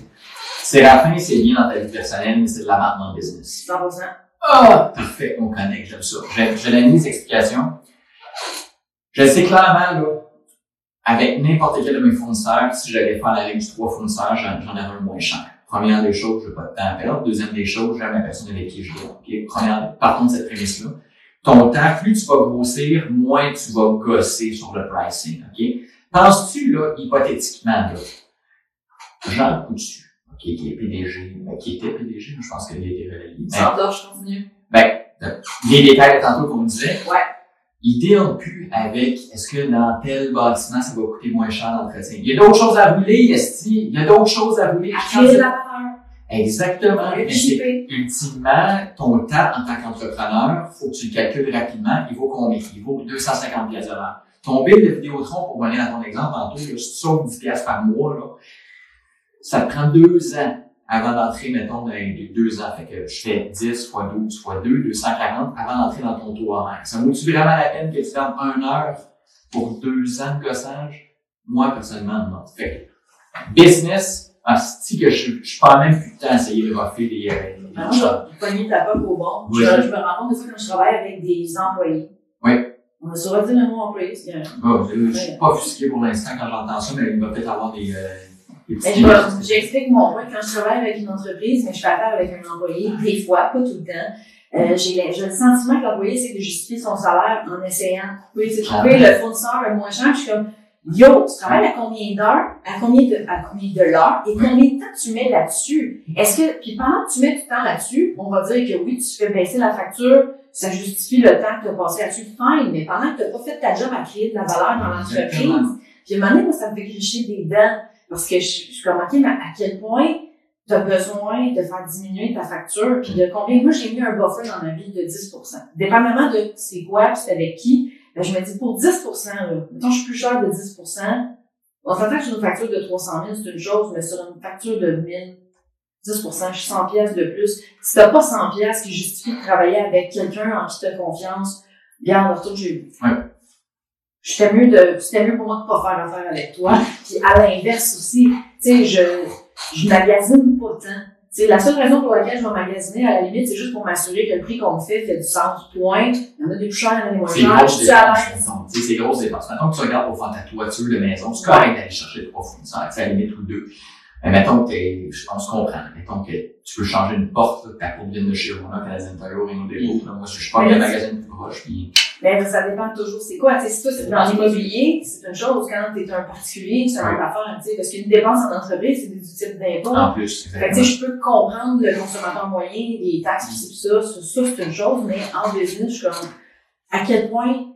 C'est bien dans ta vie personnelle, mais c'est de la marque dans le business. 100%. Ah! Parfait, on connecte, j'aime ça. Je, je donne des explications. Je sais clairement, là, avec n'importe quel de mes fournisseurs, si j'allais faire la règle du trois fournisseurs, j'en, j'en avais un moins cher. Première des choses, je n'ai pas de temps à perdre. Deuxième des choses, j'aime la personne avec qui je vais. OK? Première, partons de cette prémisse-là. Ton temps, plus tu vas grossir, moins tu vas gosser sur le pricing. OK? Penses-tu, là, hypothétiquement, là, Jean Coutu, OK, qui est PDG, ben, qui était PDG, je pense qu'il a été relayé. Doute, je continue. ben, les détails tantôt qu'on disait. Ouais. Il deal plus avec est-ce que dans tel bâtiment ça va coûter moins cher l'entretien. Il y a d'autres choses à rouler, Esti. Il y a d'autres choses à rouler. À créer de la valeur. Exactement. Mais c'est- ultimement, ton temps en tant qu'entrepreneur, faut que tu le calcules rapidement. Il vaut combien? Il vaut 250 pièces de l'heure. Ton bill de Vidéotron, pour revenir à ton exemple tantôt, là, si tu sauves 10 pièces par mois, là, ça te prend deux ans avant d'entrer, mettons, dans les deux ans. Fait que je fais 10 fois 12 fois 2, 240 avant d'entrer dans ton taux horaire. Ça vaut-tu vraiment la peine que tu perdes une heure pour deux ans de gossage? Moi, personnellement, non. Fait que, business, asti que je, je prends même plus de temps à essayer de refaire des, euh, jobs. je vais pogner ta poque au bon. Oui. je me rends compte des fois quand je travaille avec des employés. Oui. On va souvent dire le mot employé, que Bon, je, je suis pas offusqué pour l'instant quand j'entends ça, mais il va peut-être avoir des, euh, J'explique mon point quand je travaille avec une entreprise, mais je fais affaire avec un employé, des fois, pas tout le temps. Euh, j'ai le, sentiment que l'employé essaie de justifier son salaire en essayant de couper, trouver le fournisseur le moins cher. Je suis comme, yo, tu travailles à combien d'heures, à combien de, à combien de l'heure, et combien de temps tu mets là-dessus? Est-ce que, puis pendant que tu mets du temps là-dessus, on va dire que oui, tu fais baisser la facture, ça justifie le temps que tu as passé là-dessus, fine, mais pendant que tu n'as pas fait ta job à créer de la valeur dans l'entreprise, puis à un moment donné, moi, ça me fait gricher des dents. Parce que je, suis comme, OK, mais à quel point tu as besoin de faire diminuer ta facture, puis de combien? Moi, j'ai mis un buffer dans ma vie de 10% Dépendamment de c'est quoi, c'est avec qui, ben, je me dis, pour 10 là, mettons, je suis plus cher de 10% On s'entend que sur une facture de 300 000, c'est une chose, mais sur une facture de 1000, 10% je suis 100 pièces de plus. Si t'as pas 100 pièces qui justifie de travailler avec quelqu'un en qui t'as confiance, garde, retour, j'ai Ouais. J'étais mieux de, c'était mieux pour moi de pas faire affaire avec toi. Puis à l'inverse aussi, tu sais, je, je magasine pas tant. Sais, la seule raison pour laquelle je vais magasiner, à la limite, c'est juste pour m'assurer que le prix qu'on me fait fait du sens. Point. Il y en a des plus chers, il y en a des moins C'est chers. Je mettons. Tu sais, c'est grosses dépenses. Mettons que tu regardes pour faire ta toiture de maison, c'est correct d'aller chercher trois fournisseurs, c'est à la limite ou deux. Mais mettons que t'es, on se comprend, mettons que tu veux changer une porte, ta porte vient de chez Rona, Canadien Tire, Renault Dépôt, là, moi, je suis pas Mais le magasin plus proche, puis Mais ça dépend toujours c'est quoi. Tu sais, si toi, c'est dans l'immobilier, c'est une chose. Quand t'es un particulier, c'est une autre affaire. Tu sais, parce qu'une dépense en entreprise, c'est des types d'impôts. en plus, Fait que, tu je peux comprendre le consommateur moyen, les taxes, pis ci, pis ça, ça, ça, c'est une chose, mais en business, je suis comme, à quel point,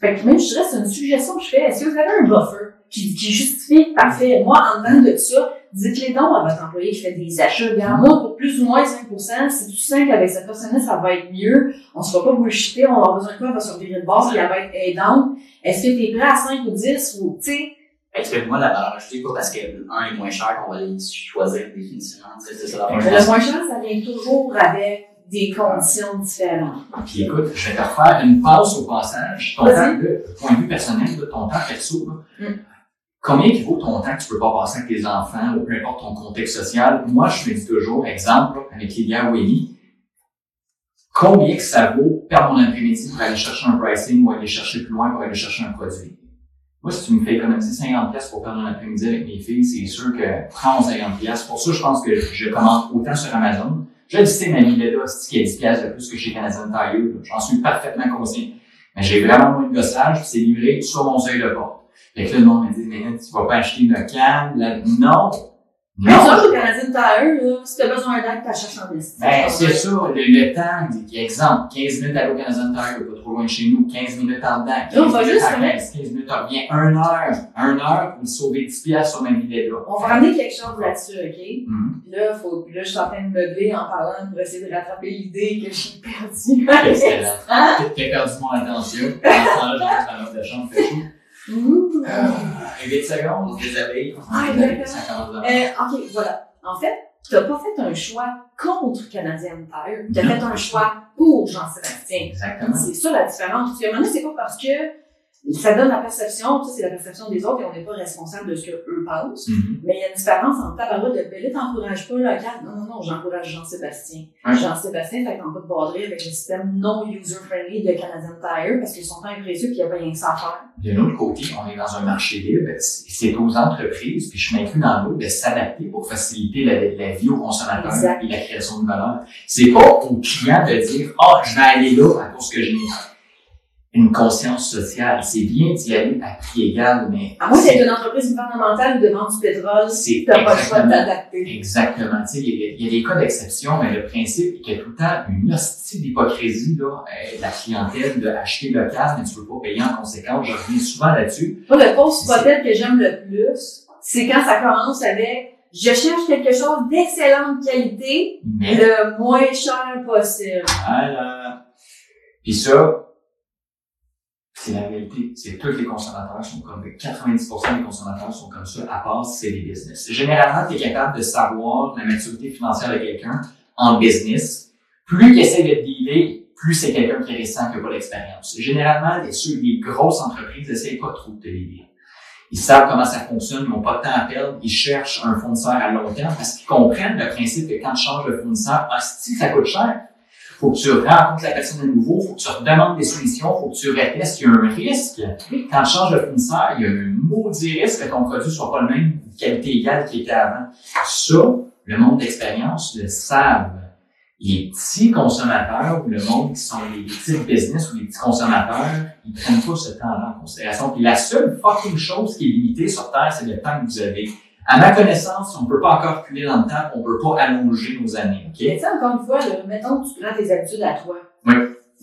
fait que même, je dirais, c'est une suggestion que je fais. Est-ce que vous avez un buffer qui, qui justifie, parfait, moi, en dedans de ça, dites-les donc à votre employé qui fait des achats. Regarde, moi, pour plus ou moins 5%, c'est tout simple avec cette personne-là, ça va être mieux. On se va pas bullshiter, on va avoir besoin de quoi, elle va se revirer de base, puis elle va être aidante. Est-ce que t'es prêt à 5 ou 10 ou, tu sais, Explique-moi la valeur ajoutée, pas parce que un est moins cher qu'on va les choisir définitivement. C'est ça la le moins cher, ça vient toujours avec des conditions différentes. Puis écoute, je vais te refaire une passe au passage. Ton temps, de point de vue personnel, là, ton temps perso, là, Mm. combien qui vaut ton temps que tu peux pas passer avec tes enfants ou peu importe ton contexte social? Moi, je me dis toujours, exemple, avec Lydia ou Ellie, combien que ça vaut perdre mon après-midi pour aller chercher un pricing ou aller chercher plus loin pour aller chercher un produit? Moi, si tu me fais économiser 50 pièces pour perdre un après-midi avec mes filles, c'est sûr que prends 50 pièces. Pour ça, je pense que je commande autant sur Amazon. Je le sais, ma vie là, c'est qu'il y a 10 pièces de plus que chez Canadian Tire. J'en suis parfaitement conscient. Mais j'ai vraiment moins de gossage, c'est livré sur mon seuil de porte. Fait que là, le monde me dit, mais là, tu vas pas acheter une canne, là. Non! Mais Non! ça, au Canadien Tire, là, si t'as besoin d'aide, t'achètes en liste. Ben, c'est ça, le, le temps, exemple, 15 minutes à l'eau Canadian Tire, pas trop loin de chez nous, 15 minutes en dedans, 15 on va minutes juste à faire- 15, 15 minutes, revient 1 heure, 1 heure pour me sauver 10 piastres sur ma vie là. On va ramener quelque chose là-dessus, OK? Puis là, faut, puis là, je suis en train de meubler en parlant pour essayer de rattraper l'idée que j'ai perdue. (laughs) Excellent. Hein? T'as perdu mon attention. En temps, je rentre dans l'autre de chambre, fait chaud. Ouh. Euh, 8 secondes. des abeilles. Ah, à- Euh, OK, voilà. En fait, t'as pas fait un choix contre Canadien Tire. T'as Non. fait un choix pour Jean-Sébastien. Exactement. C'est ça la différence. Parce que maintenant, c'est pas parce que ça donne la perception, ça c'est la perception des autres et on n'est pas responsable de ce que eux pensent. Mhm. Mais il y a une différence entre tabarouette de ben là, t'encourages pas le regarde. Non, non, non, j'encourage Jean-Sébastien. Jean-Sébastien, fait qu'on pas de borderer avec le système non user-friendly de Canadian Tire parce qu'ils sont pas précieux puis il y a pas rien que ça à faire. De l'autre côté, on est dans un marché libre, c'est c'est aux entreprises, puis je m'inclus dans l'autre, de s'adapter pour faciliter la, la vie aux consommateurs Exact. et la création de valeur. C'est pas au client de dire « Ah, je vais aller là à cause que j'ai une conscience sociale. » C'est bien d'y aller à prix égal, mais À moins d'être une entreprise gouvernementale de vendre du pétrole, c'est t'as pas le choix de exactement t'adapter. Exactement. Tu sais, il y, a- il y a des cas d'exception, mais le principe est qu'il y a tout le temps une hostie d'hypocrisie là, euh, de la clientèle de acheter local, mais tu veux pas payer en conséquence. Je reviens souvent là-dessus. Moi, le post spotted que j'aime le plus, c'est quand ça commence avec je cherche quelque chose d'excellente qualité, Mais le moins cher possible. voilà. Puis ça, c'est la réalité. C'est tous les consommateurs sont comme 90% des consommateurs sont comme ça, à part si c'est des business. Généralement, tu es capable de savoir la maturité financière de quelqu'un en business. Plus il essaie de dealer, plus c'est quelqu'un qui est récent, qui n'a pas d'expérience. Généralement, les, ceux, les grosses entreprises n'essayent pas trop de te dire. Ils savent comment ça fonctionne, ils n'ont pas de temps à perdre, ils cherchent un fournisseur à long terme parce qu'ils comprennent le principe que quand tu changes de fournisseur, hostie, ça coûte cher. Faut que tu rencontres la personne à nouveau, faut que tu redemandes des solutions, faut que tu retestes, il y a un risque. Quand tu changes de fournisseur, il y a un maudit risque que ton produit soit pas le même qualité égale qu'il était avant. Ça, le monde d'expérience le savent. Les petits consommateurs ou le monde qui sont les petits business ou les petits consommateurs, ils prennent pas ce temps-là en considération. Puis la seule fucking chose qui est limitée sur Terre, c'est le temps que vous avez. À ma connaissance, on peut pas encore reculer dans le temps, on peut pas allonger nos années, ok? Mais encore une fois, là, mettons que tu prends tes habitudes à toi. Oui.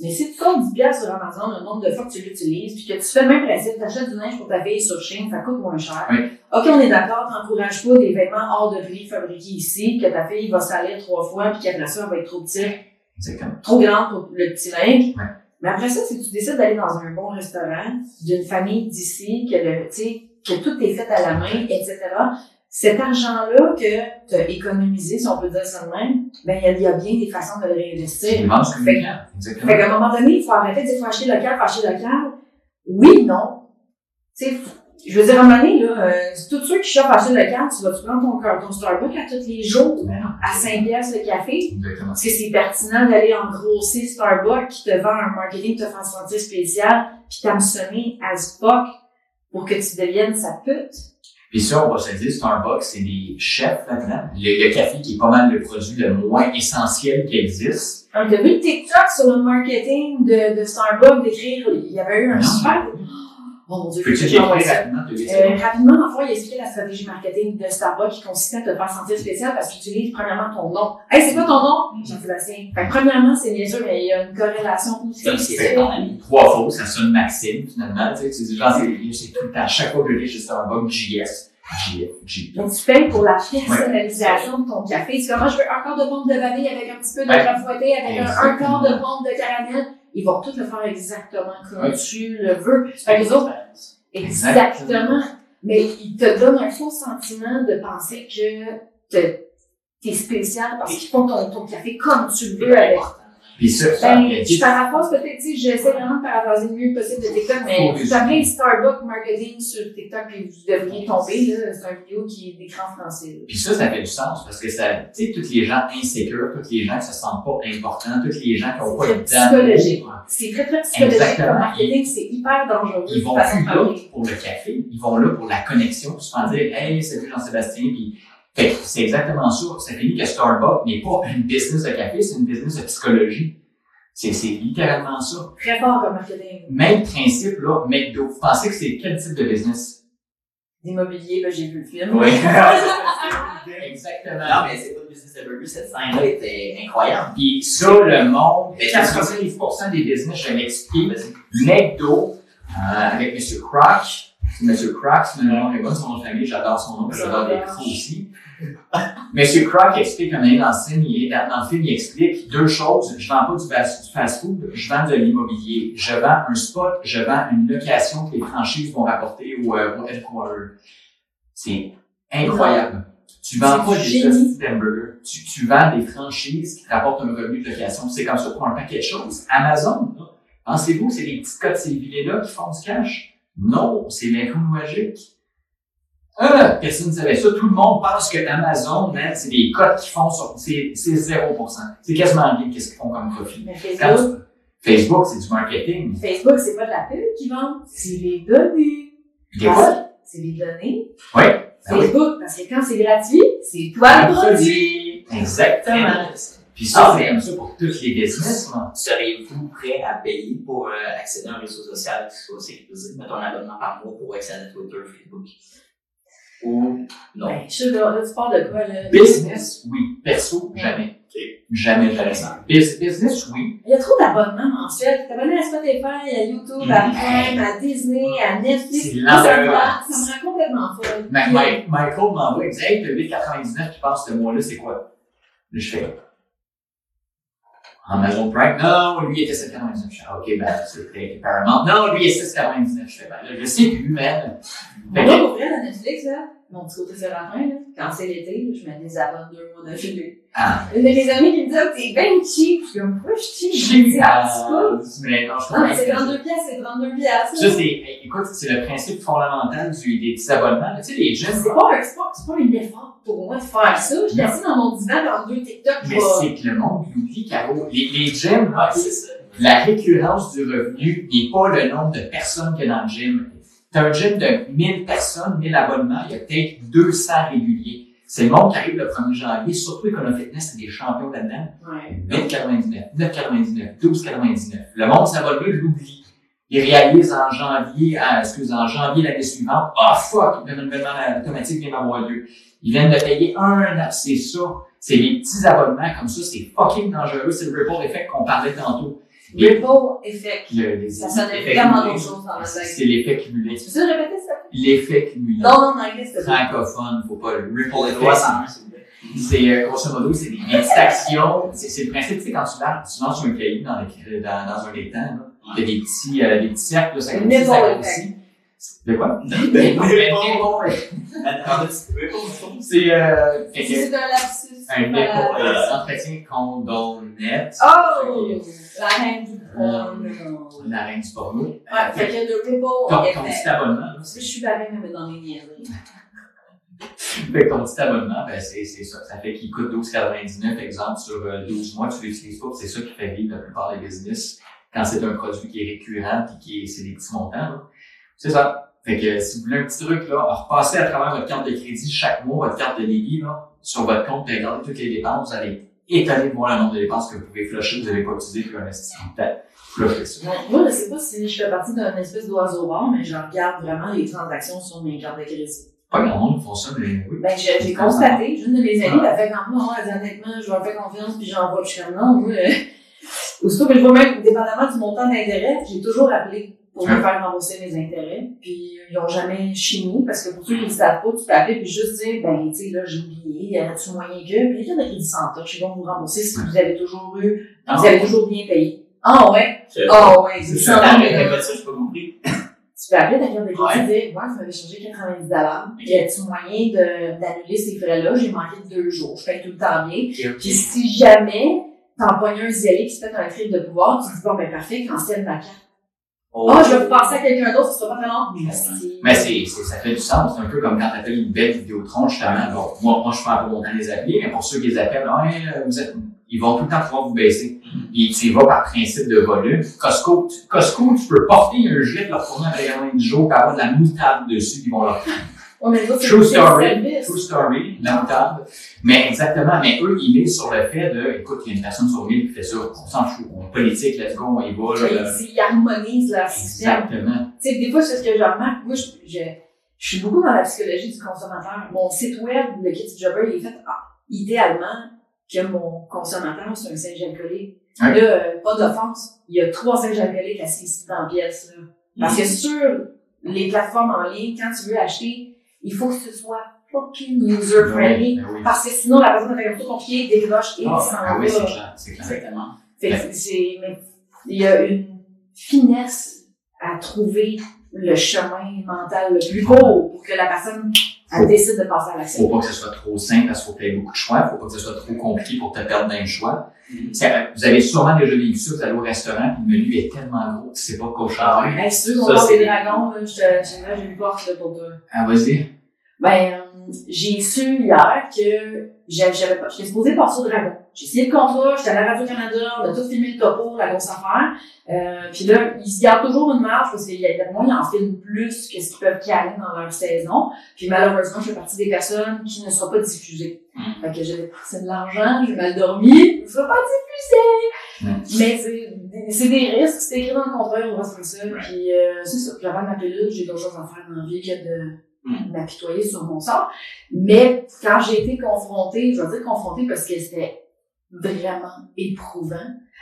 Mais si tu comptes 10 piastres sur Amazon, le nombre de fois que tu l'utilises, puis que tu fais le même principe, tu achètes du linge pour ta fille sur Chine, ça coûte moins cher. Oui. OK, on est d'accord, t'encourages pas des vêtements hors de prix fabriqués ici, que ta fille va salir trois fois, puis qu'après ça, elle va être trop petite, Exactement. trop grande pour le petit linge. Ouais. Mais après ça, si tu décides d'aller dans un bon restaurant d'une famille d'ici, que le, que tout est fait à la main, etc. Cet argent-là que tu as économisé, si on peut dire ça de même, ben, il y a- il y, a bien des façons de le réinvestir. Ce Fait-. Exactement. Fait qu'à un moment donné, il faut arrêter de dire faut acheter local, faut acheter local. Oui, non. Tu sais, je veux dire, à un moment donné, là, euh, c'est tous ceux qui shoppent acheter local, tu vas-tu prendre ton, ton Starbucks à tous les jours à 5 piastres le café? Exactement. Parce que c'est pertinent d'aller en grossier Starbucks qui te vend un marketing qui te fait sentir spécial puis t'hameçonner as fuck pour que tu deviennes sa pute. Puis ça, on va se dire, Starbucks, c'est des chefs là-dedans. Le, le café qui est pas mal le produit le moins essentiel qui existe. Donc, t'as vu le TikTok sur le marketing de, de Starbucks d'écrire, il y avait eu un super... Oh mon dieu, Peux-tu ça. rapidement, laisser? Euh, rapidement, en fait, il expliquait la stratégie marketing de Starbucks qui consistait à te faire sentir spécial parce que tu utilises premièrement ton nom. Hey, c'est quoi ton nom? Jean-Sébastien. Fait que premièrement, c'est bien sûr, mais il y a une corrélation aussi. Comme si c'était ton ami. Trois fois, ça sonne Maxime, finalement. Tu sais, tu dis, genre, c'est c'est tout le temps, à chaque fois que je lis chez Starbucks, JS. Donc, tu payes pour la personnalisation de ton café. C'est comment je veux un quart de pompe de vanille avec un petit peu de Ouais. crème fouettée, avec un, quart de pompe de caramel? Ils vont tout le faire exactement comme tu le veux. Fait que les autres, exactement. Mais ils te donnent un faux sentiment de penser que te- t'es spécial parce qu'ils font ton, ton café comme tu le veux avec. Puis ça, ça, Ben, je paraphrase peut-être, tu sais, j'essaie vraiment de paraphraser le mieux possible de TikTok, mais vous tapez Starbucks Marketing sur TikTok et vous devriez tomber, là. C'est une vidéo qui est d'écran français. Puis ça, ça fait du sens parce que ça, tu sais, tous les gens insécures, tous les gens qui se sentent pas importants, tous les gens qui ont pas de psychologique. C'est très, très psychologique Exactement. marketing, c'est hyper dangereux. ils vont plus là pour le café, ils vont là pour la connexion, puis se faire dire, hey, salut Jean-Sébastien, puis fait que c'est exactement ça. Ça finit que Starbucks n'est pas une business de café, c'est une business de psychologie. C'est, c'est littéralement ça. Très fort comme marketing. Même principe, là, McDo. Vous pensez que c'est quel type de business? D'immobilier, là, j'ai vu le film. Oui. (laughs) Non, Exactement. mais c'est pas le business de burger, cette scène-là était incroyable. Puis ça, le monde, Mais 90% des business, je vais. McDo, euh, avec M. Croc, M. Croc, nom est bon, son nom de famille, j'adore son nom, j'adore les crocs aussi. (laughs) M. Croc explique, comme dans le film, il, dans, le film, il explique deux choses. Je vends pas du fast- du fast-food, je vends de l'immobilier. Je vends un spot, je vends une location que les franchises vont rapporter au, euh, au headquarter. C'est incroyable. Tu vends pas du des saucisses d'hamburger. Tu, tu vends des franchises qui te rapportent un revenu de location. C'est comme ça pour un paquet de choses. Amazon, pensez-vous que c'est les petits codes là qui font du cash? Non, c'est l'info magique. Ah, personne ne savait ça. Tout le monde pense que Amazon, c'est des codes qui font sur, c'est, c'est 0%. C'est quasiment rien qu'est-ce qu'ils font comme profit. Mais Facebook, Facebook, c'est du marketing. Facebook, c'est pas de la pub qu'ils vendent, c'est les données. Quoi? C'est les données. Oui. Ah oui. Facebook, parce que quand c'est gratuit, c'est toi le produit. Exactement. Puis Ah, ça, c'est comme ça pour tous les business. Seriez-vous prêt à payer pour euh, accéder à un réseau social qui soit sécurisé? Mettons un abonnement par mois pour accéder à Twitter, Facebook. Ou non? Ben, je sais, là, là, tu parles de quoi, là? Business, oui. Perso, jamais. Jamais. Bus- business, oui. Il y a trop d'abonnements mensuels. T'es abonné à Spotify, à YouTube, à Mm. Prime, à Disney, à Netflix. C'est ça me rend, ça me rend complètement folle. Michael m'envoie, il dit, hey, t'as 8,99, tu penses ce mois-là, c'est quoi? Là, je fais, Amazon Prime? Non, lui, il était 7,99. Je fais, OK, ben, c'est très Paramount. Non, lui, il est 6,99. Je fais, ben, là, je sais plus, man. Que- pour vrai, la Netflix, là, mon petit côté sur la fin, là, quand c'est l'été, je me désabonne deux mois d'affilée. Ah. Une de mes amies qui me dit, oh, t'es bien cheap. Je suis comme, pourquoi je suis cheap? Je dis, ah, c'est pas. Mais non, je Non, comprends. mais c'est 32 pièces, c'est 32 pièces. Ça, c'est, hey, écoute, c'est le principe fondamental du, des petits abonnements. Tu sais, les C'est pas un, c'est pas, c'est pas un effort pour moi de faire ça. Je suis assis dans mon divan dans deux TikTok. mais c'est que le monde l'oublie, Caro. Les, les gyms, c'est ça. la récurrence du revenu n'est pas le nombre de personnes qu'il y a dans le gym. T'as un gym de 1000 personnes, 1000 abonnements, il y a peut-être 200 réguliers. C'est le monde qui arrive le 1er janvier, surtout Econo Fitness, c'est des champions là-dedans. Ouais. 8,99, 9,99, 12,99. Le monde s'abonne là, l'oublie. Il réalise en janvier, ah, excuse, en janvier l'année suivante, oh fuck, le renouvellement automatique vient d'avoir lieu. Ils viennent de payer un an, c'est ça. C'est les petits abonnements comme ça, c'est fucking dangereux. C'est le ripple effect qu'on parlait tantôt. Ripple effect. le- les- Ça l'effet vraiment d'autres choses dans ma tête. C'est l'effet cumulé. Tu peux répéter ça? L'effet cumulé. Non, non, en anglais, pas. Francophone, faut pas le ripple effect. 301, s'il vous plaît. C'est, euh, grosso modo, c'est des actions. C'est, c'est le principe, tu sais, quand tu lances, tu lances un cahier dans, dans, dans un étang, là. Il y a des petits, euh, des petits cercles, là, ça grossit, ça grossit. De quoi? (laughs) Ben, peux pas C'est, euh, que- C'est un lapsus. un dépôt, euh, entretien condonnet. Oh! La reine du porno. que La reine du porno. Ouais, fait que le Ripple Ton, petit abonnement, là, Je c'est suis pareil, mais dans mes niaiseries. (laughs) Fait que ton petit abonnement, ben c'est c'est ça. Ça fait qu'il coûte 12,99 exemple sur euh, 12 mois, tu l'utilises pas, c'est ça qui fait vivre la plupart des business quand c'est un produit qui est récurrent puis qui est, c'est des petits montants. C'est ça. Fait que si vous voulez un petit truc, là, repassez à travers votre carte de crédit chaque mois, votre carte de débit, là, sur votre compte, puis regardez toutes les dépenses, vous allez étonné de voir le nombre de dépenses que vous pouvez flusher, vous n'avez pas utilisé, puis investissement. Peut-être flusher ça. Moi, je sais pas si je fais partie d'un espèce d'oiseau rare, mais je regarde vraiment les transactions sur mes cartes de crédit. Pas grand monde font ça, mais oui. Ben, j'ai constaté, j'ai une de mes amies, elle fait comme moi, elle dit honnêtement, je leur fais confiance, puis j'envoie, puis je suis comme non, moi, euh, (laughs) aussitôt que je vois même, dépendamment du montant d'intérêt, j'ai toujours appelé pour me faire rembourser mes intérêts, puis ils ont jamais chimie, parce que pour ceux qui ne savent pas, tu peux appeler puis juste dire, ben, tu sais, là, j'ai oublié, y a-tu moyen que, puis cartes de crédit sans touch, ils vont vous rembourser si vous avez toujours eu, Ah, vous avez toujours bien payé. Ah ouais? Ah ouais, c'est ça. ça. Pas compris. Tu peux appeler ta carte de crédit et dire, ouais, vous m'avez changé 90 Y a-tu moyen d'annuler ces frais-là? J'ai manqué de deux jours. Je paye tout le temps bien. Puis si jamais t'en pognes un zélé qui se fait un cri de pouvoir, tu dis, bon, ben parfait, cancelle ma carte. Oh. Ah, je vais vous passer à quelqu'un d'autre, ce sera pas long. Merci. Mais c'est, c'est- ça fait du sens. C'est un peu comme quand t'appelles une belle Vidéotron, justement. Bon, moi, moi, je prends pas mon temps de les appeler, mais pour ceux qui les appellent, ouais, euh, vous êtes, ils vont tout le temps pouvoir vous baisser. Et tu y vas par principe de volume. Costco, tu, Costco, tu peux porter un gilet, leur fournir avec un jour, puis avoir de la moutarde dessus, puis ils vont leur Ouais, mais autres, True story, true story, la moutarde. Mais exactement, mais eux, ils misent sur le fait de, écoute, il y a une personne sur mille qui fait ça, on s'en fout, on politique, let's go, on y va, là. là. Ils, harmonisent leur système. Exactement. Tu sais, des fois, c'est ce que je remarque. Moi, je, je, je suis beaucoup dans la psychologie du consommateur. Mon site web, le Kitty Jobber, il est fait ah, idéalement que mon consommateur, c'est un singe alcoolique. Ouais. Là, euh, pas d'offense, il y a trois singes alcooliques assis ici dans la pièce. Là. Parce que sur les plateformes en ligne, quand tu veux acheter, il faut que ce soit fucking user-friendly. Ben oui. Parce que sinon, la personne un peu compliqué, décroche et Ah, s'en ah oui, c'est va. clair, c'est clair. Exactement. Fait il y a une finesse à trouver le chemin mental le plus court pour que la personne elle décide de passer à l'action. Faut pas que ce soit trop simple parce qu'il faut que tu beaucoup de choix. Faut pas que ce soit trop compliqué pour te perdre dans les choix. Mhm. C'est- Vous avez sûrement déjà vécu ça, vous allez au restaurant, le menu est tellement gros que tu sais pas quoi Ah choisir. ouais. Hey, si tu veux qu'on Ça, parle c'est- des dragons, je te, je- j'ai une porte là, pour toi. Ah, vas-y. Ben, j'ai su hier que j'avais, pas, j'étais supposée passer au dragon. J'ai signé le contrat, j'étais à la Radio-Canada, on a tout filmé le topo, la grosse affaire. Euh, puis là, ils se gardent toujours une marge parce qu'il y a moi, ils en filment plus que ce qu'ils peuvent caler dans leur saison. Puis malheureusement, je fais partie des personnes qui ne seront pas diffusées. Mm. Fait que j'avais passé de l'argent, j'ai mal dormi, ne sera pas diffusé. Mm. Mais c'est, des risques, c'est écrit dans le contrat, on va se faire ça. Puis euh, c'est ça, puis avant ma pilule, j'ai d'autres choses à faire dans la vie que de. M'apitoyer sur mon sort. Mais quand j'ai été confrontée, je veux dire confrontée parce que c'était vraiment éprouvant,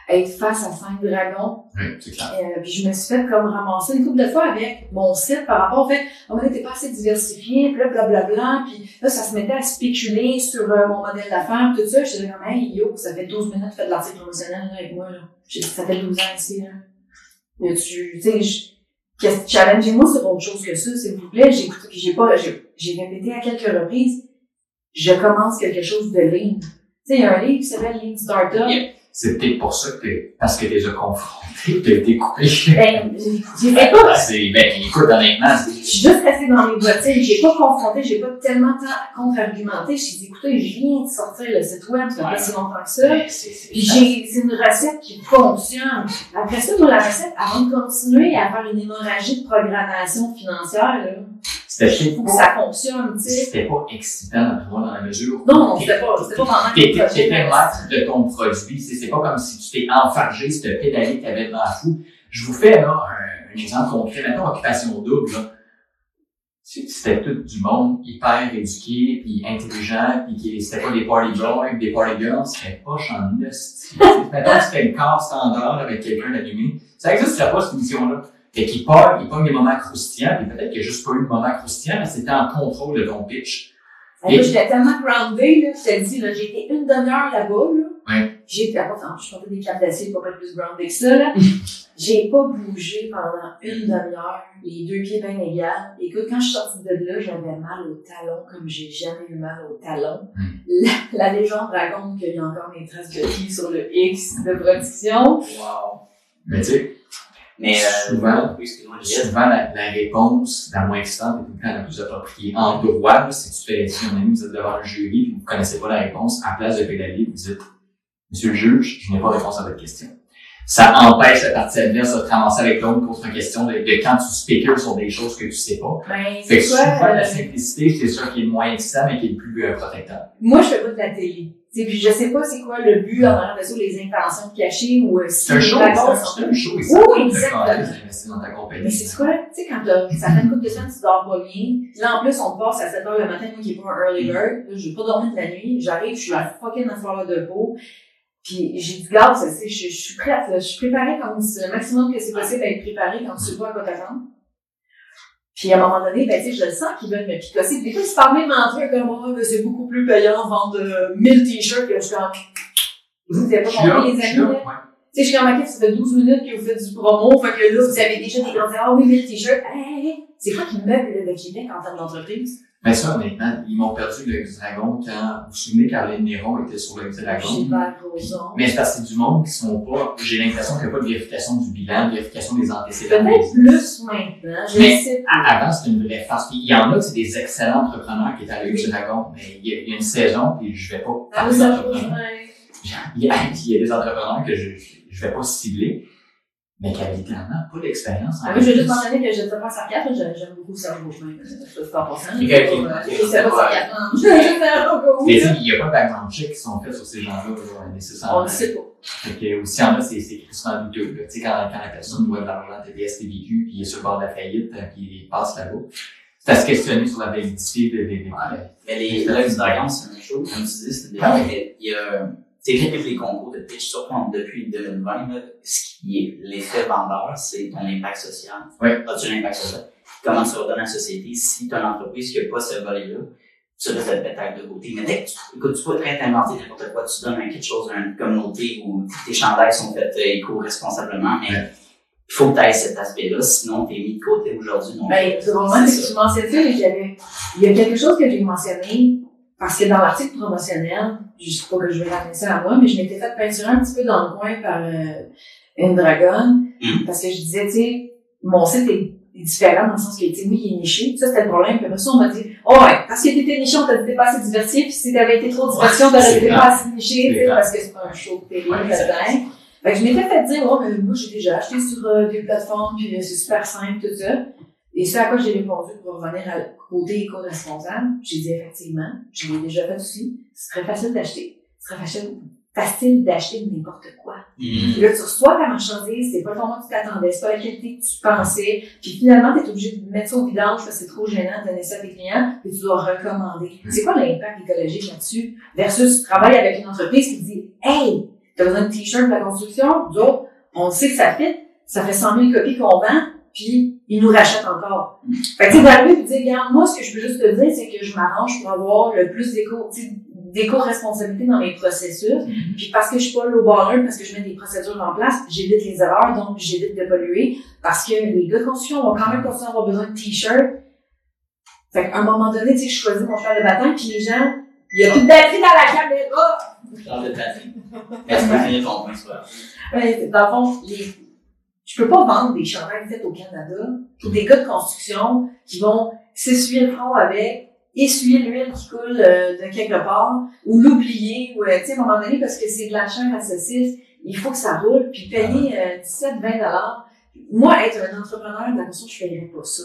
être face à cinq dragons. Oui, c'est clair. Euh, puis je me suis fait comme ramasser une couple de fois avec mon site par rapport au fait, on n'était pas assez diversifié, puis là, blablabla, puis là, ça se mettait à spéculer sur euh, mon modèle d'affaires, tout ça. J'étais comme, hey, yo, ça fait 12 minutes que tu fais de l'article promotionnel avec moi, là. Dit, ça fait 12 ans ici, là. Tu, tu sais, challengez-moi sur autre chose que ça, s'il vous plaît? J'ai j'ai pas, j'ai, répété à quelques reprises, je commence quelque chose de lean. Tu sais, il y a un livre qui s'appelle Lean Startup. C'est peut-être pour ça que t'es, parce que déjà confronté, t'as été coupé. Ben, j'ai fait pas, c'est, ben, écoute, honnêtement, Je suis juste restée dans mes bottines. J'ai pas confronté, j'ai pas tellement de temps à contre-argumenter. J'ai dit, écoutez, je viens de sortir le site web, ça fait pas si longtemps que ça. ben, Puis j'ai, c'est une recette qui fonctionne. Après ça, moi, la recette, avant de continuer à faire une hémorragie de programmation financière, là, c'était, faut que ça fonctionne, tu sais. c'était pas excitant pour moi dans la mesure où Non, c'était pas, c'était pas pendant que T'étais t'étais maître de ton produit. C'est pas comme si tu t'es enfargé, si t'as pédalé, que t'avais devant la fou. Je vous fais là un, un exemple concret. Mettons occupation double. Là. Tu sais, C'était tout du monde hyper éduqué, puis intelligent, puis qui c'était pas des party boys, des party girls, c'était pas en que c'était le corps standard avec quelqu'un d'allumé. Ça n'existerait pas cette émission-là. Fait qu'il part, il pogne des moments croustillants, puis peut-être qu'il n'y a juste pas eu de moments croustillants, mais c'était en contrôle de ton pitch. Hey, moi, j'étais tellement groundée, là, je te dis, là, j'ai été une demi-heure là-bas, là. Ouais. J'ai, à part, je portais des câbles d'acier pas être plus grounded que ça, là. (laughs) J'ai pas bougé pendant une demi-heure, les deux pieds bien égales. Écoute, quand je suis sortie de là, j'avais mal au talon comme j'ai jamais eu mal au talon. Mm. La, la légende raconte qu'il y a encore des traces de pieds sur le X de production. Wow. Mais tu sais, Mais, euh, Souvent. oui, souvent la, la réponse la moins excitante est tout le temps la plus appropriée. En droit, si tu fais, si un ami, vous êtes devant un jury vous ne connaissez pas la réponse, à place de pédaler, vous dites, Monsieur le juge, je n'ai pas de réponse à votre question. Ça empêche la partie adverse de te ramasser avec l'autre contre-question de, de quand tu spécules sur des choses que tu sais pas. Ben, Fait que c'est souvent, quoi, euh, la simplicité, c'est sûr qui est le moins excitant, mais qui est le plus euh, protecteur. moi, je fais pas de la télé. Tu sais, puis je sais pas c'est quoi le but en arrière de ça, les intentions cachées ou euh, si C'est un show, c'est un- show. Oui, Tu exactement. peux investir dans ta compagnie. Mais c'est quoi, tu sais, quand ça fait une couple de semaines tu dors pas bien, puis là, en plus, on passe à 7 heures le matin, moi qui est pas un early bird, là, j'ai pas dormi de la nuit, j'arrive, je suis à fucking à fleur de peau, puis j'ai du gaz, tu sais, je, je suis prête, là, je suis préparée comme c'est le maximum que c'est possible d'être préparée quand tu sais pas à quoi t'attendre. Puis à un moment donné, ben, tu sais, je le sens qu'ils veulent me picosser. Des fois, ils se parlent même entre eux comme moi, mais c'est beaucoup plus payant vendre euh, 1000 t-shirts que je suis en... Vous avez pas compris, les amis, ouais. Tu sais, je suis en ça fait 12 minutes que vous faites du promo, fait que là, vous avez déjà des gens qui disent, ah oui, 1000 t-shirts. Hey, c'est quoi qui meuble le Québec en termes d'entreprise? Mais ça, honnêtement, ils m'ont perdu le dragon quand, vous vous souvenez, Caroline Néron était sur le dragon? Gilbert Rozon. Mais c'est parce que c'est du monde qui sont pas, j'ai l'impression qu'il n'y a pas de vérification du bilan, de vérification des antécédents. Peut-être plus maintenant, je Mais- sais Avant, c'était une vraie farce. Puis il y en a, c'est des excellents entrepreneurs qui étaient à dragon, mais il y, a, il y a une saison, puis je vais pas Ah, parler d'entrepreneurs. (laughs) Il y, a, il y a des entrepreneurs que je, je, je vais pas cibler, mais qui avaient littéralement pas d'expérience. en Ah, moi, je vais juste mentionner que je ne sais pas sarcasme, j'aime j'aime beaucoup pas pour ça. Il y a pas de background check qui sont faits sur ces gens-là, nécessairement. On le sait pas. Fait que aussi, en a, c'est, c'est crissement douteux. Tu sais, quand, quand la personne doit de l'argent à TDS, TVQ, puis il est sur le bord de la faillite, euh, puis il passe là-bas. C'est à se questionner sur la validité des, des, des Mais les collègues du Dragon, c'est une chose, comme tu dis, c'est Ah déjà, il y a, tu sais, les concours de pitch, surtout depuis 2020, là, ce qui est l'effet vendeur, c'est ton impact social. Ouais. As-tu un impact social? Comment tu redonnes à la société si tu as une entreprise qui n'a pas ce volet-là? Ça, ça te peut-être de côté. Mais dès que tu, écoute, tu peux très t'inventer n'importe quoi, tu donnes à quelque chose à une communauté où tes chandails sont faits euh, éco-responsablement, mais Ouais. il faut que tu ailles cet aspect-là, sinon t'es mis de côté aujourd'hui. Donc, Ben, c'est vraiment c'est que ça. tu mentionnes ça, mais j'avais, il y a quelque chose que j'ai mentionné, parce que dans l'article promotionnel, je sais pas que je vais ramener ça à moi, mais je m'étais fait peinturer un petit peu dans le coin par euh, une dragonne, Mm. parce que je disais, tu sais, mon site est, est différent dans le sens que, tu sais, oui, il est niché, ça c'était le problème, puis après ça, on m'a dit, oh ouais, parce que t'étais niché, on t'a dit pas assez diversifié, puis si t'avais été trop diversifié, on t'aurait été pas assez niché, tu sais, parce que c'est pas un show de télé, Ouais. Fait que je m'étais fait dire, oh, mais moi, j'ai déjà acheté sur euh, des plateformes, puis euh, c'est super simple, tout ça. Et c'est à quoi j'ai répondu pour revenir à côté éco-responsable. J'ai dit effectivement, je l'ai déjà fait aussi. Ce serait facile d'acheter. Ce serait facile, facile d'acheter n'importe quoi. Puis là, tu reçois ta marchandise, c'est pas le format que tu t'attendais, c'est pas la qualité que tu pensais. Puis finalement, tu es obligé de mettre ça au vidange parce que c'est trop gênant de donner ça à tes clients, puis tu dois recommander. C'est quoi l'impact écologique là-dessus? Versus tu travailles avec une entreprise qui te dit Hey, t'as besoin de t-shirt de la construction? Nous autres, on sait que ça fit, ça fait 100 000 copies qu'on vend, puis ils nous rachètent encore. Fait que tu sais, d'arriver et dire, regarde, moi, ce que je peux juste te dire, c'est que je m'arrange pour avoir le plus d'éco, d'éco-responsabilité dans mes processus. Puis parce que je suis pas low baller, parce que je mets des procédures en place, j'évite les erreurs, donc j'évite de polluer. Parce que les gars de construction vont quand même continuer à avoir besoin de t-shirts. Fait qu'à un moment donné, tu sais, je choisis mon cheval de bataille, puis les gens, il y a de batterie dans la caméra! Genre de batterie. Ton point, c'est grave. Ouais, dans le fond, les... je peux pas vendre des chandails faits au Canada pour des gars de construction qui vont s'essuyer le front avec, essuyer l'huile qui coule euh, de quelque part, ou l'oublier, ou, euh, tu sais, à un moment donné, parce que c'est de la chair à saucisse, il faut que ça roule, puis payer euh, 17, 20 dollars. Moi, être un entrepreneur de la construction, je paierais pas ça.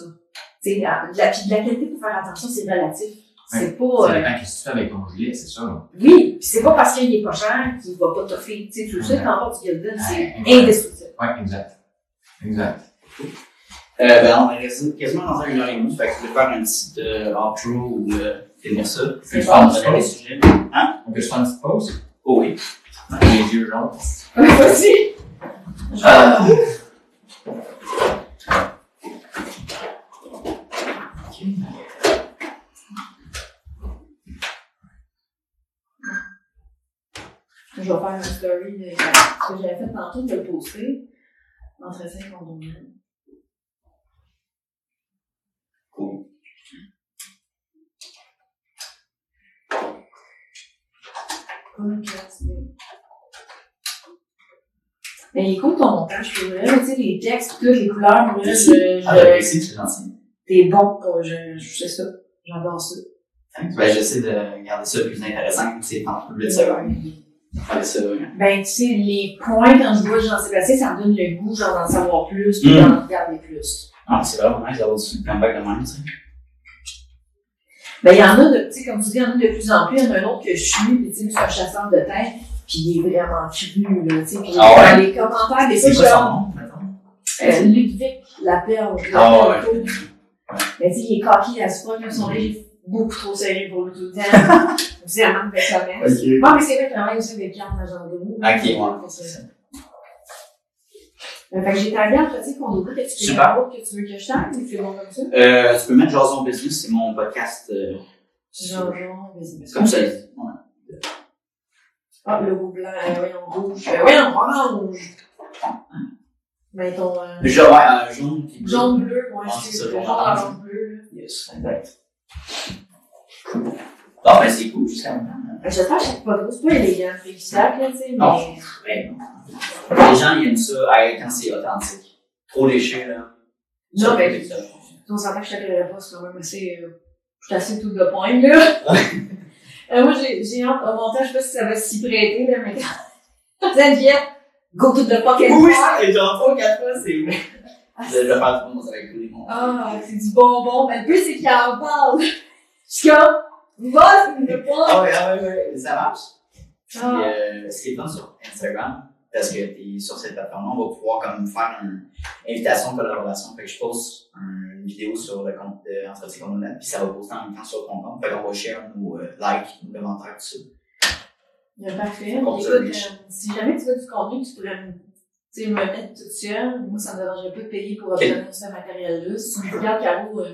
Tu sais, de la, puis de la qualité, pour faire attention, c'est relatif. C'est pas, Ça euh, dépend qu'est-ce que tu fais avec ton gilet, c'est ça. là. oui, puis c'est pas parce qu'il est pas cher qu'il va pas t'offrir. Tu sais, le sais, quand pas du Gildan, c'est indestructible. Ouais, exact. Exact. Euh, ben, on est resté quasiment dans un une heure et demie, fait que tu peux faire un petit euh, outro ou euh, finir ça. Puis une petite donner les pause? sujets. On peut se faire une petite pause? Oh oui. Les yeux jaunes. Vas-y. Ah. Je vais faire un petit story de ce que j'avais fait tantôt de le poster. Entretien condominial. Cool. Comme. Mais il est cool ton montage, pour vrai. Tu sais, les textes, toutes les couleurs, moi, je, Ah, ben, je, c'est gentil. t'es bon, pour- je, je sais ça. J'adore ça. Ben, j'essaie de garder ça plus intéressant, sais, tant plus de secondes. Ça. Ben, tu sais, les points, quand je vois Jean-Sébastien, ça me donne le goût, genre, d'en savoir plus, puis Mm. d'en regarder plus. Ah, c'est vraiment nice d'avoir du comeback de même, tu sais. Ben, il y en a de, tu sais, comme tu dis, il y en a de plus en plus. Il y en a un autre que je suis, puis tu sais, c'est un chasseur de tête, puis il est vraiment cru, là, tu sais. Puis Ah ouais? dans les commentaires, des fois, genre, euh, Ludwig Lapierre. Ah ouais. Mais tu sais, il est coquille à ce point, même son livre beaucoup trop sérieux pour lui tout le temps. Manque de commerce. Ok. Bon, mais c'est vrai que travaille aussi avec Yann Nagendreau. Ok, ouais. C'est ça. Euh, Fait que j'ai entre, tu sais, qu'on ouvre, que tu fais que tu veux que je tague, ou c'est bon comme ça? Euh, tu peux mettre Jason Business, c'est mon podcast, euh, genre, business. comme ça. Ouais. Ah, le goût blanc, euh, voyons, rouge. Euh, voyons, orange. Mais ton, euh, Genre, ouais, euh, jaune pis bleu. jaune bleu, moi, je c'est suis ça, jaune, orange, bleu. Yes, exact. Ah, ben, c'est cool, jusqu'à maintenant. J'espère que c'est pas trop, c'est pas élégant, c'est sac, là, tu sais, Non. mais. Non. Les gens, ils aiment ça quand c'est authentique. Trop léché, là. Non, mais- c'est ça. On s'entend que je t'appellerai pas, c'est quand même assez, euh, je suis assez tout de point, là. (laughs) euh, moi, j'ai, hâte au montage, je sais pas si ça va s'y prêter, là, mais quand (laughs) vient, go to the pocket. Oui, ça, et genre, trois, quatre fois, c'est vrai. Tout le monde, ça va être cool, les mondes. Ah, c'est du bonbon. Mais le plus, c'est qu'il en parle. Je suis comme, va, tu me pas. Ah ouais, ah ouais, ouais, ça marche. Puis, Ah. euh, ce qui est fun sur Instagram, parce que t'es sur cette plateforme-là, on va pouvoir comme faire une invitation de collaboration. Fait que je poste une vidéo sur le compte de Entretien Communal, puis ça va poster en même temps sur ton compte. Fait qu'on va share nos euh, likes, nos commentaires, tout ça. Bien, parfait. Écoute, euh, si jamais tu veux du contenu, tu pourrais me, tu sais, me mettre toute seule. Moi, ça me dérangerait pas de payer pour obtenir ce matériel-là. Si tu me regardes, Caro, euh,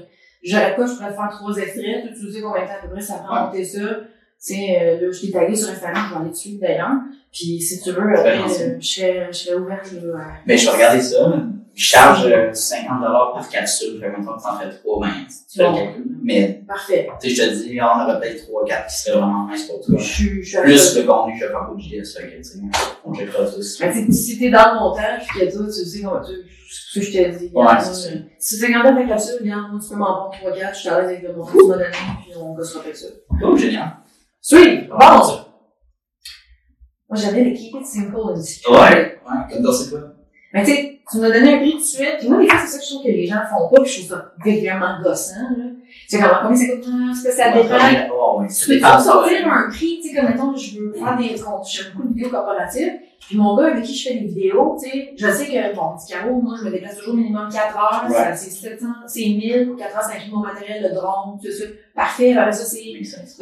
j'aurais quoi, je pourrais faire trois extraits. Tu sais combien de temps à peu près ça prend à Ouais. monter ça. Tu sais, euh, là, je t'ai tagué sur Instagram, je vais aller dessus d'ailleurs. Puis si tu veux, après, euh, je serais, je serais ouverte, là. à- Mais je vais regarder ça. Je charge euh, 50 par capsule. Fait maintenant que t'en fais 3, ben, tu fais le Bon. calcul. Mais, Parfait. tu sais, je te dis, on aurait peut-être 3, 4 qui seraient vraiment nice pour toi. Je suis, je Plus le contenu que je vais faire pour JS. Fait que, tu sais, on checkera ça aussi. Ben, tu si t'es dans le montage, pis que toi, tu sais comment tu, ce que je t'ai dit. Ouais, c'est ça. euh, Si c'est quand même la capsule, regarde, moi, tu peux m'en prendre 3 4 je suis à l'aise avec le montage, tu m'as donné, puis on gossera avec ça. Oh, génial. Sweet! Bon! Moi, j'avais le it simple. Ouais, ouais, comme dans c'est quoi? Mais tu sais, tu m'as donné un prix tout de suite, pis moi, des fois, c'est ça que je trouve que les gens font pas, pis je trouve ça vraiment gossant, là. C'est comme, combien ça coûte? Ah, Est-ce que ça dépend? Oh, Tu peux pas sortir un prix, tu sais, comme mettons, je veux faire des je fais beaucoup de vidéos corporatives, puis mon gars avec qui je fais des vidéos, tu sais, je sais que, bon, petit carreau, moi, je me déplace toujours minimum 4 heures, Ouais. c'est 700, c'est 1000, pour 4 heures, ça inclut mon matériel, le drone, tout ça. Parfait, après ça, c'est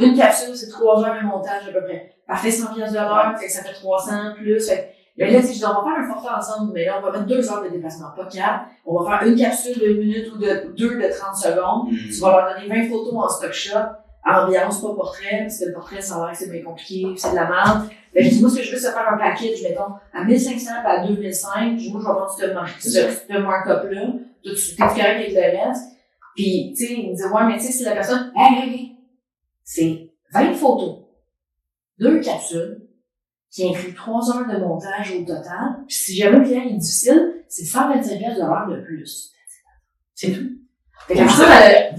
une capsule, c'est 3 heures de montage à peu près. Parfait, 100 pièces de l'heure, fait que ça fait 300 plus, fait que là, si je dis, on va faire un forfait ensemble, mais là, on va mettre 2 heures de déplacement, pas 4. On va faire une capsule de 1 minute ou de 2 de 30 secondes. Mm. Tu vas leur donner 20 photos en stock shot, ambiance, pas portrait, parce que le portrait, ça a l'air que c'est bien compliqué, c'est de la merde. Que je dis, moi, ce que je veux, c'est faire un package, mettons, à 1500 puis à 2005. Moi, je vais prendre ce marque, ce, ce markup-là. Toi, tu t'es correct avec le reste. Puis, tu sais, il me dit, ouais, mais tu sais, si la personne, hey, hey, hey, c'est 20 photos, deux capsules, qui inclut 3 heures de montage au total. Puis si jamais le client est difficile, c'est 125 pièces de l'heure de plus. C'est tout. Fait que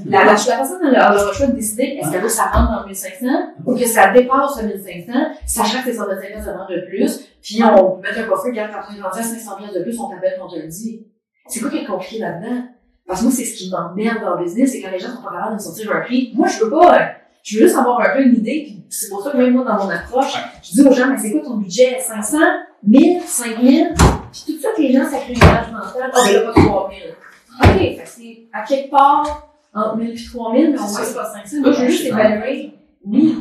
la personne, a le choix de décider est-ce que ça rentre dans le 1500 ou que ça dépasse le 1500, sachant que c'est 125 pièces de l'heure de plus, puis on peut mettre un coffret, regarde, quand on est rendu à 500 pièces de plus, on t'appelle, on te le dit. C'est quoi qui est compliqué là-dedans? Parce que moi, c'est ce qui m'emmerde dans le business, c'est quand les gens sont pas capables de me sortir un prix. Moi, je veux pas, euh, je veux juste avoir un peu une idée, puis c'est pour ça que même moi, dans mon approche, je dis aux gens, mais c'est quoi ton budget? 500? 1000? 5000? Puis tout ça que les gens s'accumulent mental, oh, ben là, pas 3000. OK, c'est à quelque part entre 1000 et 3000, mais voit que c'est pas 500. Moi, je veux juste évaluer. Oui.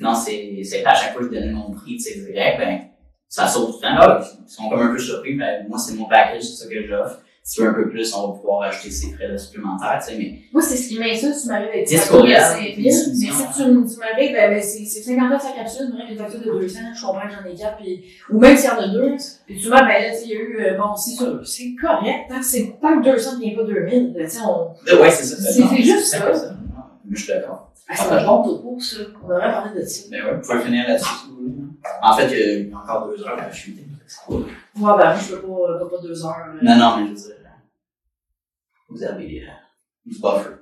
Non, c'est, à chaque fois que je donnais mon prix, tu sais, direct, ben, ça sauve du temps. Là, ils sont comme un peu surpris, mais moi, c'est mon package, c'est ça que j'offre. Si tu veux un peu plus, on va pouvoir ajouter ces frais-là supplémentaires, tu sais, mais Moi, c'est ce qui m'insulte, tu m'arrives avec 10 facture de courriels, 5 000, mais si tu, m'arrives, ben, ben, c'est c'est 50 sa capsule, m'arrives une facture de 200, je comprends que j'en ai 4, puis, ou même s'il y en a deux, puis tu vois, ben là, tu sais, il y a eu, euh, bon, c'est ça, c'est correct, tant que c'est, tant que 200 ne vient pas 2000, tu sais, on, Euh, ouais, c'est ça. C'est- c'est juste C'est ça. ça. Mais je suis d'accord. ah, c'est un bon topo, ça, on devrait parler de ça. Mais ouais, vous pouvez finir là-dessus. En fait, il y a encore deux heures à la chute. Ouais, ben, moi, je peux pas, euh, pas, pas deux heures. Non, non, mais je veux dire, euh, vous avez euh, du buffer.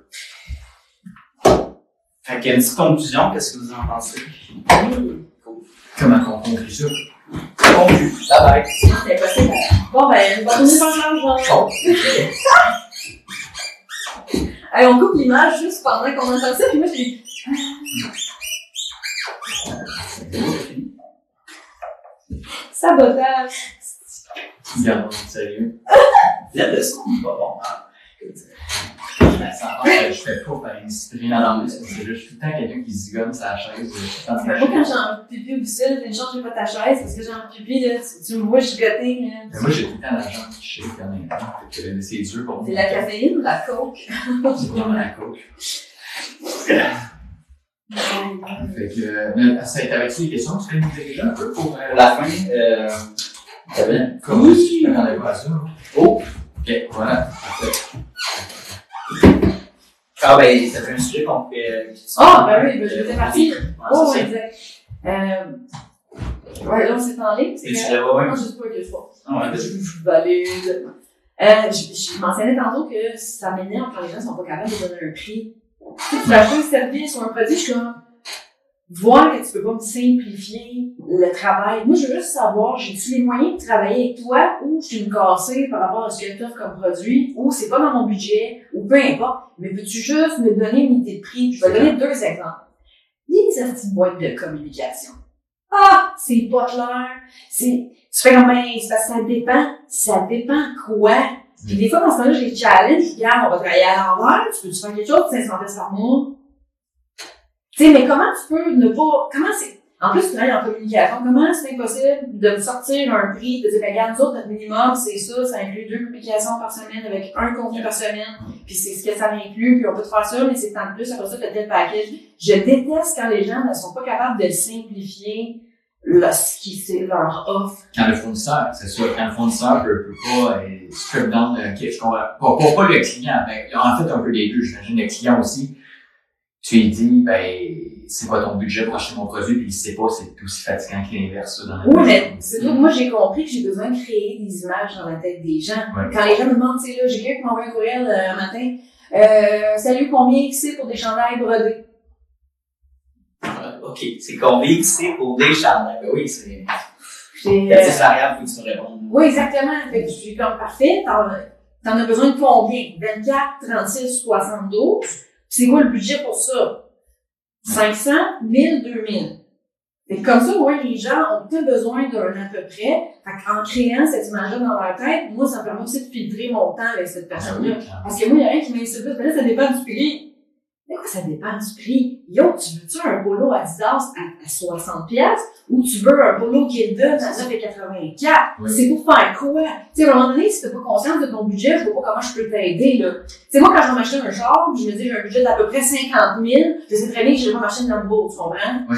Fait qu'il y a une petite conclusion, qu'est-ce que vous en pensez? Comment qu'on conclut ça? Conclu. Bye bye. Sinon, c'est impossible. Bon, ben, on va tourner par l'argent. Allez, on coupe l'image juste pendant qu'on entend ça, puis moi, j'ai (laughs) sabotage. Gardons le sérieux. (laughs) La leçon, c'est pas bon. hein. Je fais pas par indiscipline. Non, non, mais c'est c'est juste tout le temps quelqu'un qui zigonne sa chaise. quand moi, quand j'ai envie de pipi ou ça, ne change pas ta chaise, parce que j'ai envie de pipi, là, tu, me vois gigoter. Mais moi, j'ai tout le temps la jambe qui shake en même que euh, c'est dur pour moi. C'est la caféine ou la coke? (laughs) C'est vraiment la coke. Fait que, euh, ça t'avais-tu des questions? Tu peux nous diriger un peu pour, euh, Pour la fin, euh, t'avais Comment Oui. si je m'attendais pas à ça? hein? Oh! Ok, voilà. Parfait. Ah ben, ça fait un sujet qu'on fait. Ah, ben oui, ben, je faisais partie. Ouais, Oh, exact. Euh, ouais, là, c'est en ligne. tu l'avais, ouais. Non, je sais pas que je vois. Ah ouais, Je, je valide. Euh, je, je mentionnais tantôt que ça m'énerve quand les gens sont pas capables de donner un prix. Tu sais, tu achètes un service ou un produit, je suis comme, voir que tu peux pas me simplifier le travail. Moi, je veux juste savoir, j'ai-tu les moyens de travailler avec toi ou je suis une cassée par rapport à ce que tu offres comme produit ou c'est pas dans mon budget ou peu importe. Mais peux-tu juste me donner une idée de prix? Je vais donner deux exemples. Les petites boîtes de communication. Ah, c'est pas clair. C'est, tu fais comme, ben, c'est parce que ça dépend. Ça dépend quoi? Puis des fois, dans ce temps-là, j'ai des challenges. Regarde, on va travailler à l'envers. Tu peux-tu faire quelque chose? De 500 pièces par mois? Sais, mais comment tu peux ne pas, comment c'est, en plus, tu travailles en communication. Comment c'est impossible de me sortir un prix, de dire, ben, regarde, nous autres, notre minimum, c'est ça, ça inclut deux publications par semaine avec un contenu par semaine. Puis c'est ce que ça inclut, puis on peut te faire ça, mais c'est tant de plus, après ça, t'as tel package. Je déteste quand les gens ne sont pas capables de simplifier ce qui, c'est leur offre. Quand le fournisseur, c'est sûr, quand le fournisseur peut, peut pas euh, strip down, ok, je comprends. Pas, pas, pas le client, ben, en fait, un peu des deux, j'imagine le client aussi. Tu lui dis, ben, c'est quoi ton budget pour acheter mon produit, puis il sait pas, c'est aussi fatigant que l'inverse, ça, dans la Oui, vie. mais c'est tout. Moi, j'ai compris que j'ai besoin de créer des images dans la tête des gens. Ouais. Quand les gens me demandent, tu sais, là, j'ai quelqu'un qui m'envoie un courriel euh, un matin, euh, salut, combien c'est pour des chandails brodés? Euh, Ok, c'est combien c'est pour des chandails? Ben oui, c'est. C'est variable, faut que tu me répondes. oui, exactement. Fait que je suis comme parfait. T'en, t'en as besoin de combien? 24, 36, 72. C'est quoi le budget pour ça? 500, 1000, 2000. Fait que comme ça, ouais, les gens ont peut-être besoin d'un à peu près. Fait qu'en créant cette image-là dans leur tête, moi, ça me permet aussi de filtrer mon temps avec cette Ah personne-là. Parce que moi, il y a rien qui m'insulte. Mais là, ça dépend du prix. Mais quoi, ça dépend du prix? Yo, tu veux-tu un polo Adidas à, à 60 pièces ou tu veux un polo Gildan à 9,84? Oui. C'est pour faire quoi? Tu sais, à un moment donné, si t'as pas conscience de ton budget, je vois pas comment je peux t'aider, là. Tu sais, moi, quand je vais m'acheter un char, je me dis, j'ai un budget d'à peu près 50 000, je sais très bien que je vais pas m'acheter une Lambo, tu comprends? Oui.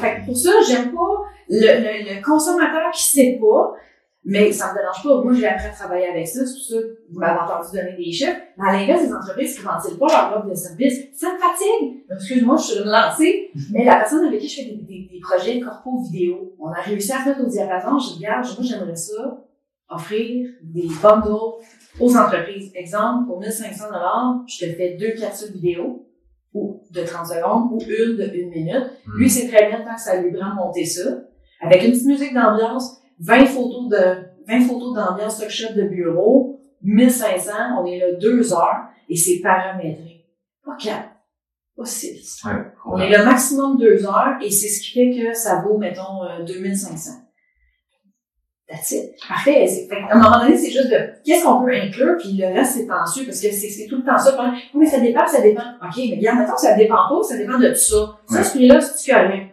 Fait que pour ça, j'aime pas le, le, le consommateur qui sait pas, mais ça me dérange pas. Moi, j'ai appris à travailler avec ça. C'est pour ça que vous m'avez entendu donner des chiffres. Mais à l'inverse, les entreprises qui ventilent pas leur offre de service, ça me fatigue. Excuse-moi, je suis sur une lancée, mais la personne avec qui je fais des, des, des projets corpo vidéo, on a réussi à mettre au diapason. Je dis, regarde, moi, j'aimerais ça, offrir des bundles aux entreprises. Exemple, pour 1500 je te fais deux capsules vidéo ou de 30 secondes ou une de une minute. Hmm. Lui, c'est très bien tant que ça lui prend de monter ça. Avec une petite musique d'ambiance, 20 photos de, 20 photos d'ambiance stock shot de bureau, 1500, on est là deux heures et c'est paramétré. Pas quatre, pas six. Ouais, On est le maximum deux heures et c'est ce qui fait que ça vaut, mettons, euh, 2500. That's it. Parfait. Qu'à un moment donné, c'est juste de qu'est-ce qu'on peut inclure, puis le reste, c'est tensu, parce que c'est tout le temps ça. Oui, mais ça dépend, ça dépend. OK, mais regarde, mettons que ça dépend pas, ça dépend de ça. Ça, Ouais. ce prix-là, c'est correct.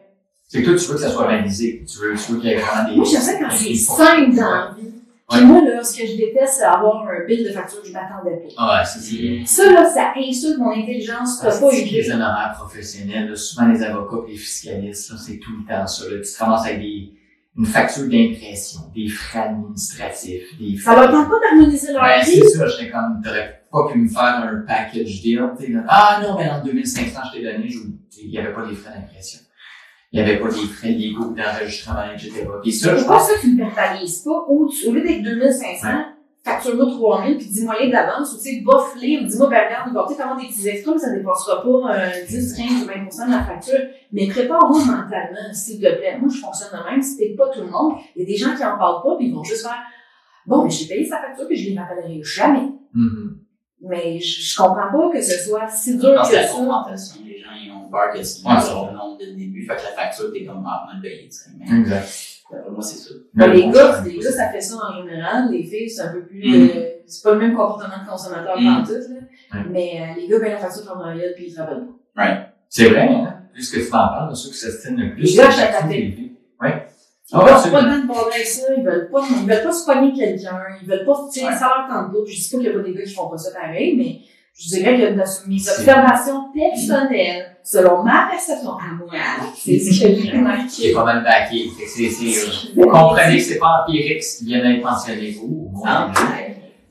C'est que toi, tu veux que ça soit réalisé. Tu veux, tu veux qu'il y ait vraiment des. Moi, j'aime ça quand c'est simple dans la vie. Puis moi, là, ce que je déteste, c'est avoir un bill de facture que je m'attendais pas. Ah ouais, ça c'est. Ça, là, ça insulte mon intelligence. T'as pas les honoraires professionnels, là, souvent les avocats et les fiscalistes, c'est tout le temps ça. Là. Tu ramasses avec des, une facture d'impression, des frais administratifs, des Ça frais. leur tente pas d'harmoniser leur Ouais, prix. c'est ça, j'étais comme, t'aurais pas pu me faire un package deal, là. Ah non, mais en 2500, je t'ai donné, je, il y avait pas les frais d'impression. Il y avait pas les frais légaux d'enregistrement, etc. Puis ça, je pense, ça, tu ne verbalises pas? Ou tu, au lieu d'être 2500, facture-moi 3000 puis dis-moi les d'avance. Ou tu sais, bof-les ou dis-moi, ben regarde, il va peut-être avoir des petits extras, mais ça ne dépassera pas euh, 10, 15 ou 20% de la facture. Mais prépare-moi mentalement, s'il te plaît. Moi, je fonctionne de même. C'était pas tout le monde. Il y a des gens qui en parlent pas puis ils vont juste faire, bon, mais j'ai payé sa facture puis je les rappellerai jamais. Mhm. Mais je, je comprends pas que ce soit si dur que que ça. Peur que c'est Ouais, certain nombre de début. Fait que la facture, t'es comme, ah, mal payé, tu sais. Mais, Exact. d'après moi, c'est ça. Ben, les gars, ça, les gars, ça fait ça en général. Les filles, c'est un peu plus, Mm. euh, c'est pas le même comportement de consommateur Mm. qu'en tout, là. Ouais. Mais, euh, les gars, ben, la facture prend un puis ils se rappellent pas. C'est vrai, hein? Plus que tu t'en parles, de ceux qui s'estiment le plus. Les gars, la. Ouais. Ils Ah veulent absolument. pas le temps de parler avec ça, ils veulent pas, ils veulent pas se pogner quelqu'un, ils veulent pas, tu sais, ça leur tente pas. Je dis pas qu'il y a pas des gars qui font pas ça pareil, mais je dirais que mes observations personnelles, selon ma perception à moi, c'est ce que j'ai remarqué. pas mal backé. C'est, c'est, euh, vous comprenez que c'est pas empirique ce qui vient d'être mentionné. Moins, Ah,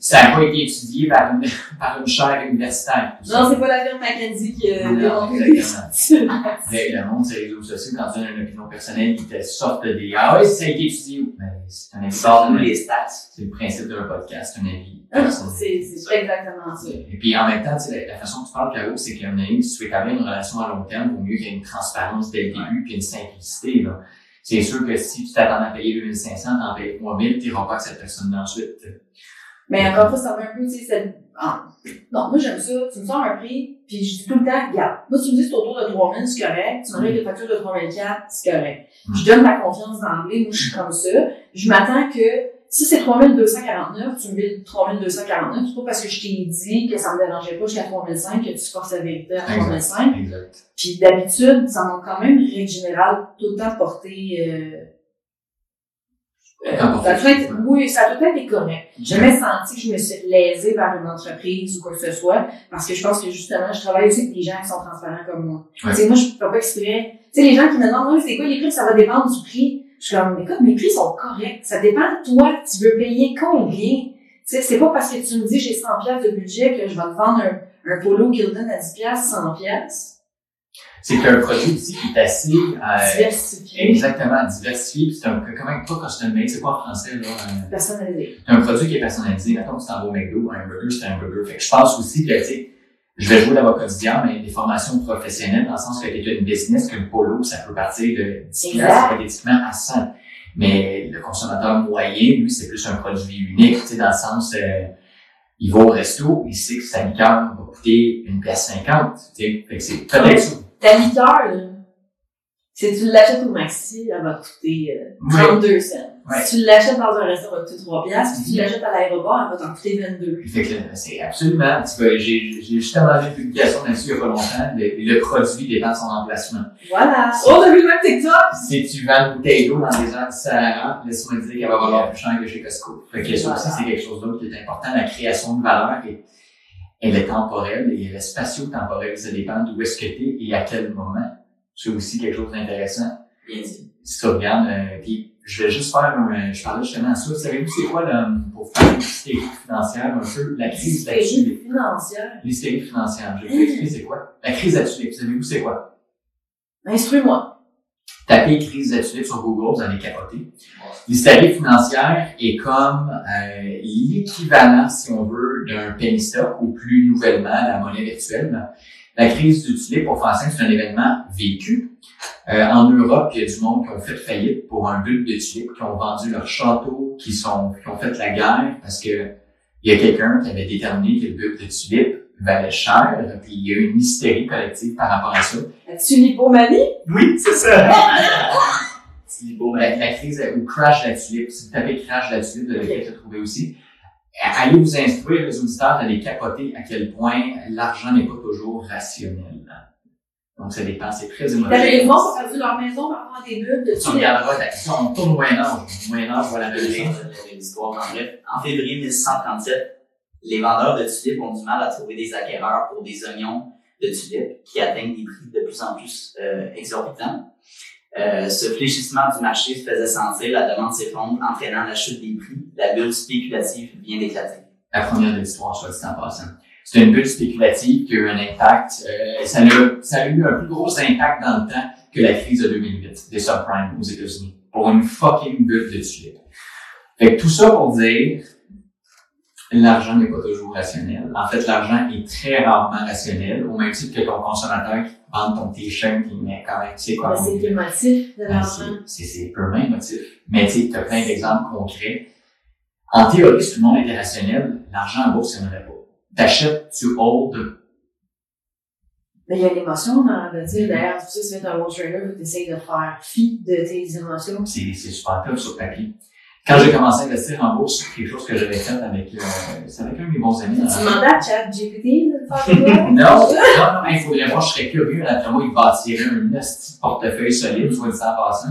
ça n'a pas été étudié par une, (laughs) par une chaire universitaire. Non, c'est pas la firme Mackenzie qui a Non, démontré exactement. ça. Mais le monde, c'est les réseaux sociaux, quand tu donnes une opinion personnelle, ils te sortent des Ah oui, ça a été étudié. Mais c'est un avis les stats. C'est le principe d'un podcast, un avis (laughs) personnel. C'est c'est exactement ça. Et puis en même temps, tu sais, la, la façon dont tu parles, Caro, c'est qu'à un moment donné, si tu veux établir une relation à long terme, vaut mieux qu'il y ait une transparence dès le début puis une simplicité. Là. C'est sûr que si tu t'attends à payer 2500, t'en payes 3000, tu n'iras pas avec cette personne-là ensuite. Mais encore une fois, ça un peu, tu sais, cette... ah, non, moi j'aime ça, tu me sors un prix, puis je dis tout le temps, regarde, moi tu me dis c'est autour de 3000, c'est correct, tu m'enlèves des factures de 3004, c'est correct. Mm. Je donne ma confiance d'emblée, moi je suis comme ça. Je m'attends que, si c'est 3249, tu me dis 3249, c'est pas parce que je t'ai dit que ça me dérangeait pas jusqu'à 3005 que tu forces la vérité à 3005. Exact. Puis d'habitude, ça m'a quand même, règle générale, tout le temps porté, euh, ça a porté, tout été- ouais. oui, ça tout été correct. J'ai jamais senti que je me suis lésée par une entreprise ou quoi que ce soit, parce que je pense que justement, je travaille aussi avec des gens qui sont transparents comme moi. Ouais. Tu sais, moi, je fais pas exprès. Tu sais, les gens qui me demandent, oui, c'est quoi les prix, ça va dépendre du prix. Je suis comme, écoute, mes prix sont corrects. Ça dépend de toi, tu veux payer combien? Tu sais, c'est pas parce que tu me dis j'ai 100 pièces de budget que je vais te vendre un, un polo Gildan à 10 pièces, 100 pièces. C'est qu'un produit aussi qui est assez euh, Diversifié, exactement diversifié, puis c'est un quand même pas custom made, c'est quoi en français là? euh, personnalisé. C'est un produit qui est personnalisé. Mettons que tu t'en vas au McDo, un burger, c'est un burger. Fait que je pense aussi que, tu sais, je vais jouer l'avocat du diable, mais des formations professionnelles, dans le sens que tu es une business, qu'une polo, ça peut partir de 10 Exact. piastres hypothétiquement à 100. Mais le consommateur moyen, lui, c'est plus un produit unique, tu sais, dans le sens, euh, il va au resto, il sait que sa liqueur va coûter une pièce 50, tu sais. Fait que c'est peut-être. Ta liqueur, là, si tu l'achètes au maxi, elle va te coûter euh, Oui. 32 cents. Ouais. Si tu l'achètes dans un restaurant, elle va te coûter 3 piastres. Si tu l'achètes à l'aéroport, elle va t'en coûter 22. Fait que c'est absolument, j'ai, justement vu une publication là-dessus il y a pas longtemps, le, le produit dépend de son emplacement. Voilà. Oh, t'as vu le même TikTok? Si tu vends une bouteille d'eau dans des heures différentes, laisse-moi te dire qu'elle va valoir plus cher que chez Costco. Fait que ça aussi, c'est quelque chose d'autre qui est important. La création de valeur, elle est temporelle et elle est spatio-temporelle. Ça dépend d'où est-ce que tu es et à quel moment. C'est aussi quelque chose d'intéressant. Bien dit. Si tu regardes, euh, puis je vais juste faire un, je parlais justement de ça. Savez-vous c'est quoi, le, pour faire une hystérie financière, un peu, la crise? Hystérie financière. L'hystérie financière. Je vais vous expliquer c'est quoi. La crise tulipe. Savez-vous c'est quoi? Instruis-moi. Tapez crise tulipe sur Google, vous allez capoter. L'hystérie financière est comme euh, l'équivalent, si on veut, d'un penny stock ou plus nouvellement la monnaie virtuelle. La crise du tulipe, pour simple, c'est un événement vécu. Euh, en Europe, il y a du monde qui ont fait faillite pour un but de tulipes, qui ont vendu leur château, qui sont, qui ont fait la guerre parce que il y a quelqu'un qui avait déterminé que le but de tulipe valait cher, puis il y a eu une hystérie collective par rapport à ça. La tulipomanie? Oui, c'est ça. (laughs) La, la crise euh, ou crash de la tulipe. Si vous tapez crash de la tulipe, vous allez peut-être trouver aussi. Allez vous instruire, les auditeurs, allez capoter à quel point l'argent n'est pas toujours rationnel. Donc, ça dépend, c'est très T'avais les émotif. gens ont perdu leur maison par rapport à des bulles de Tu tulipe. regarderas, ta question, on tourne au Moyen-Âge. Au Moyen-Âge, voilà la chose. j'avais l'histoire en bref. En février 1637, les vendeurs de tulipes ont du mal à trouver des acquéreurs pour des oignons de tulipes qui atteignent des prix de plus en plus euh, exorbitants. Euh, ce fléchissement du marché se faisait sentir, la demande s'effondre, entraînant la chute des prix. La bulle spéculative vient d'éclater. La première de l'histoire, soit dit en passant. C'est une bulle spéculative qui a eu un impact, euh, ça, a, ça a eu un plus gros impact dans le temps que la crise de 2008 des subprimes aux États-Unis pour une fucking bulle de tulipes. Fait que tout ça pour dire, l'argent n'est pas toujours rationnel. En fait, l'argent est très rarement rationnel, au même titre que ton consommateur qui vend ton t-shirt qui met quand même, tu sais quoi. C'est émotif de Ben, l'argent. c'est- C'est c'est purement émotif. Mais tu sais, tu as plein d'exemples concrets. En théorie, si tout le monde était rationnel, l'argent en bourse, il n'y en aurait pas. T'achètes, tu hold. Mais il y a l'émotion dans le dire. D'ailleurs, c'est pour ça fais un bon trader, tu essayes de faire fi de tes émotions. C'est c'est super top sur papier. Quand j'ai commencé à investir en bourse, c'est quelque chose que j'avais fait avec, euh, c'est avec un de mes bons amis. Tu demandais à ChatGPT de faire? (laughs) Non, non, non, il faudrait voir, je serais curieux. D'après moi, il bâtirait un petit portefeuille solide, soit dit en passant.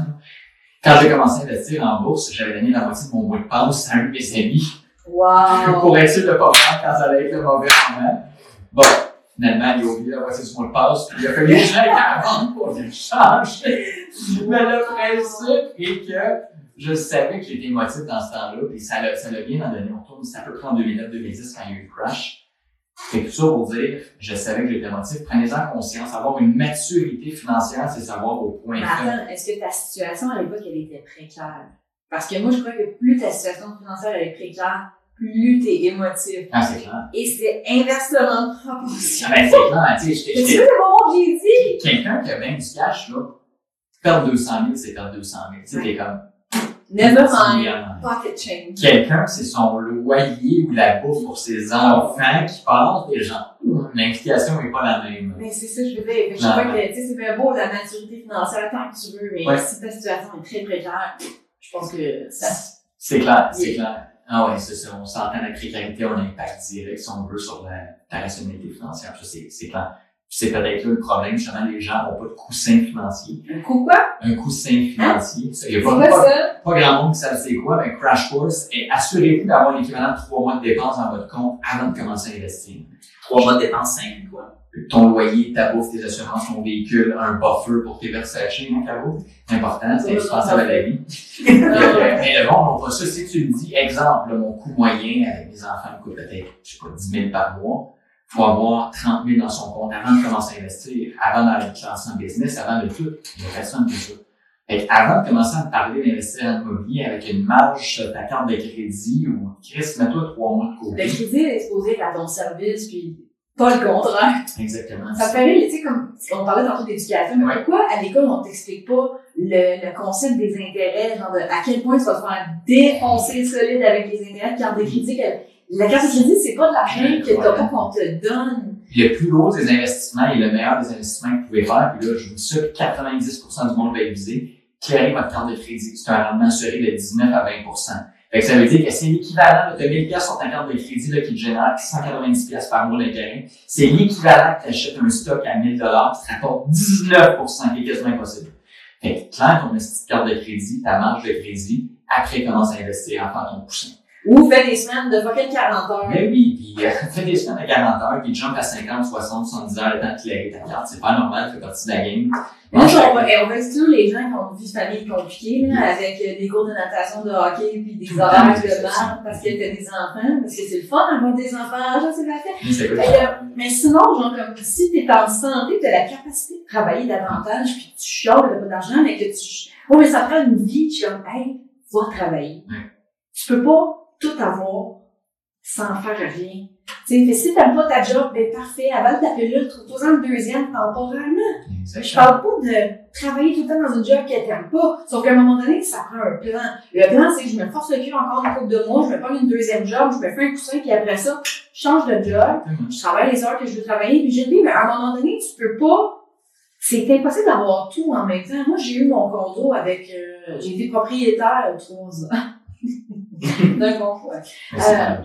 Quand j'ai commencé à investir en bourse, j'avais donné la moitié de mon mot de passe à un de mes amis. Wow! pour être sûr de pas faire quand ça allait être le mauvais moment. Bon, finalement, il a oublié la moitié du mot de passe, puis il a j'aille à la banque pour le changer. (laughs) Mais le principe est que je savais que j'étais émotif dans ce temps-là, puis ça l'a, ça bien en donné. On tourne, c'est à peu près en 2009-2010 quand il y a eu le crash. Fait tout ça pour dire, je savais que j'étais émotif. Prenez-en conscience. Avoir une maturité financière, c'est savoir au point Mais attends, est-ce que ta situation à l'époque, elle était précaire? Parce que moi, je crois que plus ta situation financière elle est précaire, plus t'es émotif. Ah, c'est clair. Et c'est inversement proportionnel. Ah, ben, c'est clair, tu sais, j'étais- que j'ai dit? quelqu'un qui a bien du cash, là, perdre 200 000, c'est perdre 200 000. Tu sais, t'es comme, Never mind. Pocket change. Quelqu'un, c'est son loyer ou la bouffe pour ses enfants qui part, et genre, l'implication n'est pas la même. Mais c'est ça, je veux dire. Je crois que, tu sais, c'est bien beau la maturité financière tant que tu veux, mais Ouais. si ta situation est très précaire, je pense que ça. C'est clair, c'est clair. Ah ouais, c'est ça. On s'entend la précarité, on a un impact direct, si on veut, sur la, ta rationalité financière. Ça, c'est clair. C'est peut-être là le problème, justement, les gens n'ont pas de coussin financier. Un coup quoi? Un coussin financier. Ça, il y a C'est pas, quoi pas- ça? pas grand monde qui savent c'est quoi, mais Crash Course, et assurez-vous d'avoir l'équivalent de trois mois de dépenses dans votre compte avant de commencer à investir. Trois mois de dépenses, cinq quoi. Ton loyer, ta bouffe, tes assurances, ton véhicule, un buffer pour tes Versace, mon cabot. C'est important, c'est indispensable à la vie. (laughs) Mais le monde, on va ça. Si tu me dis, exemple, mon coût moyen avec mes enfants me coûte peut-être, je sais pas, 10 000 par mois. Faut avoir 30 000 dans son compte avant de commencer à investir, avant d'aller lancer en business, avant de tout. Il y a personne qui fait ça. Fait avant de commencer à me parler d'investir en immobilier avec une marge sur ta carte de crédit ou, Chris, mets-toi trois mois de Le côté. crédit est exposé à ton service, puis pas le contraire. Exactement. Ça me rire, tu sais, comme on parlait tantôt d'éducation, mais Ouais. pourquoi à l'école on t'explique pas le, le concept des intérêts, genre de à quel point tu vas te faire défoncer solide avec les intérêts de carte de crédit. La carte de crédit, c'est pas de l'argent que t'as pas qu'on te donne. le plus gros des investissements et le meilleur des investissements que vous pouvez faire, puis là, je vous dis ça, que 90% du monde va visé, clairer votre carte de crédit. C'est un rendement assuré de 19 à 20 Fait que ça veut dire que c'est l'équivalent, as 1000 pièces sur ta carte de crédit, là, qui te génère 190 pièces par mois d'intérêt. C'est l'équivalent que tu achètes un stock à 1000 dollars, qui te rapporte 19 qui est quasiment impossible. Fait que, clair, ton carte de crédit, ta marge de crédit, après, commence à investir, à faire ton poussin. Ou fais des semaines de fucking 40 heures. Mais oui, puis euh, fais des semaines à 40 heures, puis jump à 50, 60, 70 heures le temps de clairer ta carte. C'est pas normal, ça fait partie de la game. Moi, je- on va, on va exclure les gens qui ont une vie de famille compliquée, là, avec euh, des cours de natation, de hockey, puis des horaires de ça. parce que t'as des enfants, parce que c'est le fun d'avoir des enfants, genre, c'est la fête. Que, mais sinon, genre, comme si t'es en santé, t'as la capacité de travailler davantage, puis tu chiales, t'as pas d'argent, mais que tu... Oh, mais ça prend une vie, suis comme, hey, va travailler. Ouais. Tu peux pas tout avoir sans faire rien. Tu sais, fait, si t'aimes pas ta job, ben parfait, avale ta pilule, trouve-toi une deuxième temporairement. Je parle pas de travailler tout le temps dans une job que t'aimes pas. Sauf qu'à un moment donné, ça prend un plan. Le plan, c'est que je me force le cul encore une couple de mois, je me prends une deuxième job, je me fais un coussin, puis après ça, je change de job, je travaille les heures que je veux travailler, puis j'ai dit, mais à un moment donné, tu peux pas. C'est impossible d'avoir tout en même temps. Moi, j'ai eu mon condo avec. euh, j'ai été propriétaire trois ans. (laughs) (laughs) D'un condo, ouais. Euh.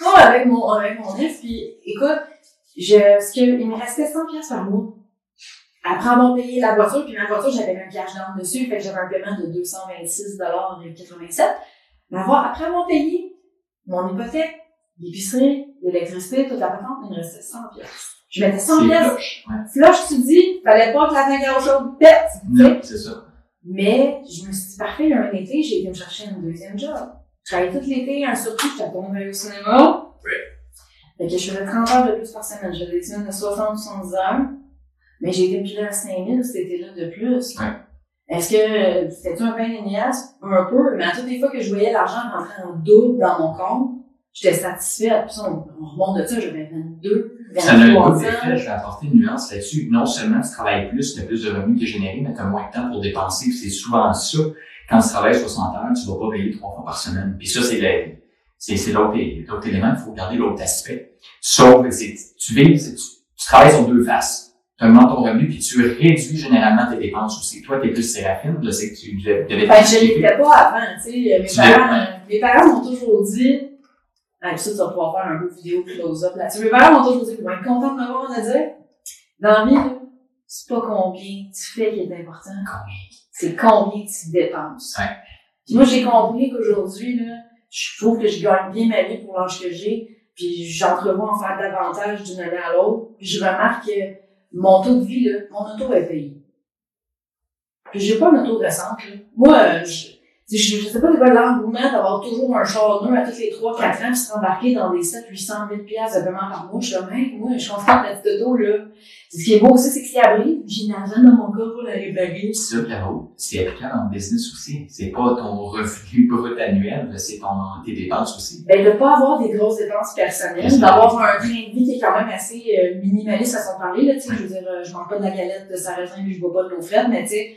Ouais, avec mon, avec mon ex, puis écoute, je, ce que, il me restait 100 pièces par mois. après avoir payé la voiture, puis ma voiture, j'avais un cash down dessus, fait que j'avais un paiement de 226,87 Mais avoir, après avoir payé mon hypothèque, l'épicerie, l'électricité, toute la patente, il me restait 100 pièces. Je mettais 100 C'est pièces. flush. Ouais. Flush, tu dis, fallait pas que la à eau chaude pète. Non, c'est ça. Mais je me suis dit, parfait, il y a un été, j'ai été me chercher un deuxième job. Je travaillais tout l'été, un surtout, j'étais tombée au cinéma. Ouais. Fait que je faisais 30 heures de plus par semaine. J'avais des semaines de 60 70 heures. Mais j'ai été pilée à 5000 cet été-là de plus. Ouais. Est-ce que c'était-tu un pain niaise? Un peu. Mais à toutes les fois que je voyais l'argent rentrer en double dans mon compte, j'étais satisfaite. Puis ça, on, on remonte de ça, j'avais 22, Ça a un 23 effet, je vais apporter une nuance là-dessus. Non seulement tu travailles plus, tu as plus de revenus que générés, mais tu as moins de temps pour dépenser. C'est souvent ça. Quand tu travailles 60 heures, tu vas pas payer trois fois par semaine. Puis ça, c'est l'autre élément, il faut regarder l'autre aspect. Sauf que c'est- tu vis, tu, tu travailles sur deux faces. Tu augmentes ton revenu, puis tu réduis généralement tes dépenses aussi. Toi, tu es plus séraphine, là, c'est que tu devais Ben, je l'étais pas avant, tu sais. Mes Tu parents, euh, mes parents m'ont toujours dit, ah, ça, tu vas pouvoir faire un de vidéo close-up là-dessus. Mes parents m'ont toujours dit, vont être de m'avoir à dire. Dans la vie, c'est pas combien tu fais qui est important, c'est combien tu dépenses. Ouais. Puis moi, j'ai compris qu'aujourd'hui, là, je trouve que je gagne bien ma vie pour l'âge que j'ai, puis j'entrevois en faire davantage d'une année à l'autre. Puis je remarque que mon taux de vie, là, mon auto est payé. Puis j'ai pas une auto récente, là. Moi, je, je, je sais pas c'est quoi l'engouement d'avoir toujours un char neuf à tous les 3-4 ans, puis se rembarquer dans des 7 800 000 piastres de paiement par mois. Je suis comme, hey, moi, je comprends la petite auto, là. Ce qui est beau aussi, c'est que c'est abri. J'ai une argent dans mon corps pour la réparer. Ça, Caro, c'est applicable en business aussi. C'est pas ton revenu (laughs) brut annuel, là, c'est ton, tes dépenses aussi. Ben, de pas avoir des grosses dépenses personnelles, Personnelles. d'avoir un train de vie qui est quand même assez euh, minimaliste à son parler, là, tu sais, je veux dire, euh, je mange pas de la galette de sarrasin puis je bois pas de l'eau fraîche, mais tu sais,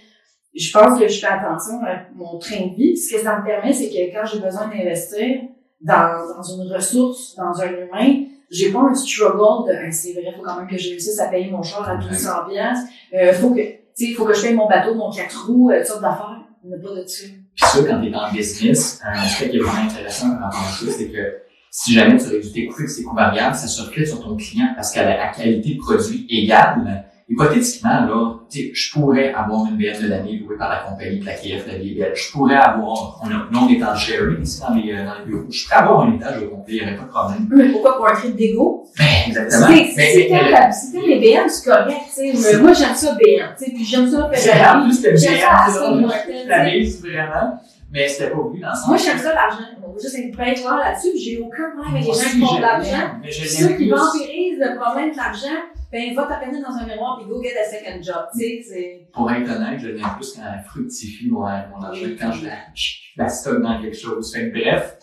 je pense que je fais attention à mon train de vie. Ce que ça me permet, c'est que quand j'ai besoin d'investir dans, dans une ressource, dans un humain, j'ai pas un struggle de, Hey, c'est vrai, faut quand même que je réussisse à payer mon char à 1200 piastres. Euh, faut que, tu sais, faut que je paye mon bateau, mon quatre roues, euh, toutes sortes d'affaires. Il n'y a pas de dessus. Puis ça, quand tu es en business, un aspect qui est vraiment intéressant à ça, c'est que si jamais tu réduis tes coûts et coûts variables, ça se reflète sur ton client parce qu'à la qualité de produit égale, hypothétiquement, là, tu sais, je pourrais avoir une BM de l'année louée par la compagnie de la KF, la vieille belle. Je pourrais avoir, on a, nous, on est en sharing ici dans les, euh, dans les bureaux. Je pourrais avoir un étage au complet, il n'y aurait pas de problème. Mais pourquoi pour un trip d'ego? Ben, exactement. T'aimes les BM, c'est correct, tu sais. Moi, j'aime ça BM, tu sais, puis j'aime ça C'est en Ferrari. plus, c'était tu tu sais. t'amuses vraiment, mais c'était pas voulu dans le sens. Moi, j'aime ça l'argent. Juste être très clair là-dessus, j'ai aucun problème avec les gens qui font de l'argent. Ceux qui vampirisent le problème de l'argent, ben, va t'appeler dans un mémoire puis go get a second job, tu sais, c'est... Pour être honnête, je l'aime plus quand elle fructifie mon, mon argent, quand je la, (laughs) je la stocke dans quelque chose. Fait que bref,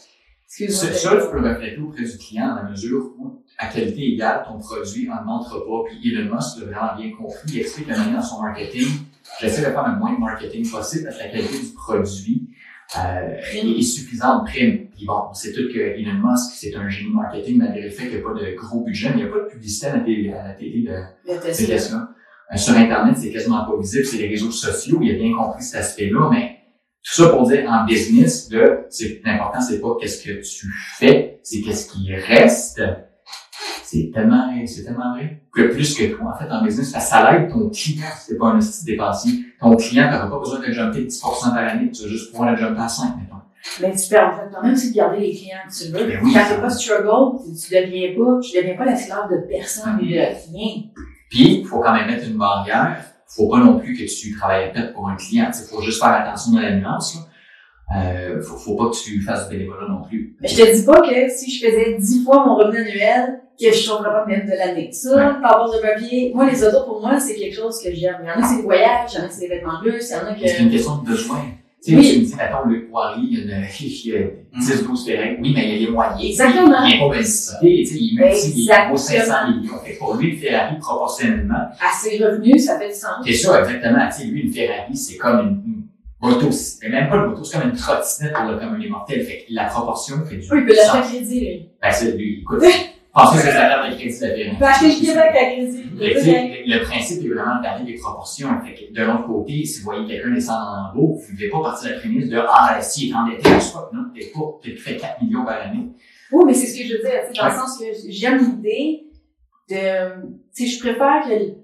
Excuse-moi. ça, tu peux le refléter auprès du client dans la mesure où, à qualité égale, ton produit n'augmentera pas. Puis Elon Musk l'a vraiment bien compris. Il explique la manière dans son marketing. J'essaie de faire le moins de marketing possible parce que la qualité du produit euh, est, est suffisante prime. Puis bon, on sait tout que Elon Musk, c'est un génie marketing malgré le fait qu'il n'y a pas de gros budget, mais il n'y a pas de publicité à la télé, à la télé de, c'est Tesla. Euh, sur Internet, c'est quasiment pas visible, c'est les réseaux sociaux, il a bien compris cet aspect-là, mais tout ça pour dire en business, là, c'est l'important, c'est pas qu'est-ce que tu fais, c'est qu'est-ce qui reste. C'est tellement, c'est tellement vrai. Que plus que toi, en fait, en business, ça, ça l'aide ton client t'es pas un petit dépensier. Ton client n'aura pas besoin de jumper 10% par année, tu vas juste pouvoir le jumper à 5, mettons. Mais tu fait quand même aussi de garder les clients que tu veux. Ben oui, Quand t'es pas struggle, tu, tu deviens pas, tu deviens pas l'esclave de personne ni de rien. Puis, il faut quand même mettre une barrière. faut pas non plus que tu travailles à perte pour un client. Il faut juste faire attention dans la nuance. Là. Euh, faut, faut pas que tu fasses du bénévolat non plus. Mais je te dis pas que si je faisais 10 fois mon revenu annuel, que je sauverais pas même de l'année. Ça, pas avoir de papier. Moi, les autos, pour moi, c'est quelque chose que j'aime. Il y en a, c'est le voyage, il y en a, c'est les vêtements bleus, il y en a que... C'est une question de besoin. Tu sais, Oui. tu me dis, mettons, le poirier, il y a une, il y a 10, 12 ferrets. Oui, mais il y a les moyens. Exactement. Il vient pas belle tu sais, il est multi, il vaut 500 Exactement. millions. Fait pour lui, le Ferrari, proportionnellement, À ses revenus, ça fait du sens. c'est ça, exactement. Tu sais, lui, une Ferrari, c'est comme une, une moto. C'est même pas une moto, c'est comme une trottinette pour le commun des mortels. Fait que la proportion fait du Oui, il peut l'acheter à sens. crédit, lui. Ben, c'est lui, écoute. (laughs) Pensez que c'est la carte de crédit de la Ferrari. Il peut acheter le Québec à crédit. Fait tu le, le principe est vraiment de garder des proportions. Fait que, de l'autre côté, si vous voyez quelqu'un descendre en lambeau, vous ne devez pas partir de la prémisse de Ah, s'il est endetté, je sais pas. Non, t'es pas, tu fais 4 millions par année. Oui, mais c'est ce que je veux dire, tu dans Ouais. le sens que j'aime l'idée de, tu sais, je préfère que,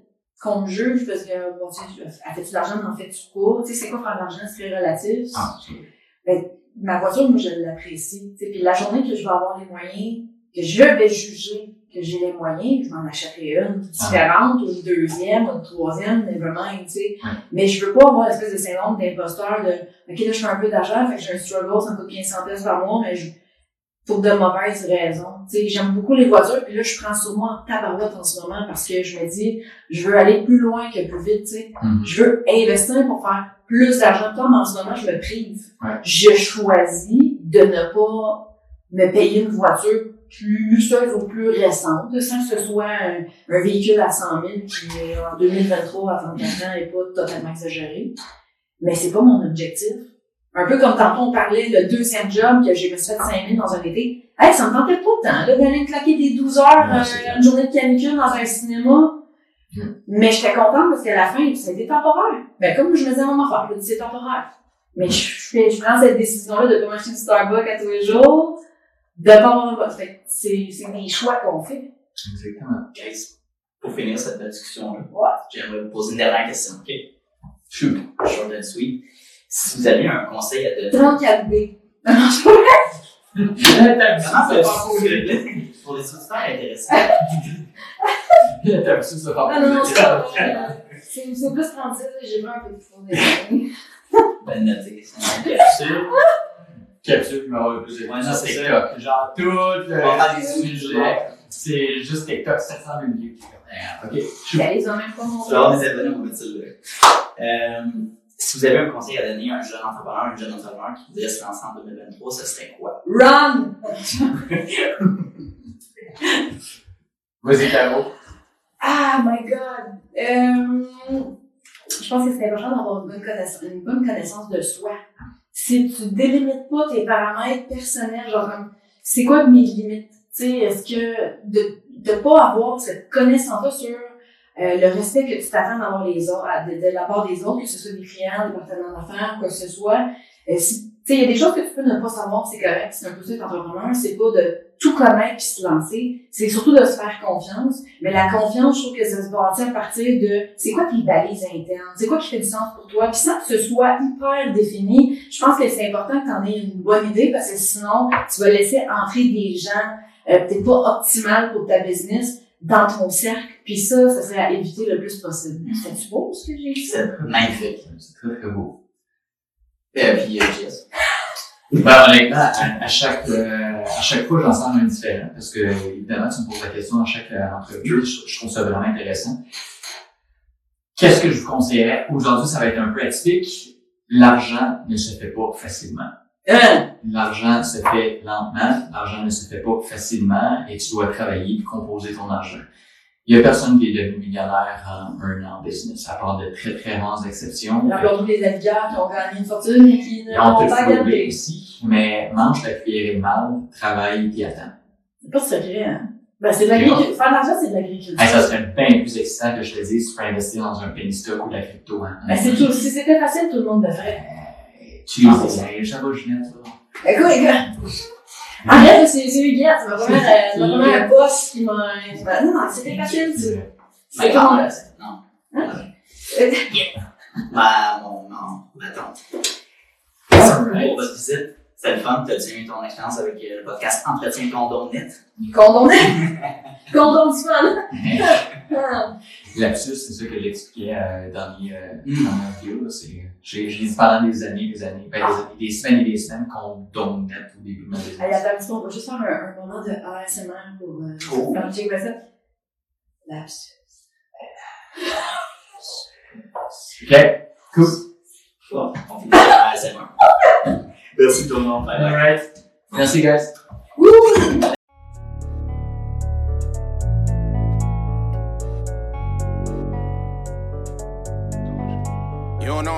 qu'on me juge parce que, bon, tu sais, elle fait-tu de l'argent, n'en fais-tu pas? Tu sais, c'est quoi faire de l'argent? C'est très relatif. Ah, Ben, ma voiture, moi, je l'apprécie. Tu sais, puis la journée que je vais avoir les moyens, que je vais juger que j'ai les moyens, je m'en achèterai une différente, ou une deuxième, ou une troisième, nevermind, tu sais. Ouais. Mais je veux pas avoir l'espèce de syndrome d'imposteur de, OK, là, je fais un peu d'argent, fait que j'ai un struggle, ça me coûte 1500 pièces par mois, mais je, pour de mauvaises raisons. Tu sais, j'aime beaucoup les voitures, puis là, je prends sur moi en tabarouette en ce moment parce que je me dis, je veux aller plus loin que plus vite, tu sais. Mhm. Je veux investir pour faire plus d'argent. Comme en ce moment, je me prive. Ouais. Je choisis de ne pas me payer une voiture plus ou plus récente, sans que ce soit un, un véhicule à 100 000 qui, en 2023, à 34 ans, n'est pas totalement exagéré. Mais c'est pas mon objectif. Un peu comme tantôt on parlait le deuxième job que j'ai me suis fait 5 000 dans un été. Hey, ça me tentait pas tant, là, d'aller me claquer des 12 heures, euh, une journée de canicule dans un cinéma. Mais j'étais contente parce qu'à la fin, c'était temporaire. Ben, comme je me disais à mon dis, c'est temporaire. Mais je, je, prends cette décision-là de m'acheter du Starbucks à tous les jours, que c'est, c'est des choix qu'on fait. Exactement. Guys, pour finir cette belle discussion-là, Ouais. j'aimerais vous poser une dernière question, ok? Shoot. Short and sweet. Si vous aviez un conseil à donner. 34B. Comment ça va pour les auditeurs intéressants? T'as. Non, non, non, c'est plus 36, j'ai pris un peu de des Ben noté, c'est une capsule. Capsule, ouais, plus Ouais, non, c'est TikTok. Genre, tout le des sujet, c'est juste TikTok, 700 000 views. Ok. Ben, ils ont même pas mon Tu vas avoir des abonnés, on va ça là. Euh, si vous avez un conseil à donner à un jeune entrepreneur, une jeune entrepreneur qui voudrait se lancer en 2023, ce serait quoi? Run! (laughs) Vas-y, Caro. Ah, my God! Euh, je pense que c'est important d'avoir une bonne, connaissance, une bonne connaissance de soi. Si tu délimites pas tes paramètres personnels, genre c'est quoi mes limites? Tu sais, est-ce que de, de pas avoir cette connaissance-là sur euh, le respect que tu t'attends d'avoir les autres, de, la part des autres, que ce soit des clients, des partenaires d'affaires, quoi que ce soit. Euh, tu sais, il y a des choses que tu peux ne pas savoir, c'est correct, c'est un peu ça être entrepreneur, c'est pas de tout connaître puis se lancer, c'est surtout de se faire confiance. Mais la confiance, je trouve que ça se bâtit à partir de c'est quoi tes balises internes, c'est quoi qui fait du sens pour toi, puis sans que ce soit hyper défini, je pense que c'est important que tu en aies une bonne idée parce que sinon, tu vas laisser entrer des gens euh, peut-être pas optimal pour ta business dans ton cercle, puis ça, ça serait à éviter le plus possible. C'est-tu beau ce que j'ai dit? C'est magnifique. C'est très, très beau. Euh, puis, euh, Jess. Ben, honnêtement, à, à chaque, euh, à chaque fois, j'en sens un différent. Parce que, évidemment, tu me poses la question dans chaque euh, entrevue. Je, je trouve ça vraiment intéressant. Qu'est-ce que je vous conseillerais? Aujourd'hui, ça va être un peu atypique. L'argent ne se fait pas facilement. Hein? L'argent se fait lentement. L'argent ne se fait pas facilement et tu dois travailler et composer ton argent. Il y a personne qui est devenu millionnaire en un an en business, à part de très, très rares exceptions. Rappelons-nous les navigants qui ont gagné une fortune et qui tout pas gagné. aussi, mais mange ta cuillère et mal, travaille et attends. C'est pas secret, hein? Ben, c'est de l'agriculture. Faire de l'argent, c'est de l'agriculture. Hey, ça serait bien plus excitant que je te dise si tu peux investir dans un penny stock ou de la crypto. Hein. Ben, c'est tout. Si c'était facile, tout le monde le ferait. Euh, Tu les essayes, ça va, Ginette, là. Écoute, les gars. Arrête, c'est, c'est Huguette. M'as vraiment, euh, vraiment un boss qui m'a, Ben, non, non, c'était facile, tu C'est Ma comment? c'est- Non. Euh, Ma, mon, non, ma tante. Pour votre visite, c'était le fun. T'as-tu aimé ton expérience avec euh, le podcast Entretien Condom Net? Condom. (laughs) Condom du fun. (laughs) Ah. Lapsus, c'est ça que j'expliquais euh, dans, les, euh, Mm. dans mon vidéo. là, c'est- J'ai dit pendant des années, des années, ben, des, années, des semaines et des semaines qu'on donne net au début de ma Allez, business. attends petit peu, on va juste faire un, un moment de ASMR pour, euh, Oh. faire ça. Lapsus. (laughs) Ok, cool. Bon, on ASMR. (laughs) Merci tout le monde. Bye. Alright. Merci, guys. You